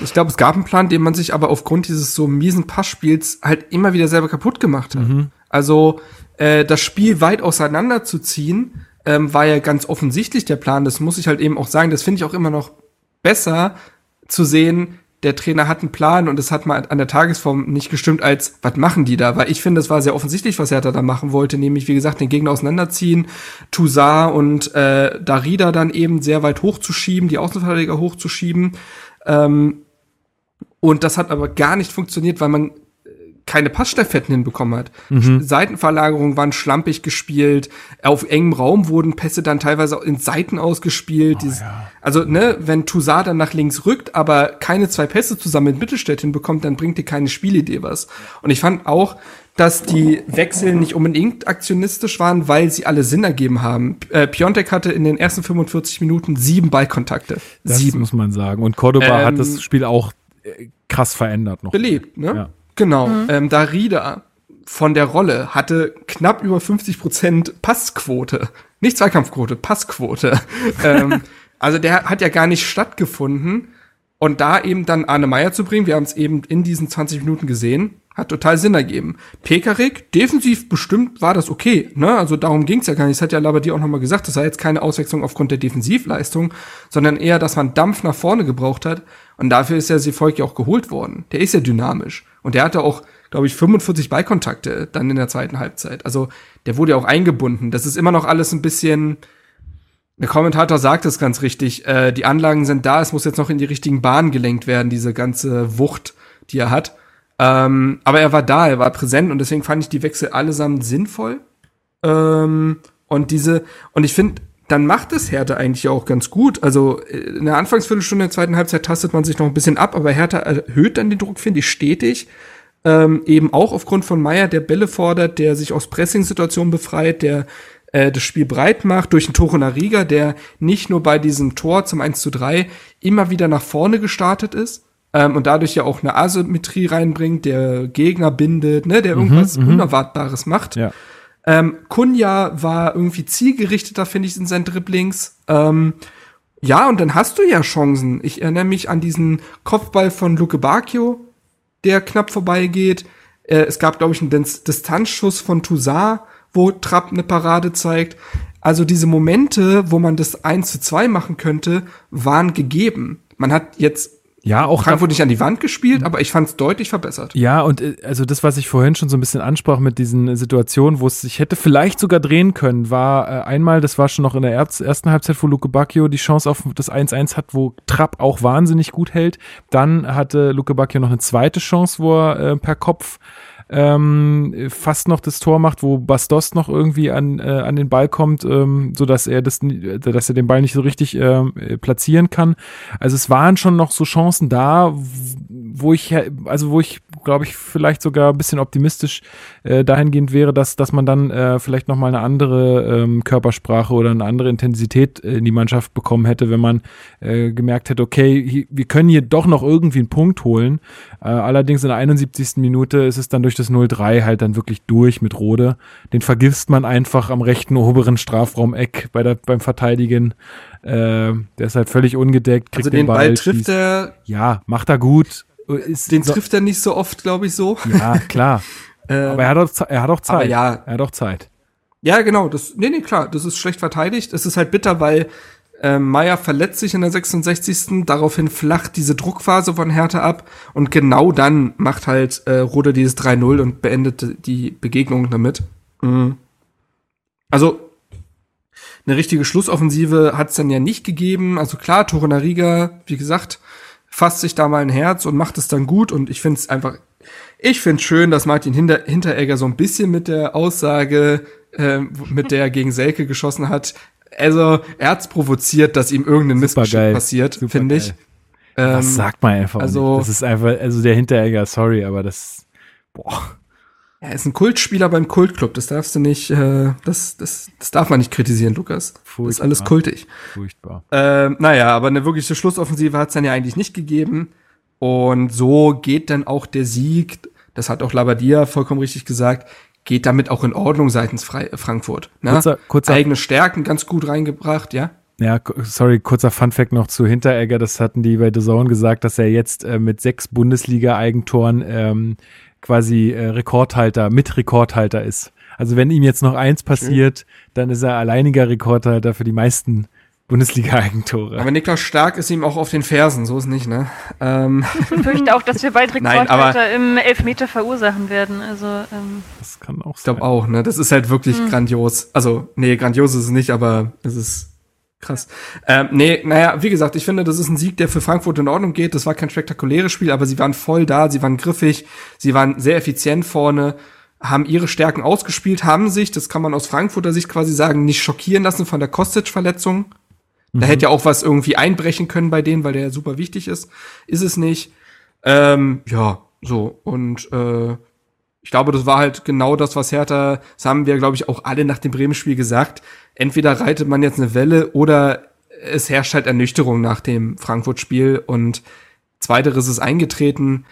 ich glaube, es gab einen Plan, den man sich aber aufgrund dieses so miesen Passspiels halt immer wieder selber kaputt gemacht hat. Mhm. Also äh, das Spiel weit auseinanderzuziehen, ähm, war ja ganz offensichtlich der Plan. Das muss ich halt eben auch sagen. Das finde ich auch immer noch besser zu sehen, der Trainer hat einen Plan und es hat mal an der Tagesform nicht gestimmt, als was machen die da? Weil ich finde, es war sehr offensichtlich, was er da machen wollte, nämlich wie gesagt den Gegner auseinanderziehen, Toussaint und äh, Darida dann eben sehr weit hochzuschieben, die Außenverteidiger hochzuschieben. Ähm, und das hat aber gar nicht funktioniert, weil man keine Passstaffetten hinbekommen hat. Mhm. Seitenverlagerungen waren schlampig gespielt, auf engem Raum wurden Pässe dann teilweise in Seiten ausgespielt. Oh, Dieses, ja. Also, ne, wenn Toussaint dann nach links rückt, aber keine zwei Pässe zusammen mit Mittelstädt hinbekommt, dann bringt dir keine Spielidee was. Und ich fand auch, dass die Wechsel nicht unbedingt aktionistisch waren, weil sie alle Sinn ergeben haben. Äh, Piontek hatte in den ersten 45 Minuten sieben Ballkontakte. Das sieben. muss man sagen. Und Cordoba ähm, hat das Spiel auch äh, krass verändert noch. Belebt, ne? Ja. Genau. Mhm. Ähm, Darida von der Rolle hatte knapp über 50 Prozent Passquote. Nicht Zweikampfquote, Passquote. ähm, also der hat ja gar nicht stattgefunden. Und da eben dann Arne Meyer zu bringen, wir haben es eben in diesen 20 Minuten gesehen, hat total Sinn ergeben. Pekarik, defensiv bestimmt war das okay, ne? Also darum ging's ja gar nicht. Das hat ja Labadie auch nochmal gesagt, das war jetzt keine Auswechslung aufgrund der Defensivleistung, sondern eher, dass man Dampf nach vorne gebraucht hat. Und dafür ist ja Sefolk ja auch geholt worden. Der ist ja dynamisch. Und der hatte auch, glaube ich, 45 Ballkontakte dann in der zweiten Halbzeit. Also der wurde ja auch eingebunden. Das ist immer noch alles ein bisschen. Der Kommentator sagt es ganz richtig. Äh, die Anlagen sind da, es muss jetzt noch in die richtigen Bahnen gelenkt werden, diese ganze Wucht, die er hat. Ähm, aber er war da, er war präsent und deswegen fand ich die Wechsel allesamt sinnvoll. Ähm, und diese, und ich finde, dann macht es Hertha eigentlich auch ganz gut. Also äh, in der Anfangsviertelstunde der zweiten Halbzeit tastet man sich noch ein bisschen ab, aber Hertha erhöht dann den Druck, finde ich, stetig. Ähm, eben auch aufgrund von Meier, der Bälle fordert, der sich aus Pressing-Situationen befreit, der äh, das Spiel breit macht durch Toro Nariga, der nicht nur bei diesem Tor zum 1 zu 3 immer wieder nach vorne gestartet ist ähm, und dadurch ja auch eine Asymmetrie reinbringt, der Gegner bindet, ne, der mhm, irgendwas mhm, Unerwartbares macht. Ja. Ähm, Kunja war irgendwie zielgerichteter, finde ich, in seinen Dribblings. Ähm, ja, und dann hast du ja Chancen. Ich erinnere mich an diesen Kopfball von Luke Bacchio, der knapp vorbeigeht. Äh, es gab, glaube ich, einen Distanzschuss von Toussaint, wo Trapp eine Parade zeigt. Also diese Momente, wo man das 1 zu 2 machen könnte, waren gegeben. Man hat jetzt ja, auch Frankfurt nicht an die Wand gespielt, aber ich fand es deutlich verbessert. Ja, und äh, also das, was ich vorhin schon so ein bisschen ansprach mit diesen Situationen, wo es sich hätte vielleicht sogar drehen können, war äh, einmal, das war schon noch in der ersten Halbzeit, wo Luke Bacchio die Chance auf das 1-1 hat, wo Trapp auch wahnsinnig gut hält. Dann hatte Luke Bacchio noch eine zweite Chance, wo er äh, per Kopf ähm, fast noch das Tor macht, wo Bastos noch irgendwie an, äh, an den Ball kommt, ähm, so dass er das, dass er den Ball nicht so richtig äh, platzieren kann. Also es waren schon noch so Chancen da, wo ich, also wo ich, glaube ich, vielleicht sogar ein bisschen optimistisch äh, dahingehend wäre, dass, dass man dann äh, vielleicht nochmal eine andere ähm, Körpersprache oder eine andere Intensität in die Mannschaft bekommen hätte, wenn man äh, gemerkt hätte, okay, wir können hier doch noch irgendwie einen Punkt holen. Äh, allerdings in der 71. Minute ist es dann durch das 0-3 halt dann wirklich durch mit Rode. Den vergisst man einfach am rechten oberen Strafraumeck bei der, beim Verteidigen. Äh, der ist halt völlig ungedeckt. Kriegt also den, den Ball, Ball trifft er. Ja, macht er gut. Ist den so, trifft er nicht so oft, glaube ich, so. Ja, klar. ähm, aber er hat, auch, er hat auch Zeit. ja. Er hat auch Zeit. Ja, genau. Das, nee, nee, klar. Das ist schlecht verteidigt. Es ist halt bitter, weil äh, Meier verletzt sich in der 66. Daraufhin flacht diese Druckphase von Hertha ab und genau dann macht halt äh, Rode dieses 3-0 und beendet die Begegnung damit. Mhm. Also eine richtige Schlussoffensive hat es dann ja nicht gegeben. Also klar, Torunariga, wie gesagt, fasst sich da mal ein Herz und macht es dann gut und ich finde es einfach, ich finde schön, dass Martin Hinter Hinteregger so ein bisschen mit der Aussage, äh, mit der er gegen Selke geschossen hat, also er hat's provoziert, dass ihm irgendein Missgeschick passiert, finde ich. Ähm, das sagt man einfach. Also, nicht. das ist einfach, also der Hinteregger, sorry, aber das, boah. Er ist ein Kultspieler beim Kultclub. Das darfst du nicht, äh, das, das, das darf man nicht kritisieren, Lukas. Furchtbar. Das ist alles kultig. Furchtbar. Ähm, naja, aber eine wirkliche Schlussoffensive hat's dann ja eigentlich nicht gegeben. Und so geht dann auch der Sieg, das hat auch Labadia vollkommen richtig gesagt, geht damit auch in Ordnung seitens Fre Frankfurt. Ne? Kurzer, kurzer Eigene Stärken ganz gut reingebracht, ja. Ja, sorry, kurzer Funfact noch zu Hinteregger. Das hatten die bei The Zone gesagt, dass er jetzt äh, mit sechs Bundesliga-Eigentoren ähm, quasi äh, Rekordhalter, mit Rekordhalter ist. Also wenn ihm jetzt noch eins passiert, mhm. dann ist er alleiniger Rekordhalter für die meisten Bundesliga-Eigentore. Aber Niklas Stark ist ihm auch auf den Fersen, so ist nicht, ne? Ähm. Ich fürchte auch, dass wir bald Rekordhalter im Elfmeter verursachen werden. Also, ähm. Das kann auch sein. Ich glaube auch, ne? Das ist halt wirklich hm. grandios. Also, nee, grandios ist es nicht, aber es ist krass. Ähm, nee, naja, wie gesagt, ich finde, das ist ein Sieg, der für Frankfurt in Ordnung geht. Das war kein spektakuläres Spiel, aber sie waren voll da, sie waren griffig, sie waren sehr effizient vorne haben ihre Stärken ausgespielt, haben sich, das kann man aus Frankfurter Sicht quasi sagen, nicht schockieren lassen von der Kostic-Verletzung. Da mhm. hätte ja auch was irgendwie einbrechen können bei denen, weil der ja super wichtig ist. Ist es nicht. Ähm, ja, so. Und äh, ich glaube, das war halt genau das, was Hertha, das haben wir, glaube ich, auch alle nach dem Bremen-Spiel gesagt. Entweder reitet man jetzt eine Welle oder es herrscht halt Ernüchterung nach dem Frankfurt-Spiel und zweiteres ist eingetreten.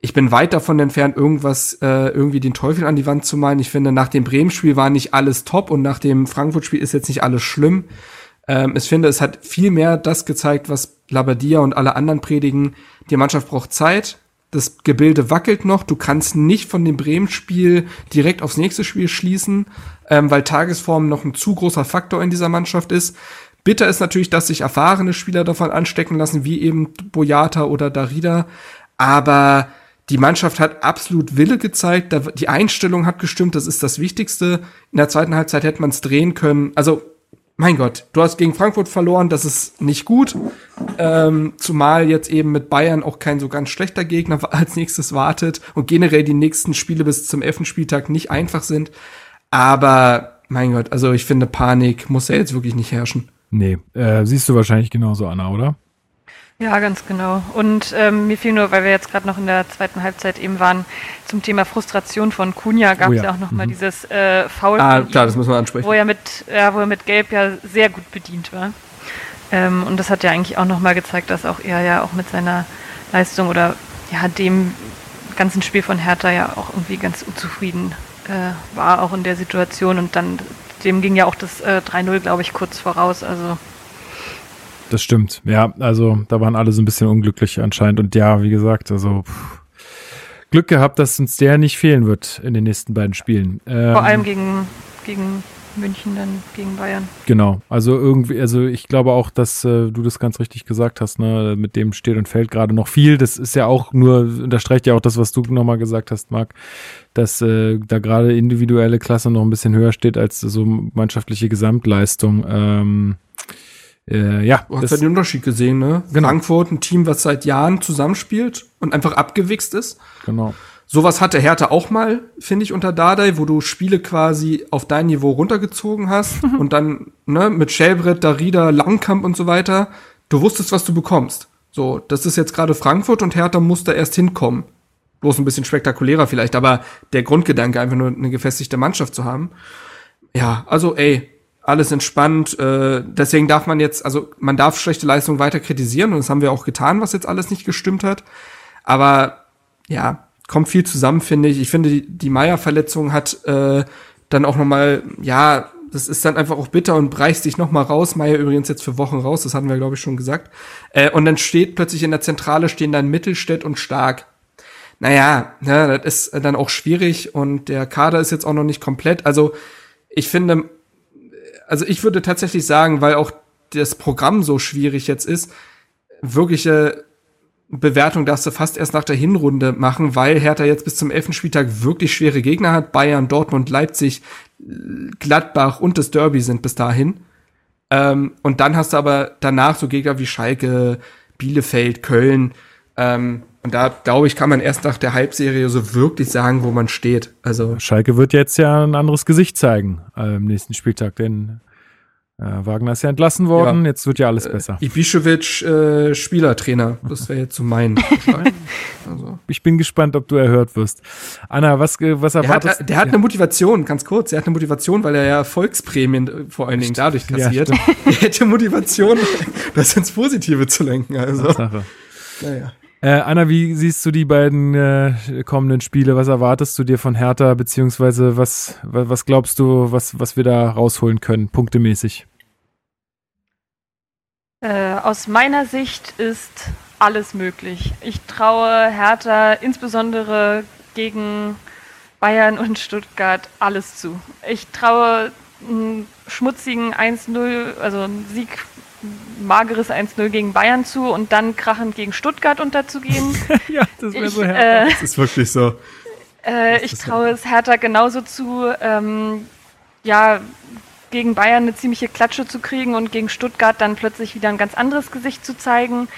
Ich bin weit davon entfernt, irgendwas, äh, irgendwie den Teufel an die Wand zu malen. Ich finde, nach dem Bremen-Spiel war nicht alles top und nach dem Frankfurt-Spiel ist jetzt nicht alles schlimm. Ähm, ich finde, es hat viel mehr das gezeigt, was Labadia und alle anderen predigen. Die Mannschaft braucht Zeit. Das Gebilde wackelt noch. Du kannst nicht von dem Bremen-Spiel direkt aufs nächste Spiel schließen, ähm, weil Tagesform noch ein zu großer Faktor in dieser Mannschaft ist. Bitter ist natürlich, dass sich erfahrene Spieler davon anstecken lassen, wie eben Boyata oder Darida. Aber die Mannschaft hat absolut Wille gezeigt. Die Einstellung hat gestimmt. Das ist das Wichtigste. In der zweiten Halbzeit hätte man es drehen können. Also mein Gott, du hast gegen Frankfurt verloren, das ist nicht gut. Ähm, zumal jetzt eben mit Bayern auch kein so ganz schlechter Gegner als nächstes wartet und generell die nächsten Spiele bis zum elften Spieltag nicht einfach sind. Aber mein Gott, also ich finde, Panik muss ja jetzt wirklich nicht herrschen. Nee, äh, siehst du wahrscheinlich genauso, Anna, oder? Ja, ganz genau. Und ähm, mir fiel nur, weil wir jetzt gerade noch in der zweiten Halbzeit eben waren, zum Thema Frustration von Kunja gab es oh ja. ja. auch nochmal mhm. dieses äh, Foul. Ah, klar, das müssen wir ansprechen. Wo er mit, ja, wo er mit Gelb ja sehr gut bedient war. Ähm, und das hat ja eigentlich auch nochmal gezeigt, dass auch er ja auch mit seiner Leistung oder ja dem ganzen Spiel von Hertha ja auch irgendwie ganz unzufrieden äh, war, auch in der Situation. Und dann, dem ging ja auch das äh, 3-0, glaube ich, kurz voraus. Also das stimmt. Ja, also da waren alle so ein bisschen unglücklich anscheinend. Und ja, wie gesagt, also pff, Glück gehabt, dass uns der nicht fehlen wird in den nächsten beiden Spielen. Ähm, Vor allem gegen, gegen München dann gegen Bayern. Genau, also irgendwie, also ich glaube auch, dass äh, du das ganz richtig gesagt hast, ne? Mit dem steht und fällt gerade noch viel. Das ist ja auch nur, unterstreicht ja auch das, was du nochmal gesagt hast, Marc, dass äh, da gerade individuelle Klasse noch ein bisschen höher steht als so mannschaftliche Gesamtleistung. Ähm, äh, ja, du hast ja den Unterschied gesehen, ne? Genau. Frankfurt, ein Team, was seit Jahren zusammenspielt und einfach abgewichst ist. Genau. Sowas hatte Hertha auch mal, finde ich, unter Dardai, wo du Spiele quasi auf dein Niveau runtergezogen hast und dann ne, mit Schellbrett, Darida, Langkamp und so weiter, du wusstest, was du bekommst. So, das ist jetzt gerade Frankfurt und Hertha muss da erst hinkommen. Bloß ein bisschen spektakulärer vielleicht, aber der Grundgedanke, einfach nur eine gefestigte Mannschaft zu haben. Ja, also ey, alles entspannt. Äh, deswegen darf man jetzt, also man darf schlechte Leistungen weiter kritisieren und das haben wir auch getan, was jetzt alles nicht gestimmt hat. Aber ja, kommt viel zusammen, finde ich. Ich finde, die, die Meier-Verletzung hat äh, dann auch noch mal, ja, das ist dann einfach auch bitter und breißt sich noch mal raus. Meier übrigens jetzt für Wochen raus, das hatten wir, glaube ich, schon gesagt. Äh, und dann steht plötzlich in der Zentrale stehen dann Mittelstädt und Stark. Naja, ne, das ist dann auch schwierig und der Kader ist jetzt auch noch nicht komplett. Also ich finde, also ich würde tatsächlich sagen, weil auch das Programm so schwierig jetzt ist, wirkliche Bewertung darfst du fast erst nach der Hinrunde machen, weil Hertha jetzt bis zum elften Spieltag wirklich schwere Gegner hat. Bayern, Dortmund, Leipzig, Gladbach und das Derby sind bis dahin. Ähm, und dann hast du aber danach so Gegner wie Schalke, Bielefeld, Köln. Ähm, und da, glaube ich, kann man erst nach der Halbserie so wirklich sagen, wo man steht. Also Schalke wird jetzt ja ein anderes Gesicht zeigen äh, im nächsten Spieltag, denn äh, Wagner ist ja entlassen worden, ja. jetzt wird ja alles äh, besser. Ibišević, äh, Spielertrainer, das wäre jetzt so mein. also. Ich bin gespannt, ob du erhört wirst. Anna, was, was erwartest du? Der hat, der hat eine Motivation, ganz kurz, er hat eine Motivation, weil er ja Volksprämien äh, vor allen Dingen dadurch kassiert. Ja, er hätte Motivation, das ins Positive zu lenken. Also. Naja. Äh, Anna, wie siehst du die beiden äh, kommenden Spiele? Was erwartest du dir von Hertha, beziehungsweise was, was glaubst du, was, was wir da rausholen können, punktemäßig? Äh, aus meiner Sicht ist alles möglich. Ich traue Hertha insbesondere gegen Bayern und Stuttgart alles zu. Ich traue einen schmutzigen 1-0, also einen Sieg mageres 1-0 gegen Bayern zu und dann krachend gegen Stuttgart unterzugehen. ja, das wäre so Hertha. Äh, das ist wirklich so. Äh, ich traue es Hertha genauso zu, ähm, ja, gegen Bayern eine ziemliche Klatsche zu kriegen und gegen Stuttgart dann plötzlich wieder ein ganz anderes Gesicht zu zeigen.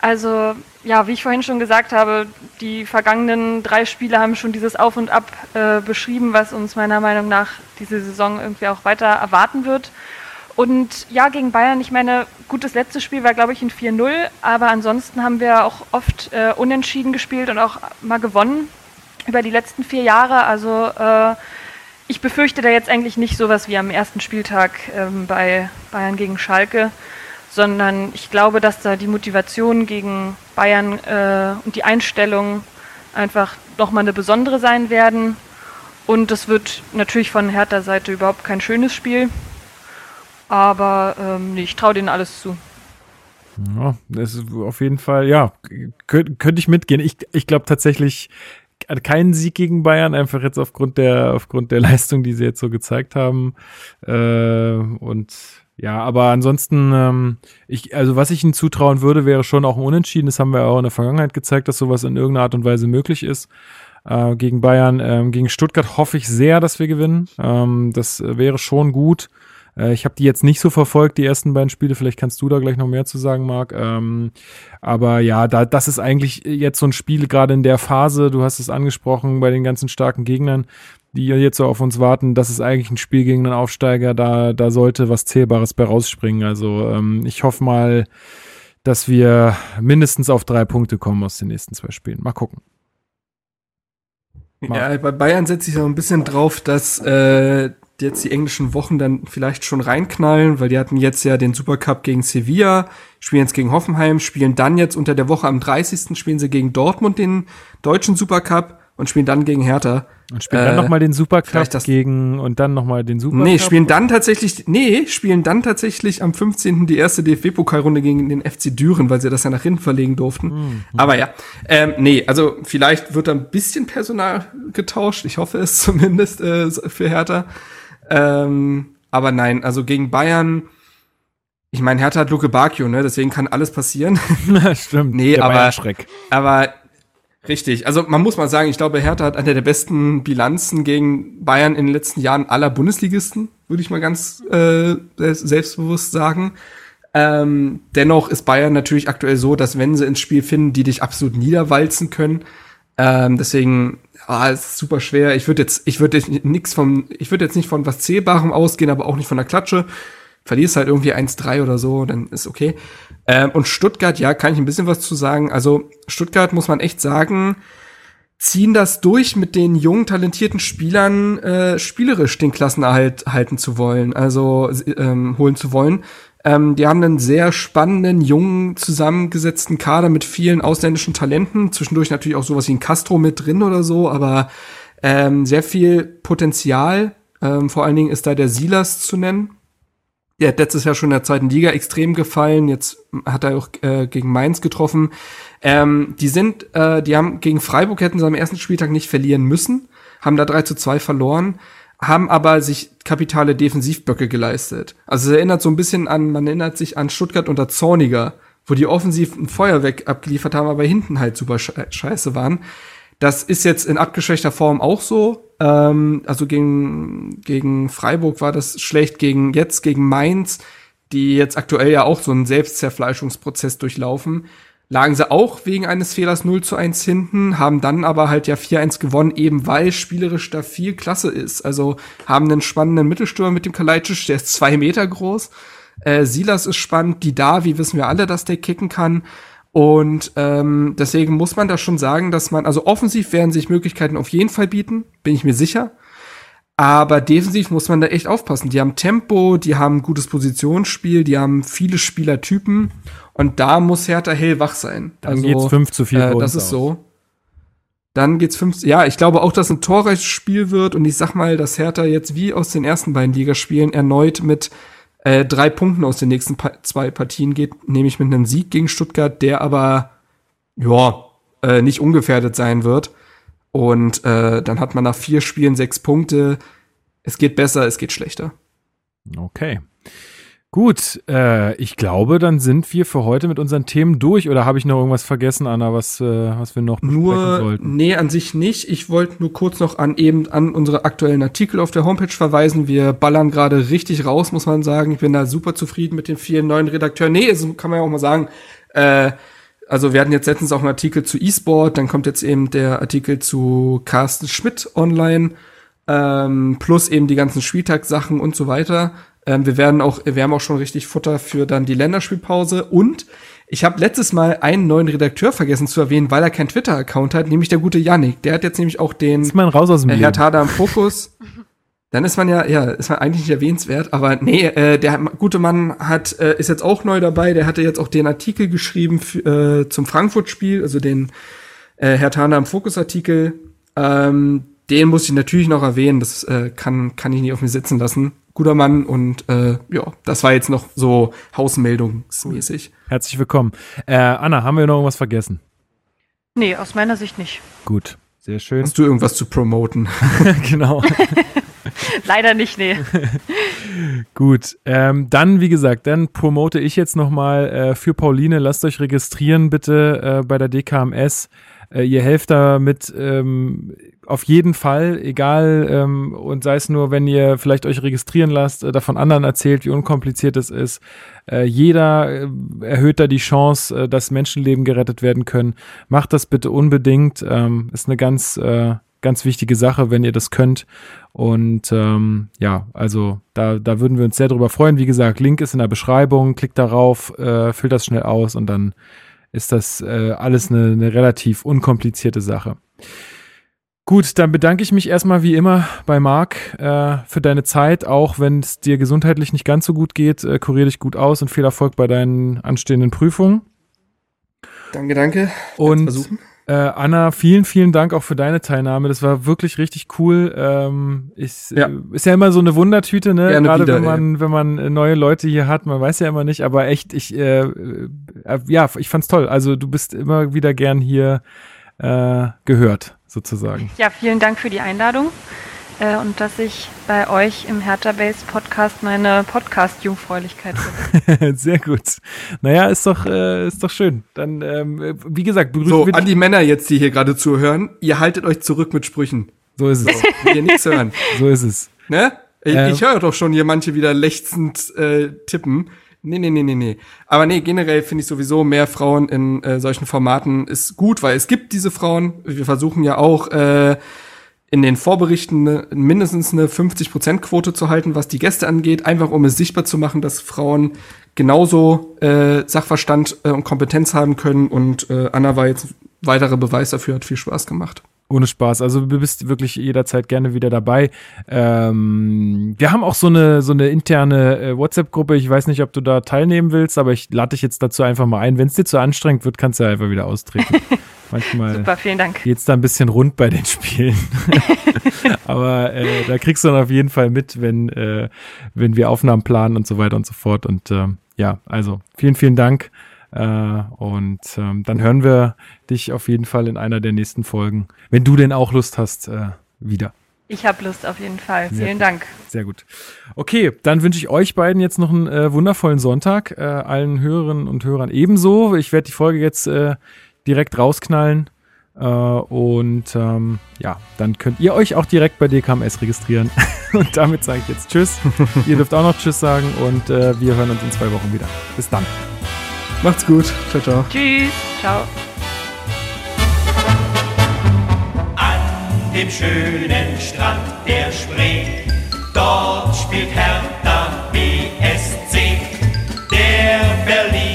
Also ja, wie ich vorhin schon gesagt habe, die vergangenen drei Spiele haben schon dieses Auf und Ab äh, beschrieben, was uns meiner Meinung nach diese Saison irgendwie auch weiter erwarten wird. Und ja, gegen Bayern, ich meine, gutes letztes Spiel war, glaube ich, ein 4-0, aber ansonsten haben wir auch oft äh, unentschieden gespielt und auch mal gewonnen über die letzten vier Jahre. Also äh, ich befürchte da jetzt eigentlich nicht sowas wie am ersten Spieltag ähm, bei Bayern gegen Schalke, sondern ich glaube, dass da die Motivation gegen Bayern äh, und die Einstellung einfach nochmal eine besondere sein werden. Und es wird natürlich von Hertha Seite überhaupt kein schönes Spiel. Aber ähm, nee, ich traue denen alles zu. Ja, das ist auf jeden Fall, ja, könnte könnt ich mitgehen. Ich, ich glaube tatsächlich, keinen Sieg gegen Bayern, einfach jetzt aufgrund der, aufgrund der Leistung, die sie jetzt so gezeigt haben. Äh, und ja, aber ansonsten, ähm, ich, also was ich ihnen zutrauen würde, wäre schon auch Unentschieden. Das haben wir auch in der Vergangenheit gezeigt, dass sowas in irgendeiner Art und Weise möglich ist. Äh, gegen Bayern, ähm, gegen Stuttgart hoffe ich sehr, dass wir gewinnen. Ähm, das wäre schon gut. Äh, ich habe die jetzt nicht so verfolgt, die ersten beiden Spiele. Vielleicht kannst du da gleich noch mehr zu sagen, Marc. Ähm, aber ja, da, das ist eigentlich jetzt so ein Spiel gerade in der Phase. Du hast es angesprochen bei den ganzen starken Gegnern, die jetzt so auf uns warten. Das ist eigentlich ein Spiel gegen einen Aufsteiger. Da, da sollte was Zählbares bei rausspringen. Also ähm, ich hoffe mal, dass wir mindestens auf drei Punkte kommen aus den nächsten zwei Spielen. Mal gucken. Mal. Ja, bei Bayern setze ich so ein bisschen drauf, dass äh, jetzt die englischen Wochen dann vielleicht schon reinknallen, weil die hatten jetzt ja den Supercup gegen Sevilla, spielen jetzt gegen Hoffenheim, spielen dann jetzt unter der Woche am 30. spielen sie gegen Dortmund den deutschen Supercup und spielen dann gegen Hertha. Und spielen äh, dann nochmal den Supercup gegen und dann nochmal den Supercup? Nee, spielen dann tatsächlich, nee, spielen dann tatsächlich am 15. die erste DFB-Pokalrunde gegen den FC Düren, weil sie das ja nach hinten verlegen durften. Mhm. Aber ja, ähm, nee, also vielleicht wird da ein bisschen Personal getauscht. Ich hoffe es zumindest äh, für Hertha. Ähm, aber nein, also gegen Bayern, ich meine, Hertha hat Luke Bacchio, ne? Deswegen kann alles passieren. Stimmt. Nee, aber-. Aber richtig, also man muss mal sagen, ich glaube, Hertha hat eine der besten Bilanzen gegen Bayern in den letzten Jahren aller Bundesligisten, würde ich mal ganz äh, selbst- selbstbewusst sagen. Ähm, dennoch ist Bayern natürlich aktuell so, dass wenn sie ins Spiel finden, die dich absolut niederwalzen können. Ähm, deswegen, ah, es ist super schwer. Ich würde jetzt, ich würde jetzt nix vom, ich würde jetzt nicht von was Zählbarem ausgehen, aber auch nicht von der Klatsche. Verlierst halt irgendwie 1-3 oder so, dann ist okay. Ähm, und Stuttgart, ja, kann ich ein bisschen was zu sagen. Also Stuttgart muss man echt sagen, ziehen das durch, mit den jungen, talentierten Spielern äh, spielerisch den Klassenerhalt halten zu wollen, also ähm, holen zu wollen. Ähm, die haben einen sehr spannenden, jungen, zusammengesetzten Kader mit vielen ausländischen Talenten. Zwischendurch natürlich auch sowas wie ein Castro mit drin oder so, aber ähm, sehr viel Potenzial. Ähm, vor allen Dingen ist da der Silas zu nennen. Der hat letztes Jahr schon in der zweiten Liga extrem gefallen. Jetzt hat er auch äh, gegen Mainz getroffen. Ähm, die sind, äh, die haben gegen Freiburg hätten sie am ersten Spieltag nicht verlieren müssen, haben da 3 zu 2 verloren, haben aber sich kapitale Defensivböcke geleistet. Also es erinnert so ein bisschen an, man erinnert sich an Stuttgart unter Zorniger, wo die offensiv ein Feuerwerk abgeliefert haben, aber hinten halt super sche- scheiße waren. Das ist jetzt in abgeschwächter Form auch so. Ähm, also gegen, gegen Freiburg war das schlecht, gegen jetzt gegen Mainz, die jetzt aktuell ja auch so einen Selbstzerfleischungsprozess durchlaufen, lagen sie auch wegen eines Fehlers 0 zu 1 hinten, haben dann aber halt ja 4-1 gewonnen, eben weil spielerisch da viel Klasse ist. Also haben einen spannenden Mittelstürmer mit dem Kalajdzic, der ist zwei Meter groß. Äh, Silas ist spannend, die Davi wissen wir alle, dass der kicken kann. Und ähm, deswegen muss man da schon sagen, dass man, also offensiv werden sich Möglichkeiten auf jeden Fall bieten, bin ich mir sicher. Aber defensiv muss man da echt aufpassen. Die haben Tempo, die haben gutes Positionsspiel, die haben viele Spielertypen und da muss Hertha hellwach sein. Dann geht's 5 zu 4 äh, Das ist aus. so. Dann geht's fünf. Ja, ich glaube auch, dass ein torreiches Spiel wird und ich sag mal, dass Hertha jetzt wie aus den ersten beiden Ligaspielen erneut mit äh, drei Punkten aus den nächsten pa zwei Partien geht, nämlich mit einem Sieg gegen Stuttgart, der aber ja äh, nicht ungefährdet sein wird. Und äh, dann hat man nach vier Spielen sechs Punkte. Es geht besser, es geht schlechter. Okay. Gut, äh, ich glaube, dann sind wir für heute mit unseren Themen durch. Oder habe ich noch irgendwas vergessen, Anna, was, äh, was wir noch besprechen Nur, sollten? nee, an sich nicht. Ich wollte nur kurz noch an eben an unsere aktuellen Artikel auf der Homepage verweisen. Wir ballern gerade richtig raus, muss man sagen. Ich bin da super zufrieden mit den vielen neuen Redakteuren. Nee, so kann man ja auch mal sagen. Äh, also wir hatten jetzt letztens auch einen Artikel zu E-Sport, dann kommt jetzt eben der Artikel zu Carsten Schmidt online, ähm, plus eben die ganzen Spieltagssachen und so weiter. Ähm, wir werden auch, wir haben auch schon richtig Futter für dann die Länderspielpause und ich habe letztes Mal einen neuen Redakteur vergessen zu erwähnen, weil er keinen Twitter-Account hat, nämlich der gute Yannick. Der hat jetzt nämlich auch den Ist man raus aus dem äh, Leben. Herr Tada im Fokus. Dann ist man ja, ja, ist man eigentlich nicht erwähnenswert, aber nee, äh, der gute Mann hat, äh, ist jetzt auch neu dabei, der hatte jetzt auch den Artikel geschrieben für, äh, zum Frankfurt-Spiel, also den äh, Herr Tana im Fokus-Artikel. Ähm, den muss ich natürlich noch erwähnen, das äh, kann, kann ich nicht auf mir sitzen lassen. Guter Mann und äh, ja, das war jetzt noch so hausmeldungsmäßig. Herzlich willkommen. Äh, Anna, haben wir noch irgendwas vergessen? Nee, aus meiner Sicht nicht. Gut, sehr schön. Hast du irgendwas zu promoten? genau. Leider nicht, nee. Gut, ähm, dann wie gesagt, dann promote ich jetzt nochmal äh, für Pauline. Lasst euch registrieren bitte äh, bei der DKMS. Äh, ihr helft damit ähm, auf jeden Fall, egal ähm, und sei es nur, wenn ihr vielleicht euch registrieren lasst, äh, davon anderen erzählt, wie unkompliziert es ist. Äh, jeder äh, erhöht da die Chance, äh, dass Menschenleben gerettet werden können. Macht das bitte unbedingt. Ähm, ist eine ganz äh, ganz wichtige Sache, wenn ihr das könnt. Und ähm, ja, also da, da würden wir uns sehr drüber freuen. Wie gesagt, Link ist in der Beschreibung, klickt darauf, äh, füllt das schnell aus und dann ist das äh, alles eine, eine relativ unkomplizierte Sache. Gut, dann bedanke ich mich erstmal wie immer bei Marc äh, für deine Zeit, auch wenn es dir gesundheitlich nicht ganz so gut geht. Äh, kurier dich gut aus und viel Erfolg bei deinen anstehenden Prüfungen. Danke, danke. Und versuchen. Äh, Anna, vielen, vielen Dank auch für deine Teilnahme. Das war wirklich richtig cool. Ähm, ich, Ja. äh, Ist ja immer so eine Wundertüte, ne? Gerne Gerade wieder, wenn man, wenn man neue Leute hier hat, man weiß ja immer nicht, aber echt, ich, äh, äh, ja, ich fand's toll. Also du bist immer wieder gern hier äh, gehört, sozusagen. Ja, vielen Dank für die Einladung. Äh, und dass ich bei euch im Hertha Base Podcast meine Podcast-Jungfräulichkeit finde. Sehr gut. Naja, ist doch, äh, ist doch schön. Dann, ähm, wie gesagt, so, an die Männer jetzt, die hier gerade zuhören, ihr haltet euch zurück mit Sprüchen. So ist es. So, hier nichts hören. So ist es. Ne? Ich, ähm. ich höre doch schon hier manche wieder lechzend äh, tippen. Nee, nee, nee, nee, nee. Aber nee, generell finde ich sowieso mehr Frauen in äh, solchen Formaten ist gut, weil es gibt diese Frauen. Wir versuchen ja auch äh, in den Vorberichten ne, mindestens eine 50%-Quote zu halten, was die Gäste angeht, einfach um es sichtbar zu machen, dass Frauen genauso äh, Sachverstand äh, und Kompetenz haben können. Und äh, Anna war jetzt weiterer Beweis dafür, hat viel Spaß gemacht. Ohne Spaß. Also du bist wirklich jederzeit gerne wieder dabei. Ähm, wir haben auch so eine so eine interne äh, WhatsApp-Gruppe. Ich weiß nicht, ob du da teilnehmen willst, aber ich lade dich jetzt dazu einfach mal ein. Wenn es dir zu anstrengend wird, kannst du ja einfach wieder austreten. Manchmal Super, vielen Dank. geht's da ein bisschen rund bei den Spielen. aber äh, da kriegst du dann auf jeden Fall mit, wenn äh, wenn wir Aufnahmen planen und so weiter und so fort. Und äh, ja, also vielen vielen Dank. Äh, und ähm, dann hören wir dich auf jeden Fall in einer der nächsten Folgen, wenn du denn auch Lust hast, äh, wieder. Ich habe Lust auf jeden Fall. Sehr Vielen Dank. Sehr gut. Okay, dann wünsche ich euch beiden jetzt noch einen äh, wundervollen Sonntag, äh, allen Hörerinnen und Hörern ebenso. Ich werde die Folge jetzt äh, direkt rausknallen. Äh, und ähm, ja, dann könnt ihr euch auch direkt bei DKMS registrieren. und damit sage ich jetzt Tschüss. ihr dürft auch noch Tschüss sagen und äh, wir hören uns in zwei Wochen wieder. Bis dann. Macht's gut. Ciao, ciao. Tschüss. Ciao. An dem schönen Strand der Spree, dort spielt Hertha BSC, der Berlin